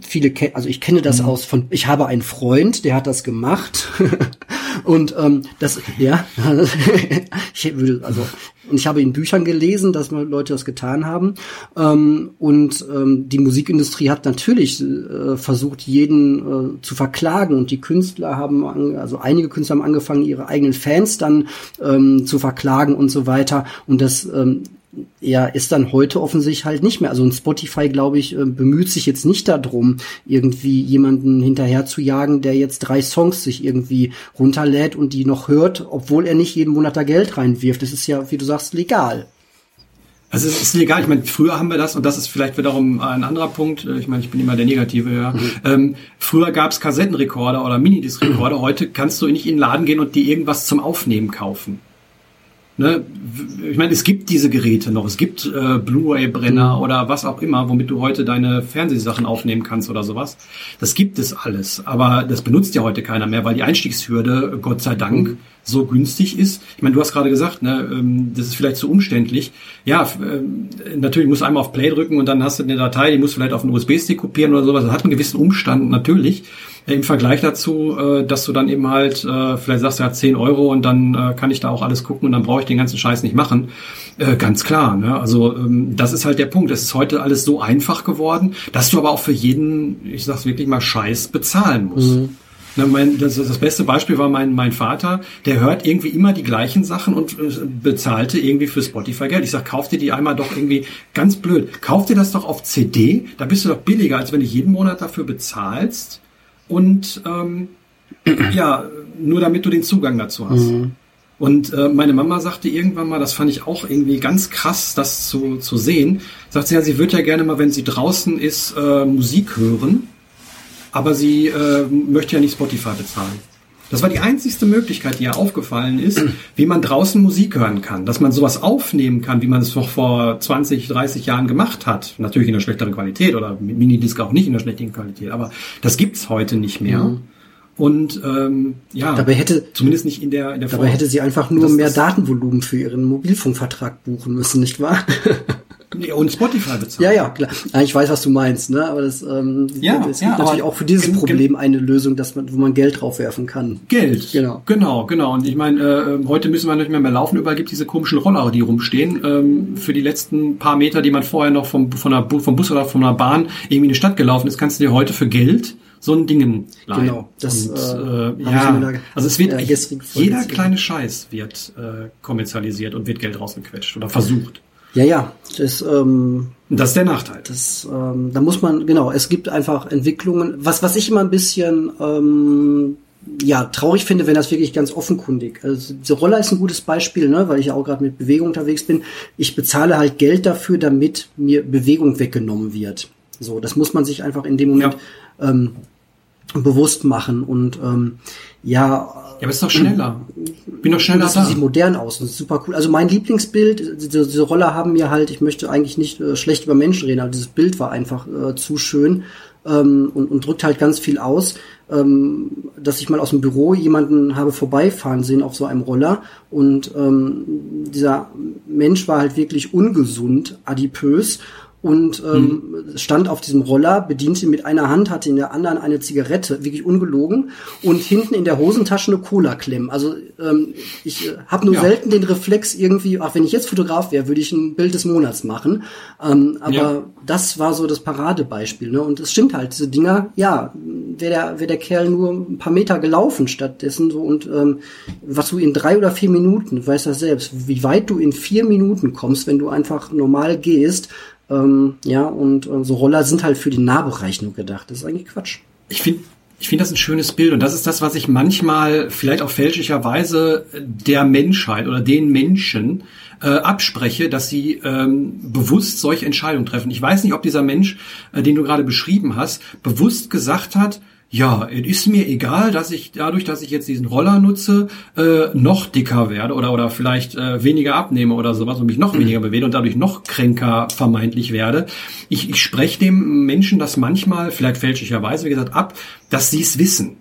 viele kennen, also ich kenne das mhm. aus von, ich habe einen Freund, der hat das gemacht und ähm, das, ja, ich würde, also und ich habe in Büchern gelesen, dass Leute das getan haben. Ähm, und ähm, die Musikindustrie hat natürlich äh, versucht, jeden äh, zu verklagen. Und die Künstler haben, an, also einige Künstler haben angefangen, ihre eigenen Fans dann ähm, zu verklagen und so weiter. Und das ähm, ja, ist dann heute offensichtlich halt nicht mehr. Also ein Spotify, glaube ich, äh, bemüht sich jetzt nicht darum, irgendwie jemanden hinterher zu jagen, der jetzt drei Songs sich irgendwie runterlädt und die noch hört, obwohl er nicht jeden Monat da Geld reinwirft. Das ist ja, wie du sagst, legal. Also es ist legal. Ich meine, früher haben wir das, und das ist vielleicht wiederum ein anderer Punkt. Äh, ich meine, ich bin immer der Negative, ja. Mhm. Ähm, früher gab es Kassettenrekorder oder Minidisc-Rekorder. Heute kannst du nicht in den Laden gehen und dir irgendwas zum Aufnehmen kaufen. Ne, ich meine, es gibt diese Geräte noch. Es gibt äh, Blu-ray-Brenner mhm. oder was auch immer, womit du heute deine Fernsehsachen aufnehmen kannst oder sowas. Das gibt es alles. Aber das benutzt ja heute keiner mehr, weil die Einstiegshürde, Gott sei Dank, mhm. so günstig ist. Ich meine, du hast gerade gesagt, ne, ähm, das ist vielleicht zu umständlich. Ja, äh, natürlich musst du einmal auf Play drücken und dann hast du eine Datei, die musst du vielleicht auf einen USB-Stick kopieren oder sowas. Das hat einen gewissen Umstand, natürlich im Vergleich dazu, äh, dass du dann eben halt äh, vielleicht sagst, ja, 10 Euro und dann äh, kann ich da auch alles gucken und dann brauche ich den ganzen Scheiß nicht machen. Äh, ganz klar. Ne? Also ähm, das ist halt der Punkt. Es ist heute alles so einfach geworden, dass du aber auch für jeden, ich sag's wirklich mal, Scheiß bezahlen musst. Mhm. Na, mein, das, das beste Beispiel war mein, mein Vater, der hört irgendwie immer die gleichen Sachen und äh, bezahlte irgendwie für Spotify Geld. Ich sag, kauf dir die einmal doch irgendwie ganz blöd. Kauf dir das doch auf CD, da bist du doch billiger, als wenn du jeden Monat dafür bezahlst und ähm, ja, nur damit du den Zugang dazu hast. Mhm. Und äh, meine Mama sagte irgendwann mal, das fand ich auch irgendwie ganz krass, das zu, zu sehen, sagt sie ja, sie würde ja gerne mal, wenn sie draußen ist, äh, Musik hören, aber sie äh, möchte ja nicht Spotify bezahlen. Das war die einzigste Möglichkeit, die ihr aufgefallen ist, wie man draußen Musik hören kann. Dass man sowas aufnehmen kann, wie man es noch vor 20, 30 Jahren gemacht hat. Natürlich in einer schlechteren Qualität oder mit Minidisc auch nicht in einer schlechten Qualität. Aber das gibt's heute nicht mehr. Mhm. Und ähm, ja, dabei hätte zumindest nicht in der in der Dabei Form. hätte sie einfach nur mehr Datenvolumen für ihren Mobilfunkvertrag buchen müssen, nicht wahr? Und Spotify bezahlen. Ja, ja, klar. Ja, ich weiß, was du meinst, ne? Aber das, ähm, ja, es gibt ja, natürlich auch für dieses Problem eine Lösung, dass man, wo man Geld draufwerfen kann. Geld. Genau. Genau, genau. Und ich meine, äh, heute müssen wir nicht mehr, mehr laufen. Überall gibt diese komischen Roller, die rumstehen. Ähm, für die letzten paar Meter, die man vorher noch vom, von der, vom Bus oder von der Bahn irgendwie in die Stadt gelaufen ist, kannst du dir heute für Geld so ein Dingen leihen. Genau, das und, äh, äh ja, da, also es wird äh, jeder kleine Scheiß wird äh, kommerzialisiert und wird Geld rausgequetscht oder versucht. Ja, ja, das, ähm, das ist der Nachteil. Das, ähm, da muss man, genau, es gibt einfach Entwicklungen. Was, was ich immer ein bisschen ähm, ja, traurig finde, wenn das wirklich ganz offenkundig. Also diese Roller ist ein gutes Beispiel, ne, weil ich ja auch gerade mit Bewegung unterwegs bin. Ich bezahle halt Geld dafür, damit mir Bewegung weggenommen wird. So, das muss man sich einfach in dem Moment ja. ähm, bewusst machen. Und ähm, ja. Ja, aber ist doch schneller. Bin doch schneller das da. sieht modern aus. Ist super cool. Also mein Lieblingsbild, diese, diese Roller haben mir halt, ich möchte eigentlich nicht äh, schlecht über Menschen reden, aber dieses Bild war einfach äh, zu schön ähm, und, und drückt halt ganz viel aus, ähm, dass ich mal aus dem Büro jemanden habe vorbeifahren sehen auf so einem Roller und ähm, dieser Mensch war halt wirklich ungesund, adipös und ähm, mhm. stand auf diesem Roller, bediente mit einer Hand, hatte in der anderen eine Zigarette, wirklich ungelogen, und hinten in der Hosentasche eine Cola klemmen. Also ähm, ich äh, habe nur ja. selten den Reflex irgendwie, ach wenn ich jetzt Fotograf wäre, würde ich ein Bild des Monats machen. Ähm, aber ja. das war so das Paradebeispiel. Ne? Und es stimmt halt, diese Dinger, ja, wäre der, wär der Kerl nur ein paar Meter gelaufen stattdessen so und ähm, was du in drei oder vier Minuten, du weißt das selbst, wie weit du in vier Minuten kommst, wenn du einfach normal gehst, ähm, ja, und äh, so Roller sind halt für den Nahbereich nur gedacht. Das ist eigentlich Quatsch. Ich finde ich finde das ein schönes Bild und das ist das, was ich manchmal vielleicht auch fälschlicherweise der Menschheit oder den Menschen äh, abspreche, dass sie ähm, bewusst solche Entscheidungen treffen. Ich weiß nicht, ob dieser Mensch, äh, den du gerade beschrieben hast, bewusst gesagt hat, ja, es ist mir egal, dass ich dadurch, dass ich jetzt diesen Roller nutze, äh, noch dicker werde oder oder vielleicht äh, weniger abnehme oder sowas und mich noch weniger bewege und dadurch noch kränker vermeintlich werde. Ich, ich spreche dem Menschen das manchmal, vielleicht fälschlicherweise, wie gesagt, ab, dass sie es wissen.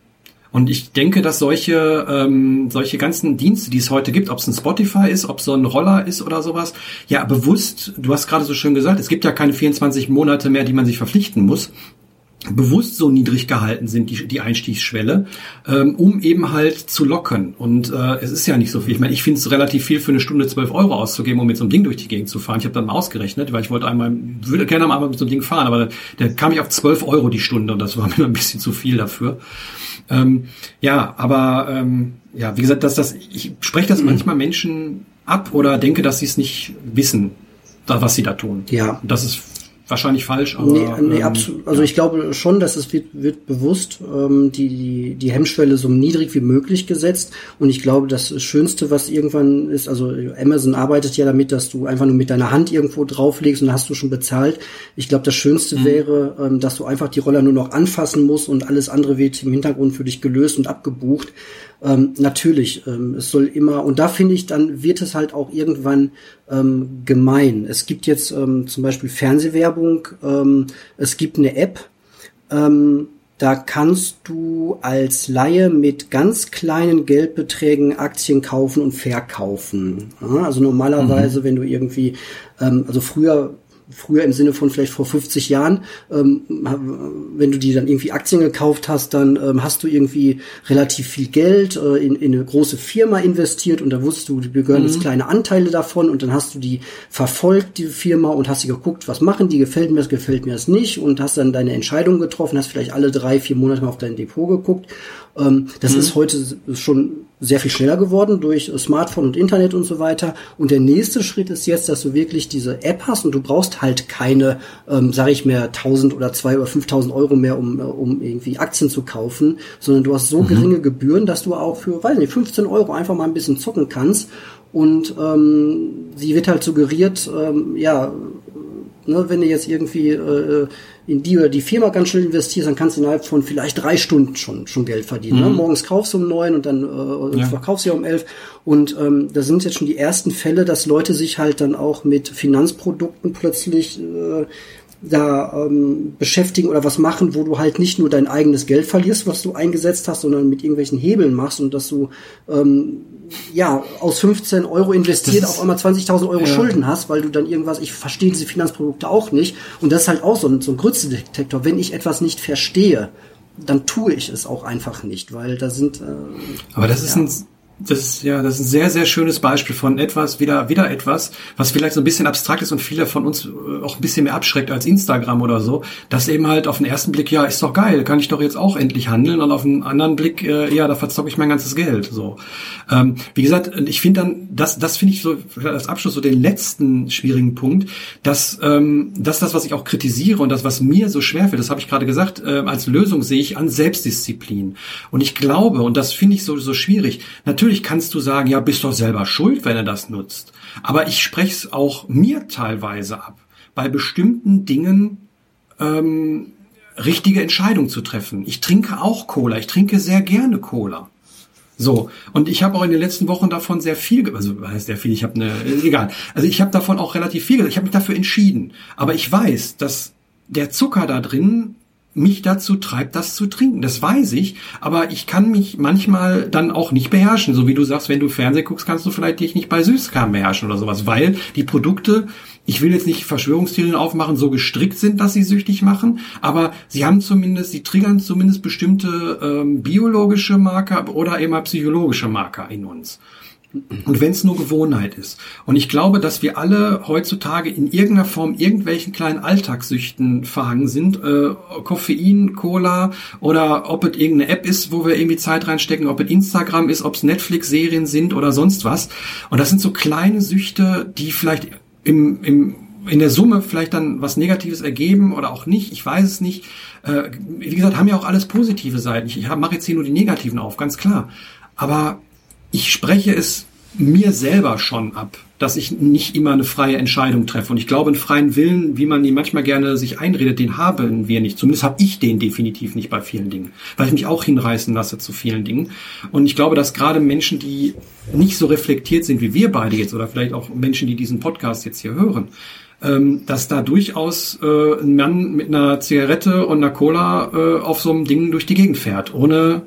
Und ich denke, dass solche, ähm, solche ganzen Dienste, die es heute gibt, ob es ein Spotify ist, ob es so ein Roller ist oder sowas, ja, bewusst, du hast gerade so schön gesagt, es gibt ja keine 24 Monate mehr, die man sich verpflichten muss bewusst so niedrig gehalten sind, die, die Einstiegsschwelle, ähm, um eben halt zu locken. Und äh, es ist ja nicht so viel. Ich meine, ich finde es relativ viel für eine Stunde 12 Euro auszugeben, um mit so einem Ding durch die Gegend zu fahren. Ich habe dann mal ausgerechnet, weil ich wollte einmal, würde gerne mal mit so einem Ding fahren, aber da kam ich auf 12 Euro die Stunde und das war mir ein bisschen zu viel dafür. Ähm, ja, aber ähm, ja, wie gesagt, dass das, ich spreche das manchmal Menschen ab oder denke, dass sie es nicht wissen, da, was sie da tun. Ja. Und das ist wahrscheinlich falsch, aber. Nee, nee ähm, absolut. Also ich glaube schon, dass es wird, wird bewusst ähm, die, die, die Hemmschwelle so niedrig wie möglich gesetzt. Und ich glaube, das Schönste, was irgendwann ist, also Amazon arbeitet ja damit, dass du einfach nur mit deiner Hand irgendwo drauflegst und hast du schon bezahlt. Ich glaube, das Schönste mhm. wäre, ähm, dass du einfach die Roller nur noch anfassen musst und alles andere wird im Hintergrund für dich gelöst und abgebucht. Ähm, natürlich, ähm, es soll immer, und da finde ich, dann wird es halt auch irgendwann ähm, gemein. Es gibt jetzt ähm, zum Beispiel Fernsehwerbung, ähm, es gibt eine App, ähm, da kannst du als Laie mit ganz kleinen Geldbeträgen Aktien kaufen und verkaufen. Also normalerweise, mhm. wenn du irgendwie, ähm, also früher früher im Sinne von vielleicht vor 50 Jahren, ähm, wenn du die dann irgendwie Aktien gekauft hast, dann ähm, hast du irgendwie relativ viel Geld äh, in, in eine große Firma investiert und da wusstest du, dir gehören mhm. jetzt kleine Anteile davon und dann hast du die verfolgt, die Firma, und hast sie geguckt, was machen die, gefällt mir das, gefällt mir das nicht und hast dann deine Entscheidung getroffen, hast vielleicht alle drei, vier Monate mal auf dein Depot geguckt ähm, das mhm. ist heute schon sehr viel schneller geworden durch Smartphone und Internet und so weiter. Und der nächste Schritt ist jetzt, dass du wirklich diese App hast und du brauchst halt keine, ähm, sage ich mehr, 1000 oder 2 oder 5000 Euro mehr, um, um irgendwie Aktien zu kaufen, sondern du hast so mhm. geringe Gebühren, dass du auch für, weiß nicht, 15 Euro einfach mal ein bisschen zocken kannst. Und ähm, sie wird halt suggeriert, ähm, ja, ne, wenn du jetzt irgendwie äh, in die oder die Firma ganz schnell investierst, dann kannst du innerhalb von vielleicht drei Stunden schon schon Geld verdienen. Ne? Mhm. Ne? Morgens kaufst du um neun und dann äh, ja. verkaufst du ja um elf. Und ähm, da sind jetzt schon die ersten Fälle, dass Leute sich halt dann auch mit Finanzprodukten plötzlich äh, da ähm, beschäftigen oder was machen, wo du halt nicht nur dein eigenes Geld verlierst, was du eingesetzt hast, sondern mit irgendwelchen Hebeln machst und dass du ähm, ja aus 15 Euro investiert auf einmal 20.000 Euro ja. Schulden hast, weil du dann irgendwas, ich verstehe diese Finanzprodukte auch nicht und das ist halt auch so ein, so ein Grützedetektor. Wenn ich etwas nicht verstehe, dann tue ich es auch einfach nicht, weil da sind. Äh, Aber das ist ein das ist ja, das ist ein sehr, sehr schönes Beispiel von etwas, wieder, wieder etwas, was vielleicht so ein bisschen abstrakt ist und viele von uns äh, auch ein bisschen mehr abschreckt als Instagram oder so. Das eben halt auf den ersten Blick, ja, ist doch geil, kann ich doch jetzt auch endlich handeln und auf den anderen Blick, äh, ja, da verzocke ich mein ganzes Geld, so. Ähm, wie gesagt, ich finde dann, das, das finde ich so, als Abschluss so den letzten schwierigen Punkt, dass, ähm, dass das, was ich auch kritisiere und das, was mir so schwer fällt, das habe ich gerade gesagt, äh, als Lösung sehe ich an Selbstdisziplin. Und ich glaube, und das finde ich so, so schwierig, natürlich Natürlich kannst du sagen, ja, bist doch selber schuld, wenn er das nutzt. Aber ich spreche es auch mir teilweise ab, bei bestimmten Dingen ähm, richtige Entscheidungen zu treffen. Ich trinke auch Cola. Ich trinke sehr gerne Cola. So, und ich habe auch in den letzten Wochen davon sehr viel, also heißt sehr viel, ich habe eine, egal. Also ich habe davon auch relativ viel, ich habe mich dafür entschieden. Aber ich weiß, dass der Zucker da drin mich dazu treibt, das zu trinken. Das weiß ich, aber ich kann mich manchmal dann auch nicht beherrschen. So wie du sagst, wenn du Fernseh guckst, kannst du vielleicht dich nicht bei Süßkram beherrschen oder sowas, weil die Produkte, ich will jetzt nicht Verschwörungstheorien aufmachen, so gestrickt sind, dass sie süchtig machen, aber sie haben zumindest, sie triggern zumindest bestimmte ähm, biologische Marker oder immer psychologische Marker in uns. Und wenn es nur Gewohnheit ist. Und ich glaube, dass wir alle heutzutage in irgendeiner Form irgendwelchen kleinen Alltagssüchten verhangen sind. Äh, Koffein, Cola oder ob es irgendeine App ist, wo wir irgendwie Zeit reinstecken, ob es Instagram ist, ob es Netflix-Serien sind oder sonst was. Und das sind so kleine Süchte, die vielleicht im, im in der Summe vielleicht dann was Negatives ergeben oder auch nicht, ich weiß es nicht. Äh, wie gesagt, haben ja auch alles positive Seiten. Ich, ich mache jetzt hier nur die negativen auf, ganz klar. Aber ich spreche es mir selber schon ab, dass ich nicht immer eine freie Entscheidung treffe. Und ich glaube, einen freien Willen, wie man ihn manchmal gerne sich einredet, den haben wir nicht. Zumindest habe ich den definitiv nicht bei vielen Dingen, weil ich mich auch hinreißen lasse zu vielen Dingen. Und ich glaube, dass gerade Menschen, die nicht so reflektiert sind wie wir beide jetzt, oder vielleicht auch Menschen, die diesen Podcast jetzt hier hören, ähm, dass da durchaus äh, ein Mann mit einer Zigarette und einer Cola äh, auf so einem Ding durch die Gegend fährt, ohne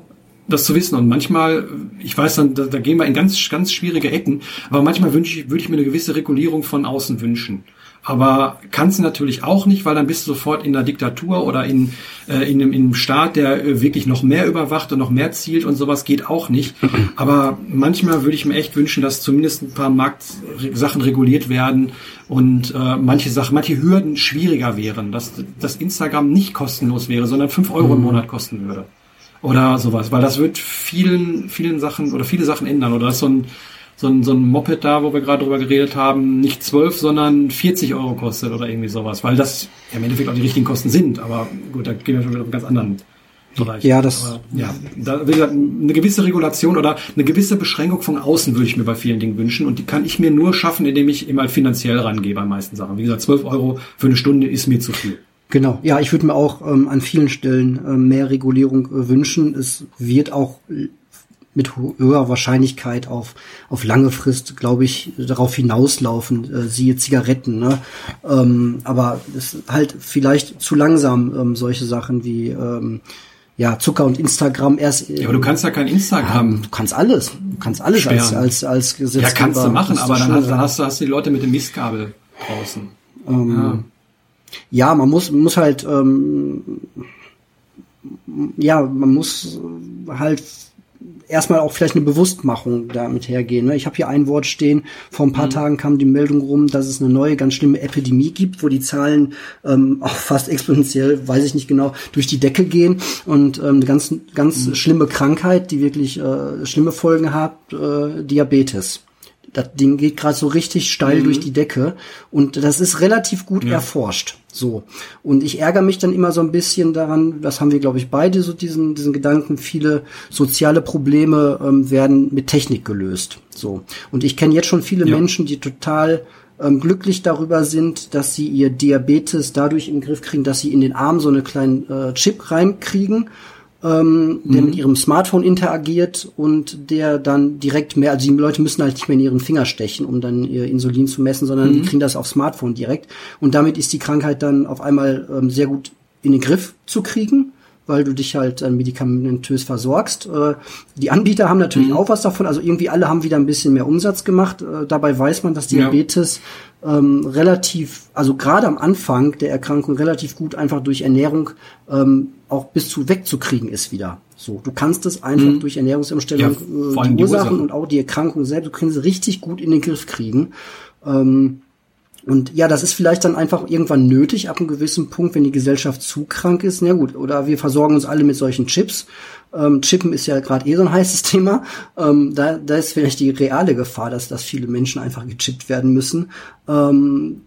das zu wissen. Und manchmal, ich weiß dann, da, da gehen wir in ganz, ganz schwierige Ecken, aber manchmal wünsche ich, würde ich mir eine gewisse Regulierung von außen wünschen. Aber kannst du natürlich auch nicht, weil dann bist du sofort in der Diktatur oder in, äh, in, einem, in einem Staat, der äh, wirklich noch mehr überwacht und noch mehr zielt und sowas geht auch nicht. Aber manchmal würde ich mir echt wünschen, dass zumindest ein paar Marktsachen reguliert werden und äh, manche Sachen, manche Hürden schwieriger wären, dass, dass Instagram nicht kostenlos wäre, sondern fünf Euro im mhm. Monat kosten würde oder sowas, weil das wird vielen, vielen Sachen oder viele Sachen ändern. Oder ist so ein, so ein, so ein Moped da, wo wir gerade drüber geredet haben, nicht 12, sondern 40 Euro kostet oder irgendwie sowas, weil das ja, im Endeffekt auch die richtigen Kosten sind. Aber gut, da gehen wir schon wieder auf einen ganz anderen Bereich. Ja, das. Aber, ja, da will gesagt, eine gewisse Regulation oder eine gewisse Beschränkung von außen würde ich mir bei vielen Dingen wünschen und die kann ich mir nur schaffen, indem ich immer finanziell rangehe bei meisten Sachen. Wie gesagt, 12 Euro für eine Stunde ist mir zu viel. Genau, ja, ich würde mir auch ähm, an vielen Stellen äh, mehr Regulierung äh, wünschen. Es wird auch mit höherer Wahrscheinlichkeit auf, auf lange Frist, glaube ich, darauf hinauslaufen, äh, siehe Zigaretten. Ne? Ähm, aber es ist halt vielleicht zu langsam, ähm, solche Sachen wie ähm, ja, Zucker und Instagram erst. Ja, aber du kannst ja kein Instagram. Ja, du kannst alles. Du kannst alles sperren. als, als, als Gesetz. Ja, kannst du machen, aber dann hast, dann hast, du, hast du die Leute mit dem Mistkabel draußen. Ähm, ja ja, man muss, muss halt, ähm, ja, man muss halt erstmal auch vielleicht eine Bewusstmachung damit hergehen. Ne? Ich habe hier ein Wort stehen, vor ein paar mhm. Tagen kam die Meldung rum, dass es eine neue, ganz schlimme Epidemie gibt, wo die Zahlen ähm, auch fast exponentiell, weiß ich nicht genau, durch die Decke gehen und ähm, eine ganz, ganz mhm. schlimme Krankheit, die wirklich äh, schlimme Folgen hat, äh, Diabetes. Das Ding geht gerade so richtig steil mhm. durch die Decke und das ist relativ gut ja. erforscht. So. Und ich ärgere mich dann immer so ein bisschen daran, das haben wir, glaube ich, beide so diesen, diesen Gedanken, viele soziale Probleme ähm, werden mit Technik gelöst. So. Und ich kenne jetzt schon viele ja. Menschen, die total ähm, glücklich darüber sind, dass sie ihr Diabetes dadurch in den Griff kriegen, dass sie in den Arm so eine kleinen äh, Chip reinkriegen ähm, der mhm. mit ihrem Smartphone interagiert und der dann direkt mehr, also die Leute müssen halt nicht mehr in ihren Finger stechen, um dann ihr Insulin zu messen, sondern mhm. die kriegen das aufs Smartphone direkt. Und damit ist die Krankheit dann auf einmal ähm, sehr gut in den Griff zu kriegen weil du dich halt äh, medikamentös versorgst. Äh, die Anbieter haben natürlich mhm. auch was davon, also irgendwie alle haben wieder ein bisschen mehr Umsatz gemacht. Äh, dabei weiß man, dass Diabetes ja. Ähm, relativ, also gerade am Anfang der Erkrankung relativ gut einfach durch Ernährung ähm, auch bis zu wegzukriegen ist wieder. So, du kannst es einfach mhm. durch Ernährungsumstellung ja, äh, die, Ursachen und auch die Erkrankung selbst, du kannst sie richtig gut in den Griff kriegen. Ähm, und ja, das ist vielleicht dann einfach irgendwann nötig ab einem gewissen Punkt, wenn die Gesellschaft zu krank ist. Na gut, oder wir versorgen uns alle mit solchen Chips. Ähm, Chippen ist ja gerade eh so ein heißes Thema. Ähm, da, da ist vielleicht die reale Gefahr, dass, dass viele Menschen einfach gechippt werden müssen. Ähm,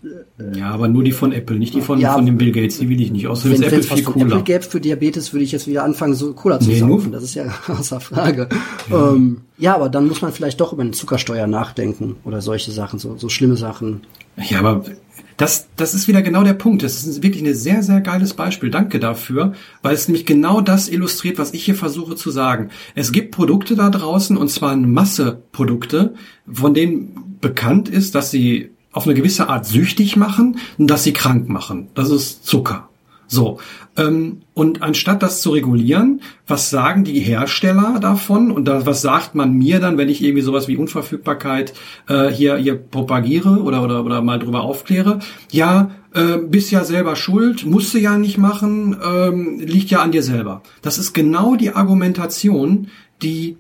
ja, aber nur die von Apple, nicht die von, ja, von dem Bill Gates, die will ich nicht. Außerdem wenn, ist Apple viel cooler. Apple gäbe für Diabetes, würde ich jetzt wieder anfangen, so Cola zu nee, saufen. Das ist ja außer Frage. Ja. Ähm, ja, aber dann muss man vielleicht doch über eine Zuckersteuer nachdenken oder solche Sachen, so, so schlimme Sachen. Ja, aber das, das ist wieder genau der Punkt. Das ist wirklich ein sehr, sehr geiles Beispiel. Danke dafür, weil es nämlich genau das illustriert, was ich hier versuche zu sagen. Es gibt Produkte da draußen, und zwar eine Masse Produkte, von denen bekannt ist, dass sie auf eine gewisse Art süchtig machen und dass sie krank machen. Das ist Zucker. So. Ähm, und anstatt das zu regulieren, was sagen die Hersteller davon und da, was sagt man mir dann, wenn ich irgendwie sowas wie Unverfügbarkeit äh, hier, hier propagiere oder, oder, oder mal drüber aufkläre? Ja, äh, bist ja selber schuld, musst du ja nicht machen, ähm, liegt ja an dir selber. Das ist genau die Argumentation, die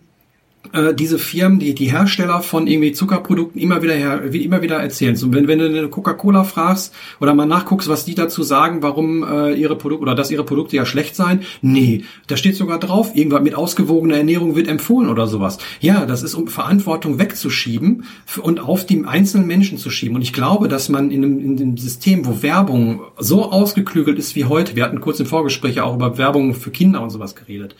äh, diese Firmen, die, die Hersteller von irgendwie Zuckerprodukten immer wieder her, immer wieder erzählen. So, wenn, wenn du eine Coca-Cola fragst oder mal nachguckst, was die dazu sagen, warum äh, ihre Produkte oder dass ihre Produkte ja schlecht seien, nee, da steht sogar drauf, irgendwas mit ausgewogener Ernährung wird empfohlen oder sowas. Ja, das ist um Verantwortung wegzuschieben und auf die einzelnen Menschen zu schieben. Und ich glaube, dass man in einem, in einem System, wo Werbung so ausgeklügelt ist wie heute, wir hatten kurz im Vorgespräch auch über Werbung für Kinder und sowas geredet,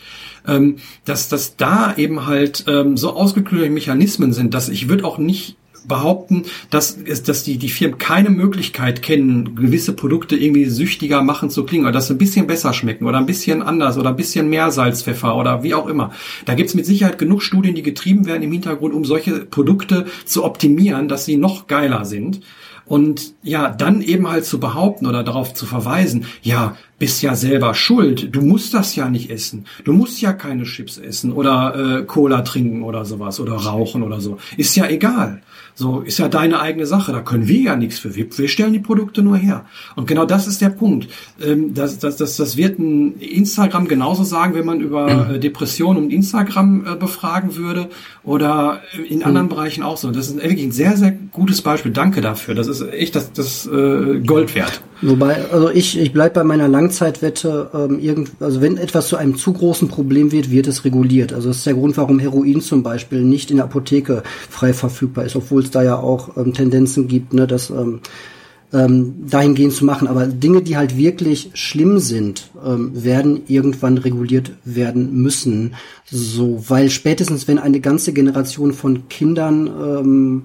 ähm, dass, dass da eben halt ähm, so ausgeklügelte Mechanismen sind, dass ich würde auch nicht behaupten, dass, es, dass die, die Firmen keine Möglichkeit kennen, gewisse Produkte irgendwie süchtiger machen zu klingen oder dass sie ein bisschen besser schmecken oder ein bisschen anders oder ein bisschen mehr Salz, Pfeffer oder wie auch immer. Da gibt's mit Sicherheit genug Studien, die getrieben werden im Hintergrund, um solche Produkte zu optimieren, dass sie noch geiler sind. Und ja, dann eben halt zu behaupten oder darauf zu verweisen, ja, bist ja selber schuld, du musst das ja nicht essen, du musst ja keine Chips essen oder äh, Cola trinken oder sowas oder rauchen oder so, ist ja egal. So ist ja deine eigene Sache. Da können wir ja nichts für. Wir, wir stellen die Produkte nur her. Und genau das ist der Punkt. Ähm, das, das, das, das wird ein Instagram genauso sagen, wenn man über äh, Depressionen und Instagram äh, befragen würde oder in anderen mhm. Bereichen auch so. Das ist wirklich ein sehr, sehr gutes Beispiel. Danke dafür. Das ist echt das, das äh, Gold wert. Wobei, also ich, ich bleib bei meiner Langzeitwette, ähm, irgend, also wenn etwas zu einem zu großen Problem wird, wird es reguliert. Also das ist der Grund, warum Heroin zum Beispiel nicht in der Apotheke frei verfügbar ist, obwohl es da ja auch ähm, Tendenzen gibt, ne, das ähm, ähm, dahingehend zu machen. Aber Dinge, die halt wirklich schlimm sind, ähm, werden irgendwann reguliert werden müssen. So, weil spätestens, wenn eine ganze Generation von Kindern ähm,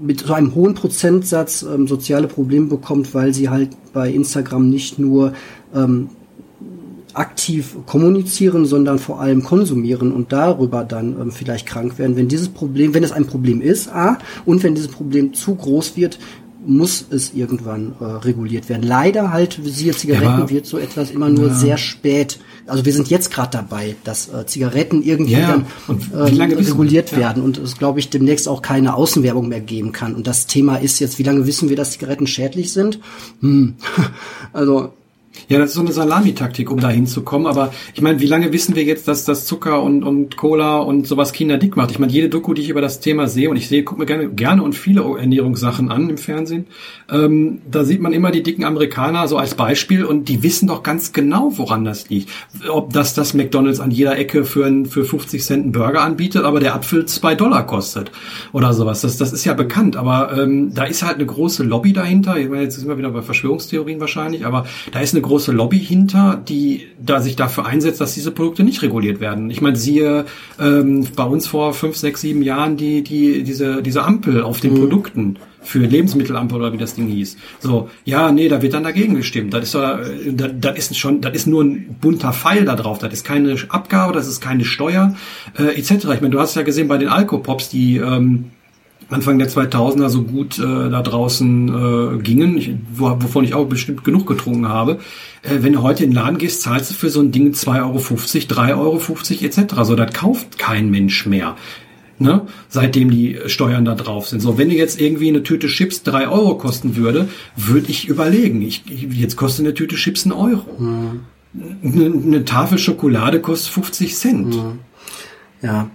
mit so einem hohen Prozentsatz ähm, soziale Probleme bekommt, weil sie halt bei Instagram nicht nur ähm, aktiv kommunizieren, sondern vor allem konsumieren und darüber dann ähm, vielleicht krank werden. Wenn dieses Problem, wenn es ein Problem ist, a, und wenn dieses Problem zu groß wird, muss es irgendwann äh, reguliert werden. Leider halt, siehe Zigaretten, ja, wird so etwas immer nur ja. sehr spät. Also wir sind jetzt gerade dabei, dass äh, Zigaretten irgendwie ja, dann äh, reguliert werden und es, glaube ich, demnächst auch keine Außenwerbung mehr geben kann. Und das Thema ist jetzt, wie lange wissen wir, dass Zigaretten schädlich sind? Hm. Also ja, das ist so eine Salamitaktik, um da hinzukommen. Aber ich meine, wie lange wissen wir jetzt, dass das Zucker und, und Cola und sowas Kinder dick macht? Ich meine, jede Doku, die ich über das Thema sehe, und ich sehe, gucke mir gerne, gerne und viele Ernährungssachen an im Fernsehen, ähm, da sieht man immer die dicken Amerikaner so als Beispiel und die wissen doch ganz genau, woran das liegt. Ob das das McDonalds an jeder Ecke für, ein, für 50 Cent einen Burger anbietet, aber der Apfel zwei Dollar kostet oder sowas. Das, das ist ja bekannt, aber ähm, da ist halt eine große Lobby dahinter. Ich meine, jetzt sind wir wieder bei Verschwörungstheorien wahrscheinlich, aber da ist eine große Lobby hinter, die da sich dafür einsetzt, dass diese Produkte nicht reguliert werden. Ich meine, siehe ähm, bei uns vor fünf, sechs, sieben Jahren die, die, diese, diese Ampel auf den mhm. Produkten für Lebensmittelampel oder wie das Ding hieß. So, ja, nee, da wird dann dagegen gestimmt. Das ist, äh, das, das ist schon, das ist nur ein bunter Pfeil da drauf. Das ist keine Abgabe, das ist keine Steuer, äh, etc. Ich meine, du hast ja gesehen bei den Alkopops, die ähm, Anfang der 2000er so gut äh, da draußen äh, gingen, ich, wo, wovon ich auch bestimmt genug getrunken habe. Äh, wenn du heute in den Laden gehst, zahlst du für so ein Ding 2,50 Euro, 3,50 Euro etc. So, das kauft kein Mensch mehr. Ne? Seitdem die Steuern da drauf sind. So, wenn dir jetzt irgendwie eine Tüte Chips drei Euro kosten würde, würde ich überlegen. Ich, jetzt kostet eine Tüte Chips einen Euro. Mhm. Eine, eine, Tafel Schokolade kostet 50 Cent. Mhm. Ja,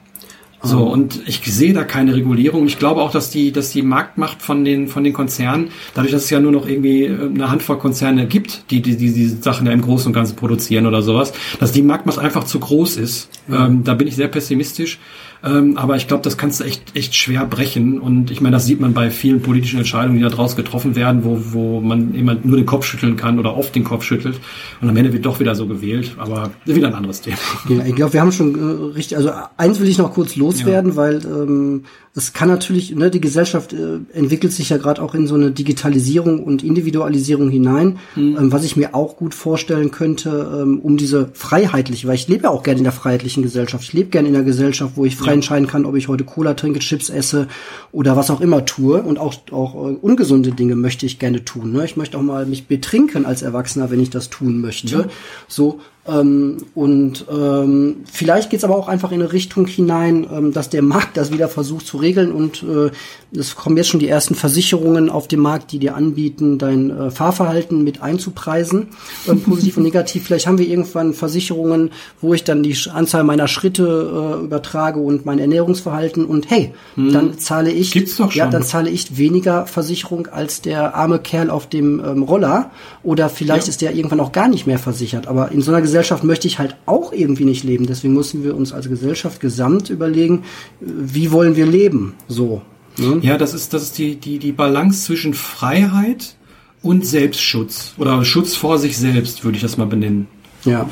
so, und ich sehe da keine Regulierung. Ich glaube auch, dass die, dass die Marktmacht von den, von den Konzernen, dadurch, dass es ja nur noch irgendwie äh, eine Handvoll Konzerne gibt, die, die, die diese Sachen ja im Großen und Ganzen produzieren oder sowas, dass die Marktmacht einfach zu groß ist. Ja. Ähm, da bin ich sehr pessimistisch. Ähm, aber ich glaube, das kannst du echt, echt schwer brechen. Und ich meine, das sieht man bei vielen politischen Entscheidungen, die da draus getroffen werden, wo, wo man immer nur den Kopf schütteln kann oder oft den Kopf schüttelt. Und am Ende wird doch wieder so gewählt. Aber wieder ein anderes Thema. Ja, ich glaube, wir haben schon äh, richtig, also eins will ich noch kurz loswerden, ja. weil ähm, es kann natürlich, ne, die Gesellschaft äh, entwickelt sich ja gerade auch in so eine Digitalisierung und Individualisierung hinein, mhm. ähm, was ich mir auch gut vorstellen könnte, ähm, um diese freiheitliche, weil ich lebe ja auch gerne in der freiheitlichen Gesellschaft. Ich lebe gerne in einer Gesellschaft, wo ich frei. Entscheiden kann, ob ich heute Cola trinke, Chips esse oder was auch immer tue. Und auch, auch äh, ungesunde Dinge möchte ich gerne tun. Ne? Ich möchte auch mal mich betrinken als Erwachsener, wenn ich das tun möchte. Ja. So, ähm, und ähm, vielleicht geht es aber auch einfach in eine Richtung hinein, ähm, dass der Markt das wieder versucht zu regeln und äh, es kommen jetzt schon die ersten Versicherungen auf den Markt, die dir anbieten, dein äh, Fahrverhalten mit einzupreisen, äh, positiv und negativ. Vielleicht haben wir irgendwann Versicherungen, wo ich dann die Anzahl meiner Schritte äh, übertrage und mein Ernährungsverhalten und hey, hm. dann zahle ich, Gibt's doch schon. ja, dann zahle ich weniger Versicherung als der arme Kerl auf dem ähm, Roller oder vielleicht ja. ist der irgendwann auch gar nicht mehr versichert. Aber in so einer Gesellschaft möchte ich halt auch irgendwie nicht leben. Deswegen müssen wir uns als Gesellschaft gesamt überlegen, wie wollen wir leben? So. Ne? Ja, das ist, das ist die, die, die Balance zwischen Freiheit und Selbstschutz. Oder Schutz vor sich selbst, würde ich das mal benennen. Ja.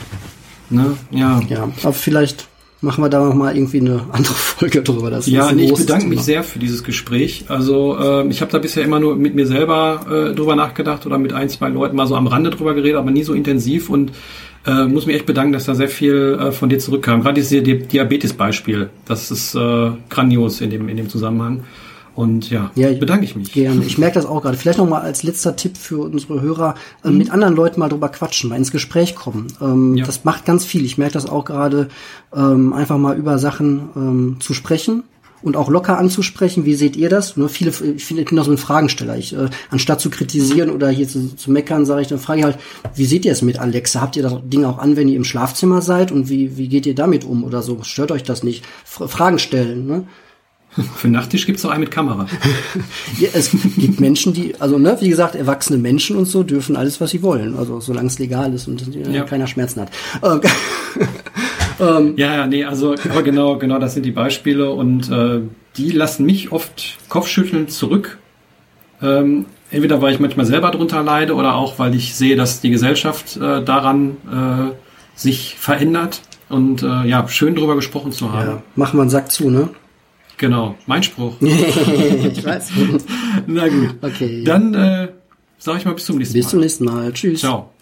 Ne? Ja. Ja, aber vielleicht machen wir da noch mal irgendwie eine andere Folge drüber. Das ja, nee, ich bedanke Thema. mich sehr für dieses Gespräch. Also äh, ich habe da bisher immer nur mit mir selber äh, drüber nachgedacht oder mit ein, zwei Leuten mal so am Rande drüber geredet, aber nie so intensiv und äh, muss mich echt bedanken, dass da sehr viel äh, von dir zurückkam. Gerade dieses Diabetes-Beispiel, das ist äh, grandios in dem, in dem Zusammenhang. Und ja, ja bedanke ich mich. Gerne. Ich merke das auch gerade. Vielleicht noch mal als letzter Tipp für unsere Hörer, äh, mhm. mit anderen Leuten mal drüber quatschen, mal ins Gespräch kommen. Ähm, ja. Das macht ganz viel. Ich merke das auch gerade, ähm, einfach mal über Sachen ähm, zu sprechen und auch locker anzusprechen. Wie seht ihr das? Nur viele, ich finde, ich bin auch so ein Fragensteller. Ich, äh, anstatt zu kritisieren oder hier zu, zu meckern, sage ich, dann frage ich halt, wie seht ihr es mit Alexa? Habt ihr das Ding auch an, wenn ihr im Schlafzimmer seid? Und wie, wie geht ihr damit um oder so? Stört euch das nicht? F Fragen stellen, ne? Für Nachttisch gibt's auch einen mit Kamera. ja, es gibt Menschen, die, also ne, wie gesagt, erwachsene Menschen und so dürfen alles, was sie wollen. Also solange es legal ist und äh, ja. keiner Schmerzen hat. Ähm, ja, ja, nee, also aber genau, genau, das sind die Beispiele und äh, die lassen mich oft kopfschüttelnd zurück. Ähm, entweder weil ich manchmal selber drunter leide oder auch weil ich sehe, dass die Gesellschaft äh, daran äh, sich verändert und äh, ja, schön drüber gesprochen zu haben. Ja, machen wir einen Sack zu, ne? Genau, mein Spruch. ich weiß. Na gut. Okay. Dann äh, sage ich mal bis zum nächsten Mal. Bis zum nächsten Mal. Tschüss. Ciao.